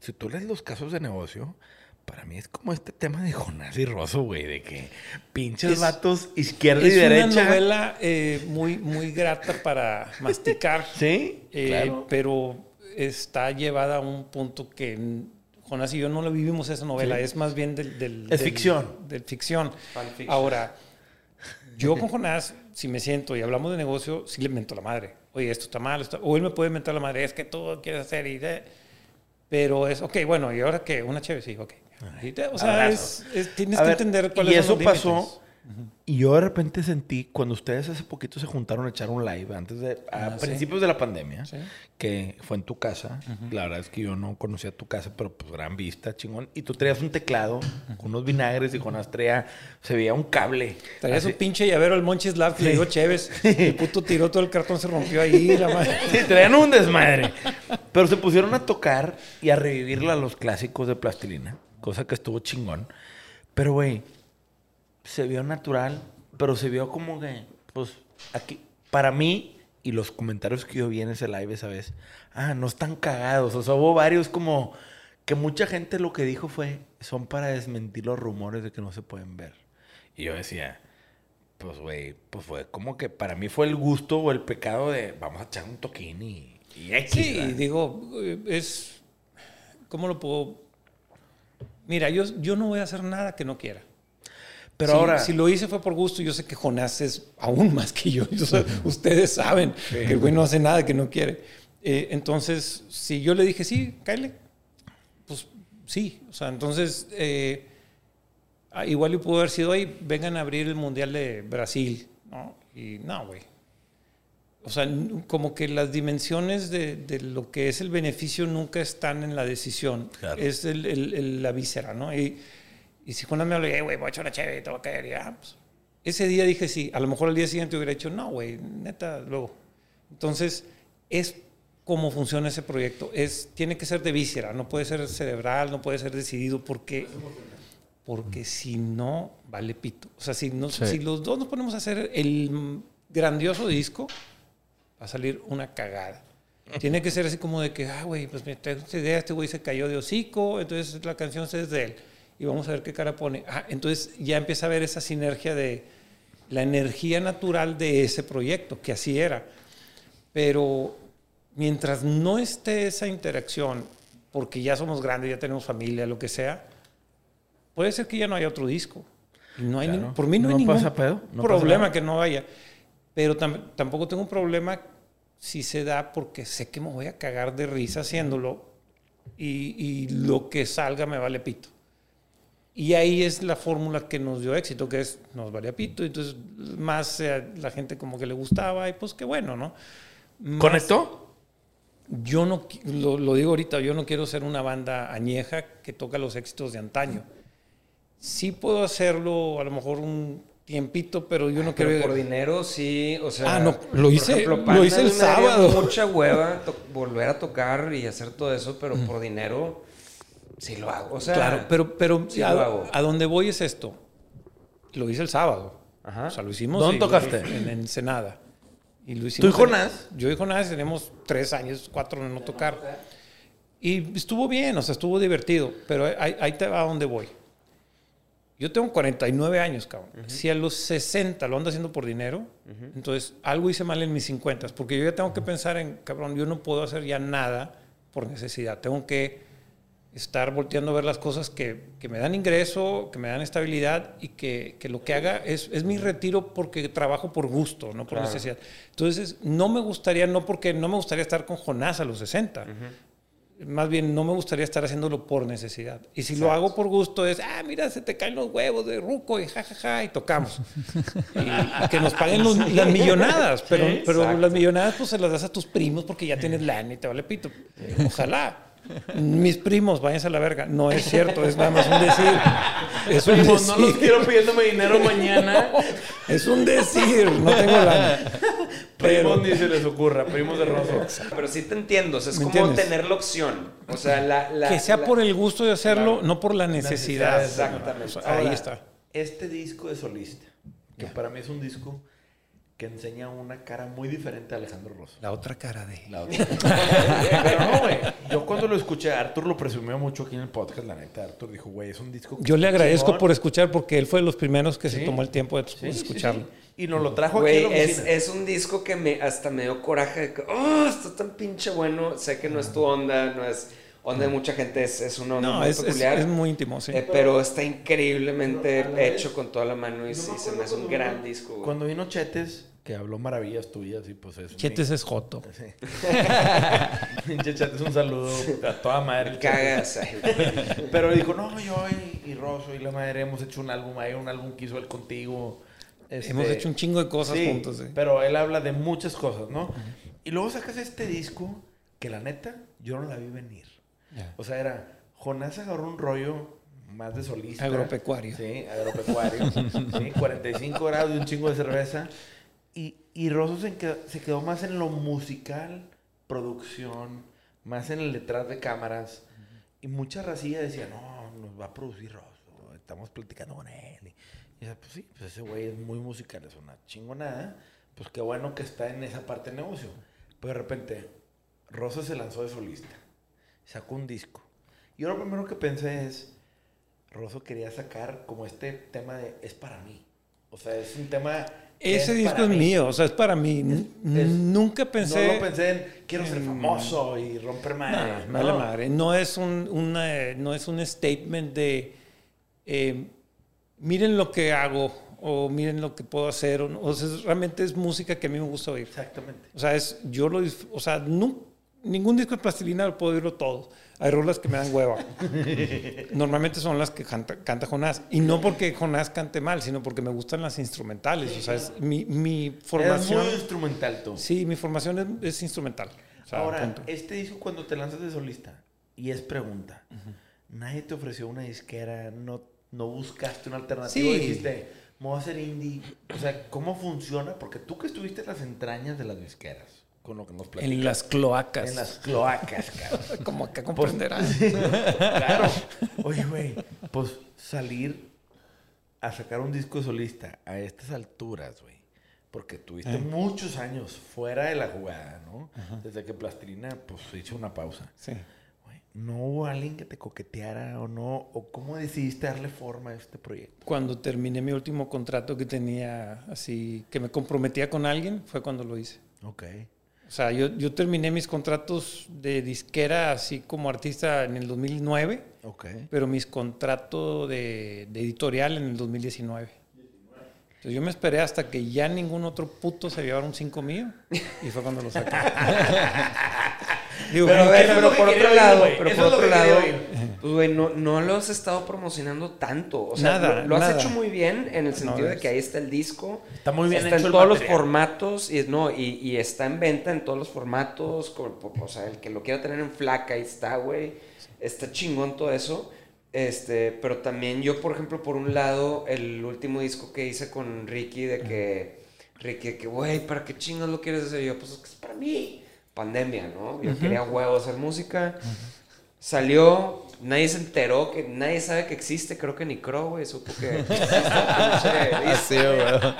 Si tú lees los casos de negocio, para mí es como este tema de Jonás y Rosso, güey. De que pinches Es- vatos izquierda y Es derecha. una novela eh, muy, muy grata para masticar. (laughs) Sí, Eh, claro. Pero está llevada a un punto que Jonás y yo no lo vivimos esa novela, Sí. es más bien del... del- Es del- ficción. Del ficción. Ahora, yo con Jonás, si me siento y hablamos de negocio, sí le mento la madre. Oye, esto está mal, esto- o él me puede mentar la madre, es que tú quieres hacer y de... Pero es, ok, bueno, ¿y ahora qué? Una chévere, sí, ok. O sea, es, es- tienes A que ver, entender cuáles y son eso los límites. Y yo de repente sentí, cuando ustedes hace poquito se juntaron a echar un live, antes de, a Ah, sí. principios de la pandemia, Sí. que fue en tu casa. La verdad es que yo no conocía tu casa, pero pues gran vista, chingón. Y tú traías un teclado con unos vinagres y con Astrea, se veía un cable. Traía Así- su pinche llavero al Monchis Lab que le dio Chévez. (laughs) El puto tiró todo el cartón, se rompió ahí, la madre. (laughs) Sí, traían un desmadre. Pero se pusieron a tocar y a revivir a los clásicos de plastilina, cosa que estuvo chingón. Pero, güey, se vio natural, pero se vio como que, pues, aquí, para mí, y los comentarios que yo vi en ese live esa vez, ah, no están cagados. O sea, hubo varios como que mucha gente lo que dijo fue, son para desmentir los rumores de que no se pueden ver. Y yo decía, pues, güey, pues fue como que para mí fue el gusto o el pecado de vamos a echar un toquín y, y X, Sí, ¿verdad? digo, eh, es. ¿Cómo lo puedo.? Mira, yo, yo no voy a hacer nada que no quiera. Pero si, ahora- Si lo hice fue por gusto. Yo sé que Jonás es aún más que yo. (laughs) O sea, ustedes saben que el güey no hace nada que no quiere. Eh, entonces, si yo le dije, sí, cáele, pues sí. O sea, entonces, eh, ah, igual y pudo haber sido ahí, vengan a abrir el Mundial de Brasil, ¿no? Y no, güey. O sea, como que las dimensiones de, de lo que es el beneficio nunca están en la decisión. Claro. Es el- el- el- la víscera, ¿no? Y, y si Juan me habla, "Eh, güey, voy a echar una chévere y te voy a caer, y, ah, pues, ese día dije sí. A lo mejor al día siguiente hubiera dicho, no, güey, neta, luego. Entonces, es cómo funciona ese proyecto. Es, tiene que ser de víscera, no puede ser cerebral, no puede ser decidido porque, porque si no, vale pito. O sea, si, no, Sí. si los dos nos ponemos a hacer el grandioso disco, va a salir una cagada. Tiene que ser así como de que, ah, güey, pues me esta idea, este güey se cayó de hocico, entonces la canción es de él. Y vamos a ver qué cara pone. Ah, entonces ya empieza a ver esa sinergia de la energía natural de ese proyecto, que así era. Pero mientras no esté esa interacción, porque ya somos grandes, ya tenemos familia, lo que sea, puede ser que ya no haya otro disco. No hay Claro. por mí no, No hay ningún pasa pedo, no pasa problema nada. que no haya. Pero tam- tampoco tengo un problema si se da porque sé que me voy a cagar de risa haciéndolo y, y lo que salga me vale pito. Y ahí es la fórmula que nos dio éxito, que es nos valía pito, entonces más eh, la gente como que le gustaba y pues qué bueno, ¿no? Más- ¿Conectó? yo no, lo, lo digo ahorita, yo no quiero ser una banda añeja que toca los éxitos de antaño. Sí puedo hacerlo a lo mejor un tiempito, pero yo no Pero quiero... por dinero sí, o sea... Ah, no, lo hice- lo Panda hice el sábado. mucha hueva to- volver a tocar y hacer todo eso, pero por dinero sí lo hago. O sea, claro, pero, pero sí a, lo hago. a donde voy es esto. Lo hice el sábado. Ajá. O sea, lo hicimos... ¿Dónde y- tocaste? En Ensenada. Y lo ¿Tú hicimos y Jonás? Yo y Jonás tenemos tres años, cuatro de no tocar. Y estuvo bien, o sea, estuvo divertido, pero ahí, ahí te va a donde voy. Yo tengo 49 años, cabrón. Si a los 60 lo ando haciendo por dinero, entonces algo hice mal en mis 50, porque yo ya tengo que pensar en, cabrón, yo no puedo hacer ya nada por necesidad. Tengo que estar volteando a ver las cosas que, que me dan ingreso, que me dan estabilidad y que, que lo que haga es, es mi retiro porque trabajo por gusto, no por necesidad. Entonces, no me gustaría, no porque no me gustaría estar con Jonás a los 60. Más bien, no me gustaría estar haciéndolo por necesidad. Y si lo hago por gusto es, ah, mira, se te caen los huevos de ruco y jajaja, ja, ja", y tocamos. (laughs) y, y que nos paguen los- las millonadas. Pero, pero exacto. las millonadas pues se las das a tus primos porque ya tienes lana y te vale pito. Ojalá. Mis primos, váyanse a la verga. No es cierto, es nada más un decir. Es un Primos, no los decir. quiero pidiéndome dinero mañana. Es un decir, no tengo lana. Primos Pero, ni se les ocurra, primos de Rosso. Pero sí te entiendo, o sea, es ¿Me como entiendes? tener la opción. O sea, la... la- que sea la- por el gusto de hacerlo, no por la necesidad. Necesidad, exactamente. O sea, ahí Ahora, está. Este disco de solista, que para mí es un disco que enseña una cara muy diferente a Alejandro Rosso. La otra cara de. (laughs) Pero no, güey. Yo cuando lo escuché, Arthur lo presumió mucho aquí en el podcast, la neta. Arthur dijo, güey, es un disco. Yo le agradezco chingón. por escuchar porque él fue de los primeros que se tomó el tiempo de Sí, sí, sí. escucharlo. Y nos lo trajo Güey, aquí a la es, es un disco que me hasta me dio coraje de que, oh, está tan pinche bueno. Sé que no es tu onda, no es onda de mucha gente, es, es una onda No, muy es, es, peculiar. es muy íntimo, sí. eh, pero está increíblemente hecho con toda la mano y sí, se me hace un gran disco. güey. Cuando vino Chetes, que habló maravillas tuyas y pues es... Chetes es Joto. Sí. (laughs) Chetes, un saludo a toda madre. (laughs) Cagas. Pero dijo, no, yo y, y Rosso y la madre hemos hecho un álbum, hay un álbum que hizo él contigo. Este, Hemos hecho un chingo de cosas sí, juntos. sí. Pero él habla de muchas cosas, ¿no? Y luego sacas este disco que la neta, yo no la vi venir. O sea, era, Jonás agarró un rollo más de solista. Agropecuario. Sí, agropecuario. (laughs) sí, 45 grados y un chingo de cerveza. Y, y Rosso se quedó, se quedó más en lo musical, producción, más en el detrás de cámaras. Y mucha racilla decía, no, nos va a producir Rosso, estamos platicando con él. Y, y decía, pues sí, pues ese güey es muy musical, es una chingonada. Pues qué bueno que está en esa parte del negocio. Pero de repente, Rosso se lanzó de solista, sacó un disco. Yo lo primero que pensé es, Rosso quería sacar como este tema de, es para mí. O sea, es un tema... Ese disco para es mí. mío, o sea, es para mí. N- es- Nunca pensé. No lo pensé en, quiero ser famoso y romper madre. No, vale madre. No es un, una- no es un statement de. eh, miren lo que hago o miren lo que puedo hacer. O, no. o sea, es- realmente es música que a mí me gusta oír. Exactamente. O sea, es, yo lo, o sea, nu- ningún disco de plastilina lo puedo oírlo todo. Hay rolas que me dan hueva. Normalmente son las que canta, canta Jonás. Y no porque Jonás cante mal, sino porque me gustan las instrumentales. O sea, es mi, mi Es formación. muy instrumental tú. Sí, mi formación es, es instrumental. O sea, Ahora, punto. este disco cuando te lanzas de solista, y es pregunta, nadie te ofreció una disquera, no, no buscaste una alternativa, Sí. dijiste, me voy a hacer indie. O sea, ¿cómo funciona? Porque tú que estuviste en las entrañas de las disqueras, con lo que nos platicas. En las cloacas. En las cloacas, cabrón. (laughs) Como acá comprenderás. claro. Oye, güey, pues salir a sacar un disco solista a estas alturas, güey. Porque tuviste muchos años fuera de la jugada, ¿no? Desde que Plastilina, pues, hizo una pausa. Sí. ¿No hubo alguien que te coqueteara o no? ¿O cómo decidiste darle forma a este proyecto? Cuando terminé mi último contrato que tenía así, que me comprometía con alguien, fue cuando lo hice. Ok. O sea, yo, yo terminé mis contratos de disquera así como artista en el 2009, Ok. pero mis contratos de, de editorial en el 2019. Entonces yo me esperé hasta que ya ningún otro puto se llevara un 5 mío y fue cuando lo saqué. (laughs) Digo, Pero, a ¿qué ver, es lo pero que por otro oír, lado, pero Eso por otro lado, pues, güey, no, no lo has estado promocionando tanto. O sea, Nada, lo, lo has nada. hecho muy bien en el sentido de que ahí está el disco. Está muy bien Está hecho en todos los formatos y, no, y, y está en venta en todos los formatos. como- O sea, el que lo quiera tener en flaca, ahí está, güey. Está chingón todo eso. Este, pero también yo, por ejemplo, por un lado, el último disco que hice con Ricky, de que, Ricky, que, güey, ¿para qué chingados lo quieres hacer? Y yo, pues es que es para mí. Pandemia, ¿no? Yo quería huevo hacer música. Salió, nadie se enteró, que nadie sabe que existe, creo que ni Crow, güey, supo que (laughs) existe Así, güey.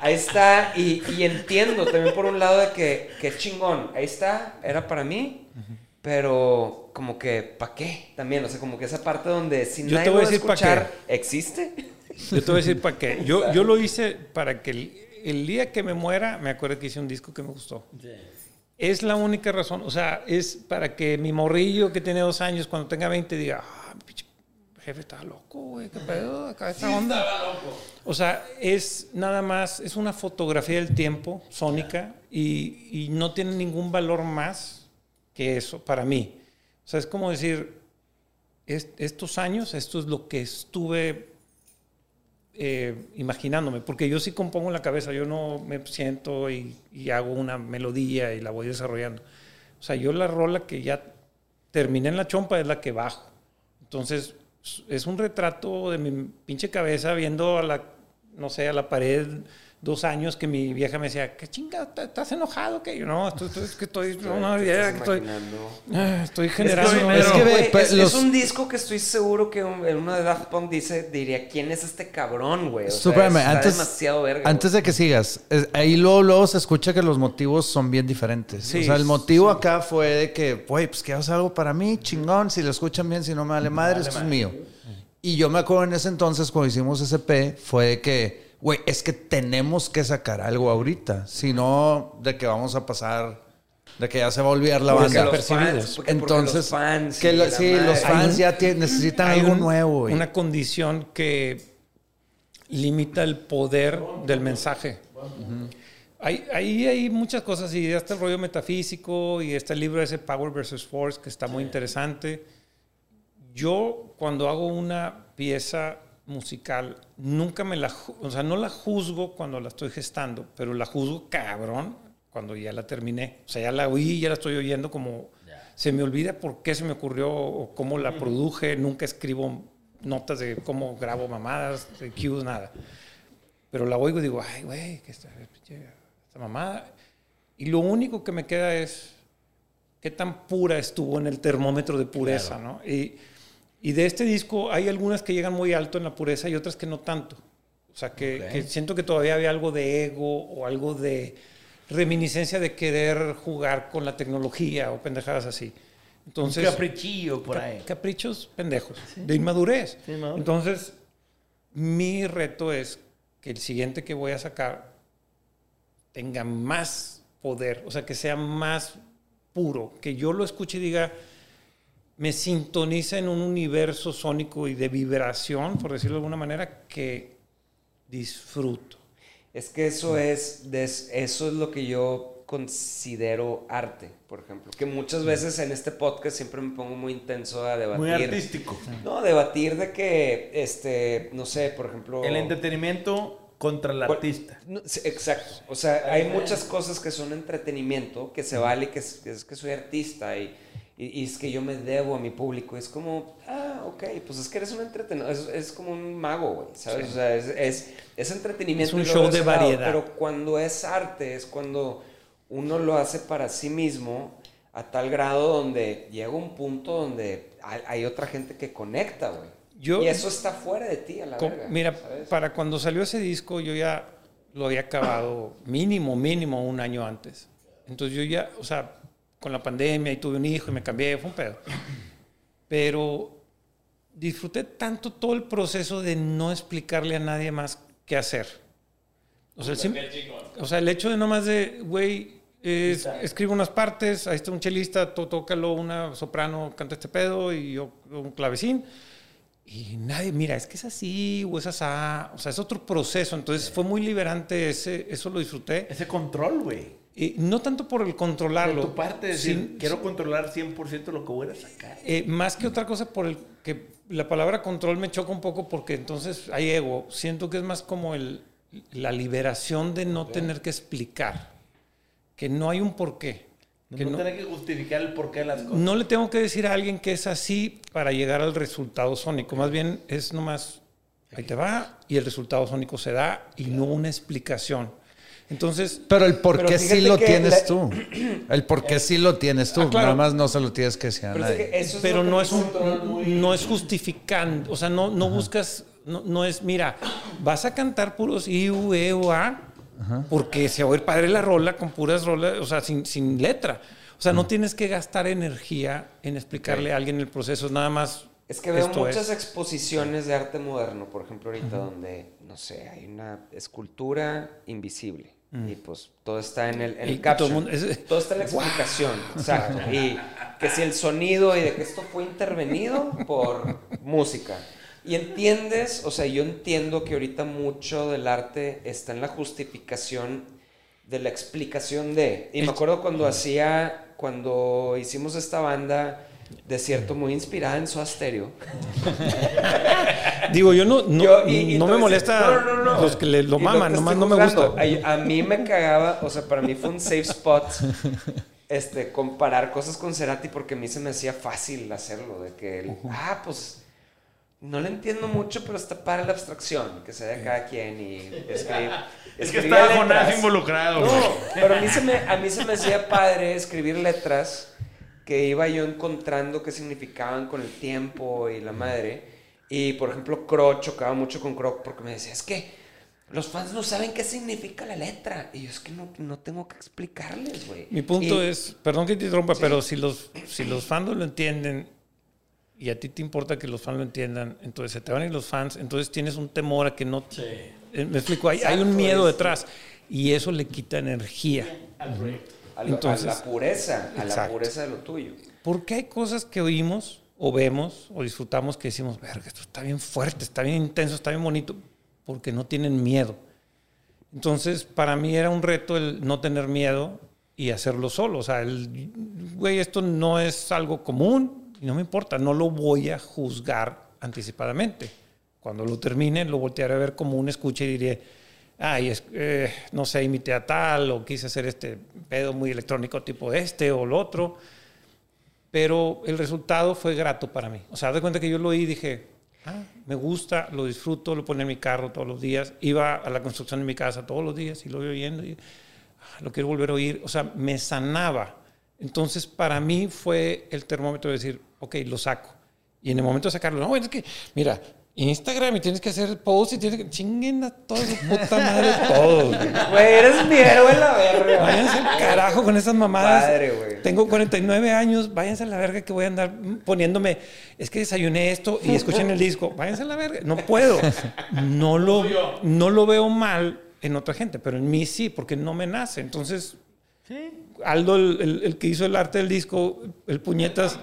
Ahí está, y, y entiendo también por un lado de que, que chingón, ahí está, era para mí, pero como que, ¿para qué? También, o sea, como que esa parte donde si Yo nadie te voy a decir pa' escuchar, ¿existe? Yo te voy a decir para qué. Yo, yo lo (laughs) hice para que el, el día que me muera, me acuerdo que hice un disco que me gustó. Es la única razón. O sea, es para que mi morrillo que tiene dos años, cuando tenga 20, diga, ah, jefe está loco, güey, qué pedo, acá esta onda. O sea, es nada más, es una fotografía del tiempo, sónica, y, y no tiene ningún valor más que eso para mí. O sea, es como decir, es- estos años, esto es lo que estuve eh, imaginándome, porque yo sí compongo en la cabeza, yo no me siento y, y hago una melodía y la voy desarrollando. O sea, yo la rola que ya terminé en la chompa es la que bajo. Entonces, es un retrato de mi pinche cabeza viendo a la, no sé, a la pared dos años que mi vieja me decía, ¿qué chinga? ¿Estás enojado? que Yo no, estoy, (laughs) estoy- es que estoy, no, idea, que estoy, generando. es que ve, Güey, pues, es, los- es un disco que estoy seguro que un- en uno de Daft Punk dice, diría, ¿quién es este cabrón, güey? O sea, Espérame, está antes, demasiado verga. antes de que sigas, es- ahí luego, luego se escucha que los motivos son bien diferentes. Sí, o sea, el motivo acá fue de que, güey, pues que hagas algo para mí, chingón, si lo escuchan bien, si no me vale madre, esto es mío. Y yo me acuerdo en ese entonces, cuando hicimos SP, fue de que, güey, es que tenemos que sacar algo ahorita, si no, de que vamos a pasar, de que ya se va a olvidar la Porque banda. fans, porque- porque Entonces, los fans que lo- sí, los fans un- ya necesitan algo un- nuevo, güey. Una condición que limita el poder del mensaje. Hay, ahí hay muchas cosas y está el rollo metafísico y está el libro ese Power versus Force que está muy interesante. Yo cuando hago una pieza musical nunca me la, o sea, no la juzgo cuando la estoy gestando, pero la juzgo cabrón cuando ya la terminé. O sea, ya la oí, ya la estoy oyendo como se me olvida por qué se me ocurrió o cómo la produje, nunca escribo notas de cómo grabo mamadas, de cues, nada. Pero la oigo y digo, ay, güey, que esta, esta mamada. Y lo único que me queda es qué tan pura estuvo en el termómetro de pureza, ¿no? Y, y de este disco hay algunas que llegan muy alto en la pureza y otras que no tanto. O sea, que, siento que todavía había algo de ego o algo de reminiscencia de querer jugar con la tecnología o pendejadas así. Entonces, un caprichillo por ahí. Caprichos pendejos, de inmadurez. Sí, inmadurez. Entonces, mi reto es que el siguiente que voy a sacar tenga más poder, o sea, que sea más puro, que yo lo escuche y diga, me sintoniza en un universo sónico y de vibración, por decirlo de alguna manera, que disfruto. Es que eso es, des- eso es lo que yo considero arte, por ejemplo. Que muchas veces en este podcast siempre me pongo muy intenso a debatir. Muy artístico. No, debatir de que, este, no sé, por ejemplo... El entretenimiento contra el ¿Cuál- artista. No, sí, exacto. O sea, hay muchas cosas que son entretenimiento, que se vale, que que, es que soy artista y, y- y es que yo me debo a mi público. Es como, ah, ok, pues es que eres un entretenedor, es, es como un mago, güey, ¿sabes? O sea, es, es, es entretenimiento. Es un show de variedad. Pero cuando es arte, es cuando uno lo hace para sí mismo a tal grado donde llega un punto donde hay, hay otra gente que conecta, güey. Yo- y eso está fuera de ti, a la Com- verga. Mira, ¿sabes? para cuando salió ese disco yo ya lo había acabado mínimo, mínimo un año antes. Entonces yo ya, o sea, con la pandemia y tuve un hijo y me cambié, fue un pedo. Pero disfruté tanto todo el proceso de no explicarle a nadie más qué hacer. O sea, el, o sea, el hecho de nomás de, güey, es- escribo unas partes, ahí está un chelista, tó- tócalo, una soprano, canta este pedo y yo un clavecín. Y nadie, mira, es que es así o es así. O sea, es otro proceso. Entonces fue muy liberante, ese, eso lo disfruté. Ese control, güey. Y no tanto por el controlarlo. tu parte, decir, sin- quiero controlar 100% lo que voy a sacar. eh, más que otra cosa por el que la palabra control me choca un poco porque entonces hay ego. Siento que es más como el, la liberación de no tener que explicar. Que no hay un porqué. Que no, no, tener que justificar el porqué de las cosas. no le tengo que decir a alguien que es así para llegar al resultado sónico. Más bien es nomás, ahí te va, y el resultado sónico se da y no una explicación. Entonces, Pero el por qué sí lo tienes la- tú. El por qué sí lo tienes tú. Ah, claro. Nada más no se lo tienes que decir a Pero es nadie. que eso es pero no es un, muy- no es justificando, o sea, no, no buscas, no, no es, mira, vas a cantar puros I, U, E, U, A, porque se va a oír padre la rola con puras rolas, o sea, sin, sin letra. O sea, no tienes que gastar energía en explicarle a alguien el proceso, es nada más. Es que veo muchas es. exposiciones de arte moderno, por ejemplo, ahorita donde, no sé, hay una escultura invisible. Y pues todo está en el, en el todo caption. es- todo está en la explicación. Exacto. Y que si el sonido y de que esto fue intervenido por música. Y entiendes, o sea, yo entiendo que ahorita mucho del arte está en la justificación de la explicación de. Y me acuerdo cuando hacía, cuando hicimos esta banda, Desierto, muy inspirada en su Stereo. (laughs) Digo, yo no, no, Yo- y- y no me molesta no, no, no. los que le, lo Y maman, te nomás no me gusta. A, a mí me cagaba, o sea, para mí fue un safe spot este, comparar cosas con Cerati porque a mí se me hacía fácil hacerlo, de que, él, ah, pues, no le entiendo mucho, pero está para la abstracción, que se dé a cada quien y escribir. Es que estaba Jonás involucrado, No, pero a mí, se me, a mí se me hacía padre escribir letras que iba yo encontrando qué significaban con el tiempo y la madre. Y por ejemplo, Croc chocaba mucho con Croc porque me decía, es que los fans no saben qué significa la letra. Y yo es que no, no tengo que explicarles, güey. Mi punto Y- es, perdón que te interrumpa, pero si los, si los fans lo entienden y a ti te importa que los fans lo entiendan, entonces se te van a ir los fans, entonces tienes un temor a que no... Eh, Me explico, hay, hay un miedo es- detrás y eso le quita energía. A, lo- entonces- a la pureza, a la pureza de lo tuyo. Porque hay cosas que oímos o vemos o disfrutamos que decimos, verga, esto está bien fuerte, está bien intenso, está bien bonito, porque no tienen miedo. Entonces, para mí era un reto el no tener miedo y hacerlo solo. O sea, el, güey, esto no es algo común y no me importa, no lo voy a juzgar anticipadamente. Cuando lo termine, lo voltearé a ver como un escucha y diré, ay, es, eh, no sé, imité a tal o quise hacer este pedo muy electrónico tipo este o lo otro pero el resultado fue grato para mí. O sea, de cuenta que yo lo oí y dije, ah, me gusta, lo disfruto, lo ponía en mi carro todos los días, iba a la construcción de mi casa todos los días y lo iba oyendo y ah, lo quiero volver a oír. O sea, me sanaba. Entonces, para mí fue el termómetro de decir, ok, lo saco. Y en el momento de sacarlo, no, es que, mira, Instagram y tienes que hacer post y tienes que, chinguen a toda su puta madre todos. güey. Güey, eres mi héroe la verga. Váyanse al carajo con esas mamadas. Padre, güey. Tengo 49 años, váyanse a la verga que voy a andar poniéndome, es que desayuné esto y escuchen el disco, váyanse a la verga. No puedo. No lo, no lo veo mal en otra gente, pero en mí sí, porque no me nace. Entonces, Aldo, el, el- el que hizo el arte del disco, el puñetas,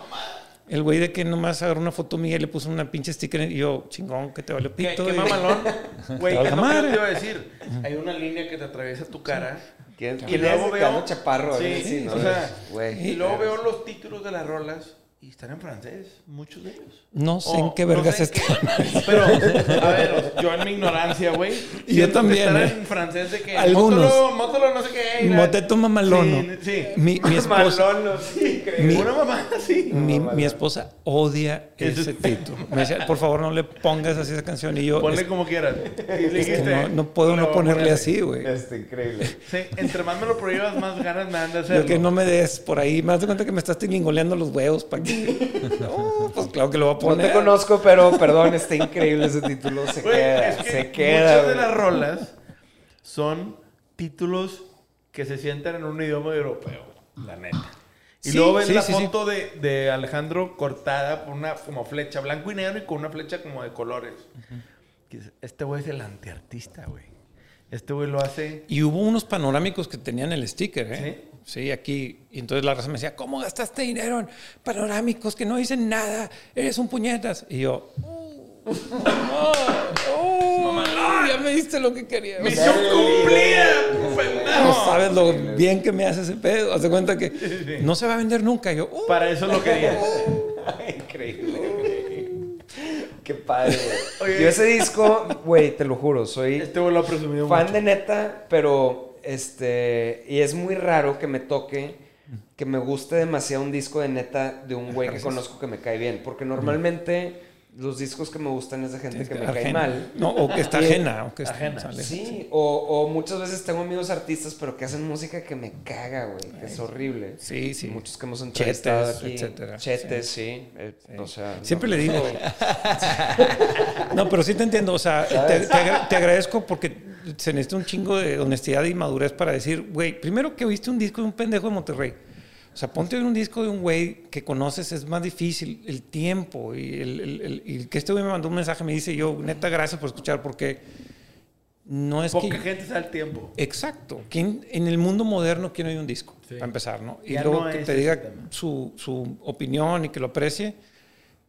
El güey de que nomás agarró una foto mía y le puso una pinche sticker y yo, chingón, que te vale ¿Qué, pito. qué y- mamalón? (laughs) Güey, es lo que te iba a decir. Hay una línea que te atraviesa tu cara. ¿Quién, Y luego veo- Chaparro. Sí, algo así, ¿no? o sea, Güey. Y luego veo los títulos de las rolas y están en francés, muchos de ellos. No sé O en qué no vergas sé en están. Pero, a ver, yo en mi ignorancia, güey. Y yo también, están ¿eh? en francés de que. Algunos. Mótolo, mótolo, no sé qué. Moteto mamalono. Sí, sí. Mi, mi (laughs) esposa, Malolo, sí, creo. mi- Una mamá así. mi, mi esposa odia Ese- ese título. Me decía, por favor, no le pongas así esa canción. Y yo, Ponle es- como quieras. Es que dijiste, no, no puedo no ponerle ponerle". así, güey. Este, increíble. Sí, entre más me lo prohíbas, más ganas me dan de hacerlo. Yo que no me des por ahí. Me das de cuenta que me estás tilingoleando los huevos para. (laughs) No, pues claro que lo voy a No poner. te conozco, pero perdón, está increíble ese título. Se queda, es que se queda. Muchas de las rolas son títulos que se sientan en un idioma europeo, la neta. Y Sí, luego ves sí, la sí, sí. foto De, de Alejandro cortada por una como flecha blanco y negro y con una flecha como de colores. Este güey es el antiartista, güey. Este güey lo hace. Y hubo unos panorámicos que tenían el sticker, ¿eh? Sí, aquí. Y entonces la raza me decía, ¿cómo gastaste dinero en panorámicos que no dicen nada? Eres un puñetas. Y yo, "Uh, mamá, oh, ya me diste lo que quería. ¡Misión cumplida! No sabes lo bien que me hace ese pedo. Haz de cuenta que no se va a vender nunca. Y yo, "Uh". Para eso lo quería. (laughs) Increíble. Qué padre, güey. Yo ese disco, güey, te lo juro, soy Este güey lo ha presumido fan mucho. de neta, pero este. Y es muy raro que me toque, que me guste demasiado un disco de neta de un güey que conozco que me cae bien. Porque normalmente los discos que me gustan es de gente que me cae mal. No, o que está (laughs) ajena. O que está, Ajena. sale. Sí, o, o muchas veces tengo amigos artistas, pero que hacen música que me caga, güey, que es horrible. Sí, sí. Muchos que hemos entrevistado Chetes, aquí. etcétera. Chetes, sí. eh, O sea, Siempre no. le digo. (laughs) No, pero sí te entiendo. O sea, te, te agra- te agradezco porque se necesita un chingo de honestidad y madurez para decir, güey, primero que oíste un disco de un pendejo de Monterrey. O sea, ponte un disco de un güey que conoces, es más difícil. El tiempo y, el, el- el- y que este güey me mandó un mensaje, me dice yo, neta, gracias por escuchar, porque no es Poca que. gente sabe el tiempo. Exacto. ¿Quién, en el mundo moderno, ¿quién oye un disco? Para empezar, ¿no? Y Ya luego no que te diga su, su opinión y que lo aprecie.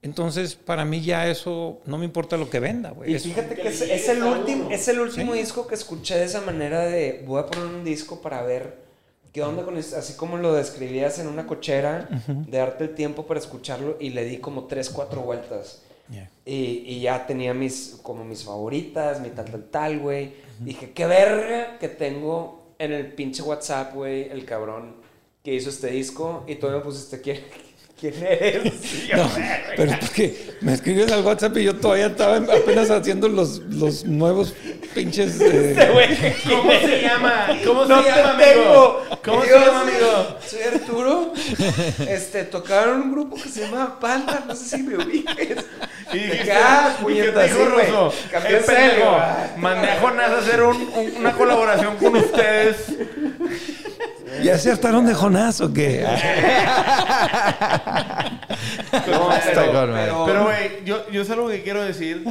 Entonces, para mí ya eso no me importa lo que venda, güey. Y Es- fíjate que es, es el último, es el último disco que escuché de esa manera de voy a poner un disco para ver qué onda con así como lo describías en una cochera, de darte el tiempo para escucharlo y le di como tres, cuatro vueltas. Yeah. Y, y ya tenía mis, como mis favoritas, mi tal, tal, tal, güey. Dije, qué verga que tengo en el pinche WhatsApp, güey, el cabrón que hizo este disco. Y me pusiste, ¿quién, quién eres? (laughs) No, pero es porque me escribes al WhatsApp y yo todavía estaba apenas haciendo los, los nuevos pinches. (laughs) eh, ¿Cómo se llama? ¿Cómo se No llama, tengo. amigo? ¿Cómo se llama, amigo? Soy Arturo. (laughs) Este, tocaron un grupo que se llama Panda, no sé si me ubiques. Y que, ah, ¿y qué puñeta, te dijo sí, güey. Cambió Eh, en serio. pendejo, Ah, Mandé a Jonás a hacer un- un- una colaboración con ustedes. ¿Ya se hartaron de Jonás o qué? No, pero, güey, yo, yo es algo que quiero decir.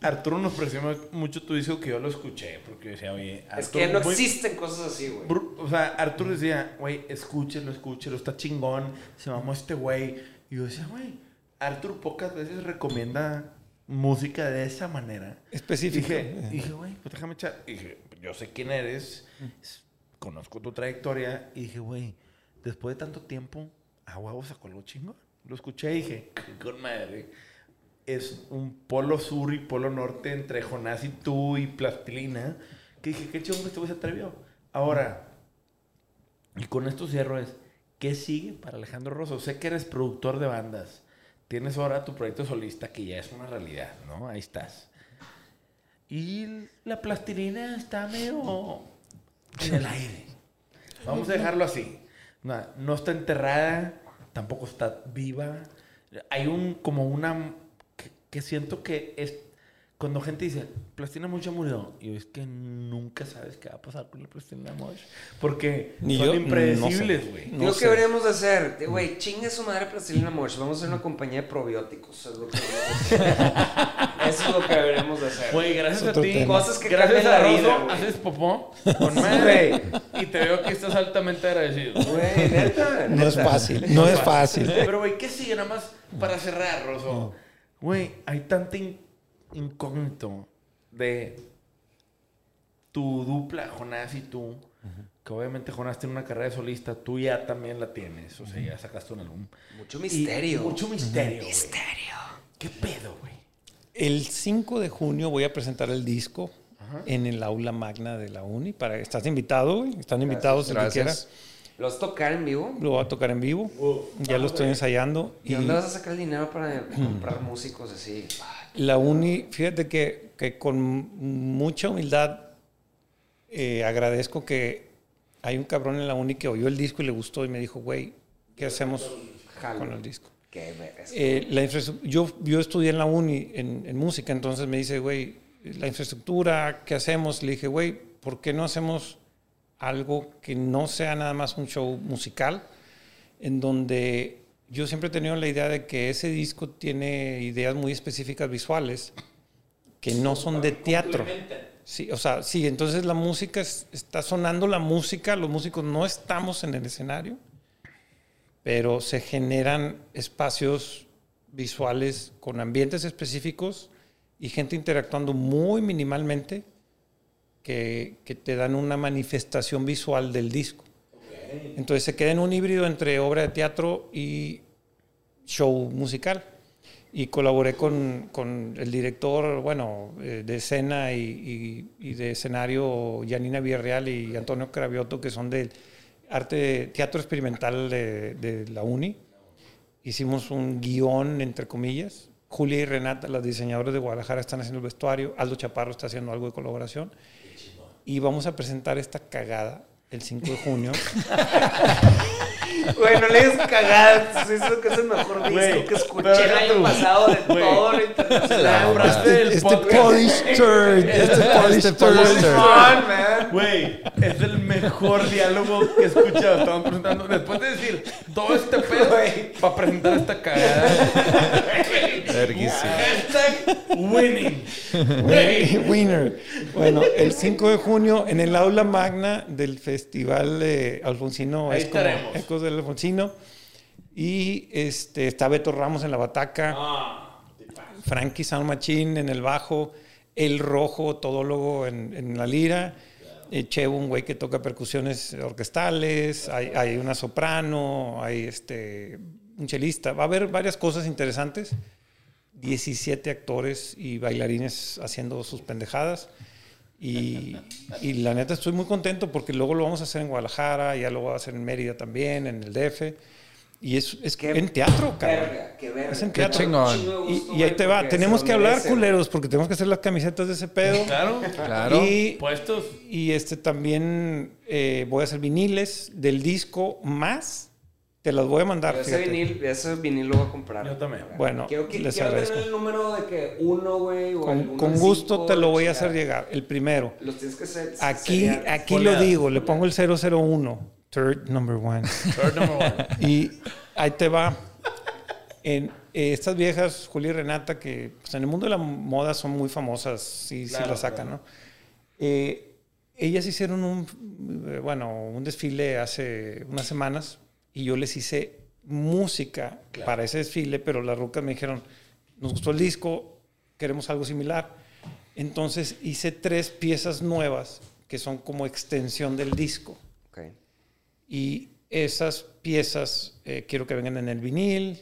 Arturo nos presume mucho tu disco que yo lo escuché. Porque yo decía, oye, es Arturo, que no muy- existen cosas así, güey. O sea, Arturo decía, güey, escúchelo, escúchelo, está chingón, se mamó este güey. Y yo decía, güey, Arturo pocas veces recomienda música de esa manera. Específica. Dije, dije, güey, pues déjame echar. Y dije, yo sé quién eres, s- conozco tu trayectoria. Y dije, güey, después de tanto tiempo, a huevo sacó algo chingón. Lo escuché y dije, "Qué con madre. Es un polo sur y polo norte entre Jonás y tú y Plastilina. Que dije, qué chingón que este güey se atrevió. Ahora, y con esto cierro ¿qué sigue para Alejandro Rosso? Sé que eres productor de bandas. Tienes ahora tu proyecto solista que ya es una realidad, ¿no? Ahí estás. Y la plastilina está medio en el aire. Vamos a dejarlo así. No, no está enterrada, tampoco está viva. Hay un, como una, que, que siento que es, cuando gente dice, Plastilina Mosh ya murió, y es que nunca sabes qué va a pasar con la Plastilina Mosh. Porque Ni son yo, impredecibles, no sé. güey. No sé. ¿qué deberíamos de hacer? Güey, chingue su madre Plastilina Mosh. Vamos a hacer una compañía de probióticos. es lo que. (laughs) Eso es lo que deberíamos de hacer. Güey, gracias a ti. tema. Cosas que gracias a güey. haces popó con madre. y te veo que estás altamente agradecido. Güey, neta. No es fácil, no es fácil. Pero, güey, ¿qué sigue? Nada más para cerrar, Rosso. Güey, hay tanto in- incógnito de tu dupla, Jonás y tú. Que obviamente Jonás tiene una carrera de solista. Tú ya también la tienes. O sea, ya sacaste un álbum. Mucho Y misterio. mucho misterio, güey. ¿Qué pedo, güey? El 5 de junio voy a presentar el disco en el aula magna de la uni. Para, estás invitado, güey. Están invitados el que quiera. Gracias. ¿Los tocar en vivo? Lo voy a tocar en vivo. ya lo estoy ensayando. ¿Y Y dónde vas a sacar el dinero para (clears throat) comprar músicos así? la uni, fíjate que, que con mucha humildad eh, agradezco que hay un cabrón en la uni que oyó el disco y le gustó y me dijo, güey, ¿qué hacemos Jalo. con el disco? Qué. Eh, la yo, yo estudié en la uni en, en música, entonces me dice, güey, la infraestructura, ¿qué hacemos? Le dije, güey, ¿por qué no hacemos algo que no sea nada más un show musical? En donde yo siempre he tenido la idea de que ese disco tiene ideas muy específicas visuales que no son de teatro. Sí, o sea, sí, entonces la música es- está sonando la música, los músicos no estamos en el escenario pero se generan espacios visuales con ambientes específicos y gente interactuando muy minimalmente que, que te dan una manifestación visual del disco. Entonces se queda en un híbrido entre obra de teatro y show musical. Y colaboré con, con el director, bueno, eh, de escena y, y- y de escenario, Janina Villarreal y Antonio Cravioto, que son del arte, teatro experimental de, de la UNI. Hicimos un guion, entre comillas. Julia y Renata, las diseñadoras de Guadalajara, están haciendo el vestuario. Aldo Chaparro está haciendo algo de colaboración. Y vamos a presentar esta cagada el 5 de junio. Güey, no le des cagadas. Eso que es el mejor disco Güey, que escuché el año pasado de güey. todo lo internacional. Compraste el Este podcast. polish turd. Este polish Este turd. polish Come on, man. Güey, es el mejor diálogo que he escuchado. Estaban presentando. Después de decir todo este pedo, para presentar esta cagada. Verguísima. Hashtag winning. Winner. Bueno, el 5 de junio en el aula magna del Festival de Alfonsino, Ahí es como. Ecos del Alfonsino. Y este, está Beto Ramos en la bataca, Frankie San Machín en el bajo, El Rojo, todólogo en, en la lira, eh, Chevo, un güey que toca percusiones orquestales, hay, hay una soprano, hay este, un chelista. Va a haber varias cosas interesantes. 17 actores y bailarines haciendo sus pendejadas. Y, y la neta estoy muy contento porque luego lo vamos a hacer en Guadalajara, ya lo voy a hacer en Mérida también, en el DF. Y es, es Qué en teatro, cabrón. Verga, qué verga. Es en Qué teatro. chingón. Chingo de Y, y ahí te va. Tenemos que hablar, culeros, porque tenemos que hacer las camisetas de ese pedo. Claro. Claro. Y, Puestos. y este también eh, voy a hacer viniles del disco más. Te los voy a mandar. Pero ese fíjate. vinil, ese vinil lo voy a comprar. Yo también. Bueno, Quiero, que, les quiero tener el número de que uno, güey, Con, con gusto cinco, te lo voy a hacer llegar. El primero. Los tienes que hacer. Aquí, aquí lo digo, le pongo el 001, third number one. Third number one. (laughs) Y ahí te va. En eh, estas viejas, Julia y Renata, que pues, en el mundo de la moda son muy famosas, sí, sí Claro, la sacan, claro. ¿no? Eh, ellas hicieron un, eh, bueno, un desfile hace unas semanas y yo les hice música para ese desfile, pero las rucas me dijeron, nos gustó el disco, queremos algo similar. Entonces hice tres piezas nuevas que son como extensión del disco. Ok. Y esas piezas eh, quiero que vengan en el vinil,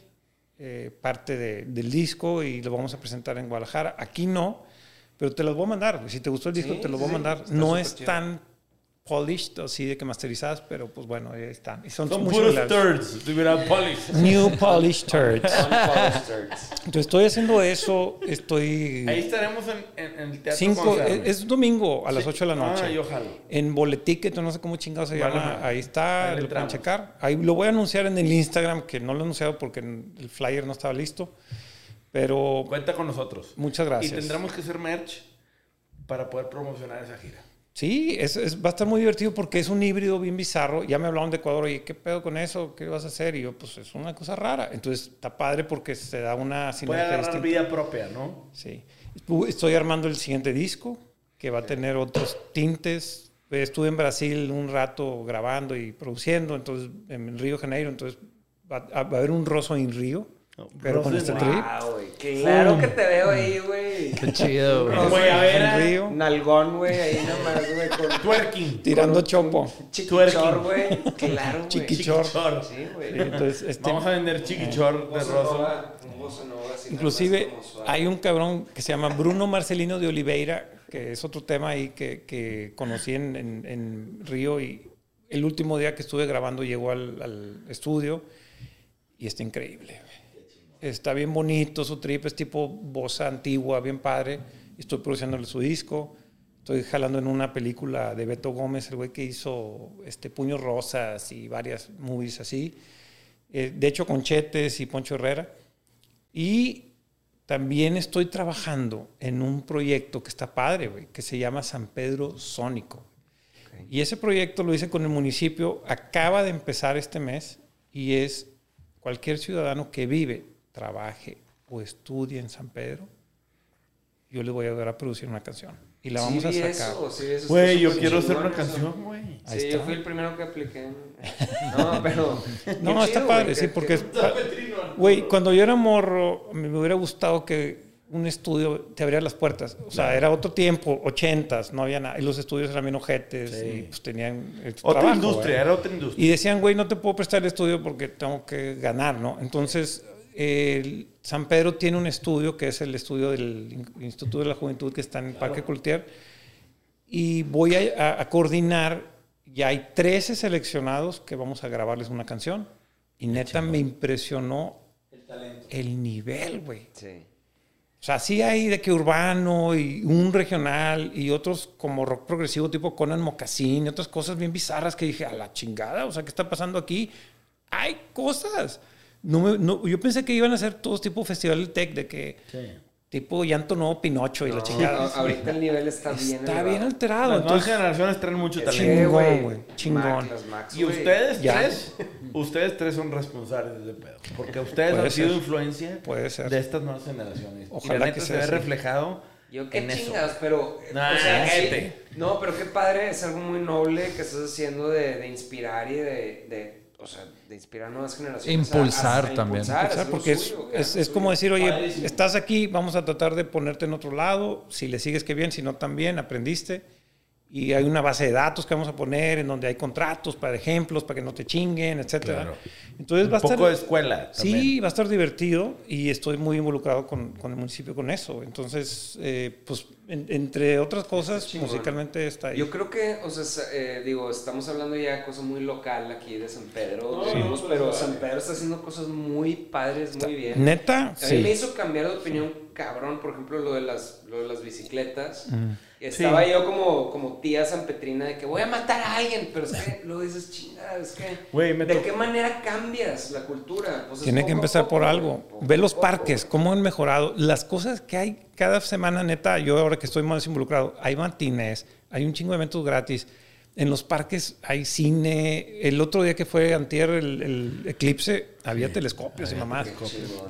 eh, parte de- del disco y lo vamos a presentar en Guadalajara. Aquí no, pero te los voy a mandar. Si te gustó el disco, Sí, te los sí, voy a mandar. No es chido. tan polished, así de que masterizadas, pero pues bueno, ahí están. Y son, Son muy puros turds. Tuviera polish. (laughs) New polished turds. Entonces estoy haciendo eso, estoy... Ahí estaremos en, en, en el teatro. Cinco, es, arme. es domingo a las Sí. 8 de la noche. Ah, yo jalo. En Boleticket, no sé cómo chingado se Bueno, llama. Ahí está, ahí lo pueden checar. Ahí lo voy a anunciar en el Instagram, que no lo he anunciado porque el flyer no estaba listo. Pero Cuenta con nosotros. muchas Y gracias. tendremos que hacer merch para poder promocionar esa gira. Sí, es, es- va a estar muy divertido porque es un híbrido bien bizarro. Ya me hablaron de Ecuador, oye, ¿qué pedo con eso? ¿Qué vas a hacer? Y yo, pues es una cosa rara. Entonces está padre porque se da una Puede agarrar distinta. vida propia, ¿no? Sí. Estoy armando el siguiente disco que va a tener otros tintes. Estuve en Brasil un rato grabando y produciendo, entonces en Río de Janeiro, entonces va, a- va a haber un roso en Río, pero con Rosso este trip. Güey. Claro que te veo ahí, güey. Qué chido, güey. No, Güey, a ver, Nalgón, güey, ahí nomás, güey, con (laughs) Twerking. tirando chopo. chiquichor, güey. Claro, güey. Chiquichor. Chiquichor. Sí, güey. Sí, entonces, este, Vamos a vender chiquichor de así, Inclusive hay un cabrón que se llama Bruno Marcelino de Oliveira, que es otro tema ahí que, que conocí en, en- en Río y el último día que estuve grabando llegó al, al estudio y está increíble. Está bien bonito, su trip es tipo bossa antigua, bien padre. Estoy produciéndole su disco. Estoy jalando en una película de Beto Gómez, el güey que hizo este, Puños Rosas y varias movies así. Eh, de hecho, con Chetes y Poncho Herrera. Y también estoy trabajando en un proyecto que está padre, güey, que se llama San Pedro Sónico. Y ese proyecto lo hice con el municipio, acaba de empezar este mes y es cualquier ciudadano que vive, trabaje o estudie en San Pedro, yo le voy a ayudar a producir una canción. Y la vamos Sí a sacar. eso, sí eso, Güey, yo quiero hacer una eso. canción, güey. Sí, está. yo fui el primero que apliqué. (laughs) No, pero. No, qué está chido, padre, güey, sí, que- porque es... Güey, cuando yo era morro, me me hubiera gustado que un estudio te abriera las puertas. O sea, era otro tiempo, ochentas, no había nada. Y los estudios eran bien ojetes Sí. y pues tenían Otra trabajo, industria, güey. era otra industria. Y decían, güey, no te puedo prestar el estudio porque tengo que ganar, ¿no? Entonces, el San Pedro tiene un estudio que es el estudio del In- Instituto de la Juventud que está en el Parque Coltier. Y voy a, a- coordinar, ya hay 13 seleccionados que vamos a grabarles una canción. Y neta me impresionó el nivel, güey. Sí. O sea, sí hay de que urbano y un regional y otros como rock progresivo tipo Conan Mocassin y otras cosas bien bizarras que dije, a la chingada, o sea, ¿qué está pasando aquí? Hay cosas. No me- no, yo pensé que iban a ser todos tipo festival del tech, de que tipo llanto nuevo Pinocho y la No, chingada. a- ahorita el nivel está bien. Está elevado. bien alterado. Las nuevas Entonces, generaciones traen mucho Sí, talento. Chingón, güey, chingón. Y ustedes Ya. tres, ustedes tres son responsables de ese pedo. Porque ustedes Puede han sido influencia Muy ser. de estas nuevas generaciones. y Ojalá la que se ve reflejado Yo qué en eso. chingas, pero. Nah, o sea, sí. gente. no, pero qué padre, es algo muy noble que estás haciendo de, de inspirar y de, de. O sea, de inspirar nuevas generaciones. Impulsar a- a también. impulsar, porque es, suyo, es, es como decir, oye, estás aquí, vamos a tratar de ponerte en otro lado, si le sigues que bien, si no también, aprendiste. Y hay una base de datos que vamos a poner en donde hay contratos para ejemplos, para que no te chinguen, etcétera. Claro. Entonces Un va a estar... poco de escuela. Sí, también. va a estar divertido y estoy muy involucrado con, con el municipio con eso. Entonces, eh, pues, en- entre otras cosas, musicalmente está ahí. Yo creo que, o sea, eh, digo, estamos hablando ya de cosas muy local aquí de San Pedro, No, digamos, no, pero San vale. Pedro está haciendo cosas muy padres, muy bien. Neta, A mí me sí. hizo cambiar de opinión, cabrón, por ejemplo, lo de las, lo de las bicicletas. Mm. Estaba yo como, como tía sanpetrina de que voy a matar a alguien, pero es que luego dices, chingada, es que... Güey, me ¿De qué manera cambias la cultura? Pues es Tiene que poco empezar poco, por algo. poco Ve los poco, parques, cómo han mejorado. Las cosas que hay cada semana, neta, yo ahora que estoy más involucrado, hay matines, hay un chingo de eventos gratis. En los parques hay cine. El otro día que fue antier el, el eclipse, había telescopios y mamás.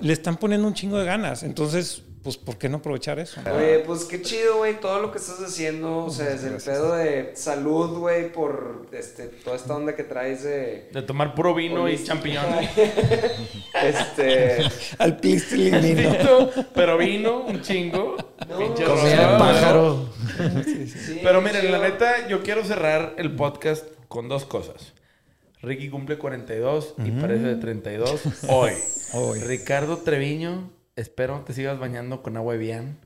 Le están poniendo un chingo de ganas. Entonces, pues, ¿por qué no aprovechar eso? Güey, pues qué chido, güey, todo lo que estás haciendo, o sea, desde el pedo de salud, güey, por este, toda esta onda que traes de... De tomar puro vino y holística. champiñones. (laughs) este... (laughs) Al plistilino. Pero vino un chingo. Pinche Comida pájaro. sí, Pero miren, chido. la neta, yo quiero cerrar el podcast con dos cosas. Ricky cumple 42 y parece de 32 (laughs) hoy. Hoy. Ricardo Treviño, espero te sigas bañando con agua Evian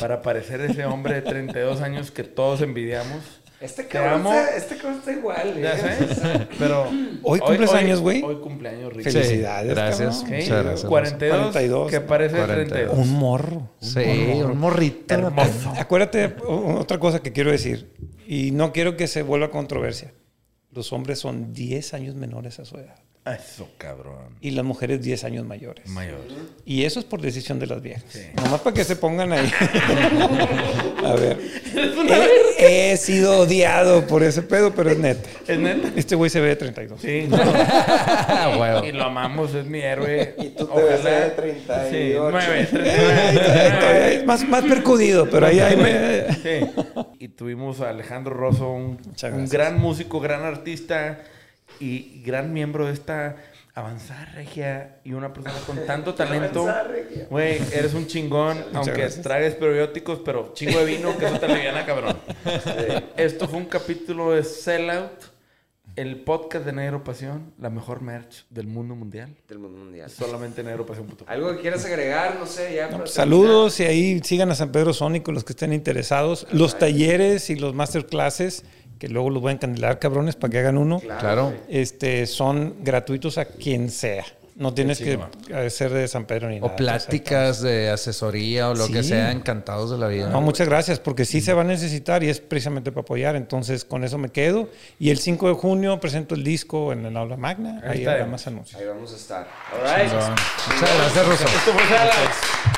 para parecer ese hombre de 32 años que todos envidiamos. Este Te cabrón, está, este cabrón está igual, Ya ¿eh? sé, pero... Hoy cumples años, güey. Hoy cumpleaños, Ricky. Felicidades, gracias. cabrón. Ok, Muchas gracias. 42, 42, que parece de 42. 32. Un morro. Sí, un morrito. Hermoso. Acuérdate otra cosa que quiero decir, y no quiero que se vuelva controversia. los hombres son 10 años menores a su edad. Eso, cabrón. Y las mujeres 10 años mayores. Mayor. Y eso es por decisión de las viejas. Nomás para que se pongan ahí. (laughs) a ver. He, he sido odiado por ese pedo, pero es neta. ¿Es neta? Este güey se ve de 32. Sí, no. (laughs) Ah, huevo. y lo amamos, es mi héroe. Y tú te ves de 38. Sí, nueve, (laughs) Todavía 39. es más, más percudido, pero ahí, ahí me... Sí. Y tuvimos a Alejandro Rosso, un, un gran músico, gran artista y gran miembro de esta avanzada regia y una persona con tanto (laughs) talento. Güey, eres un chingón, aunque tragues periódicos, pero chingo de vino, que eso te aliviana, cabrón. Esto fue un capítulo de Sellout, el podcast de Negro Pasión, la mejor merch del mundo mundial. Del mundo mundial. Solamente negropasión.com. ¿Algo que quieras agregar? No sé, ya. para Saludos y ahí sigan a San Pedro Sónico los que estén interesados. Los talleres y los masterclasses, que luego los voy a encandilar, cabrones, para que hagan uno. Claro. Este, son gratuitos a quien sea. No tienes que ser de San Pedro ni nada. O pláticas de asesoría o lo que Sí. sea, encantados de la vida. No, muchas gracias, porque sí se va a necesitar y es precisamente para apoyar. Entonces, con eso me quedo. Y el 5 de junio presento el disco en el aula magna. Ahí Ahí habrá más anuncios. Ahí vamos a estar. All right. Muchas gracias, Ruso. Esto fue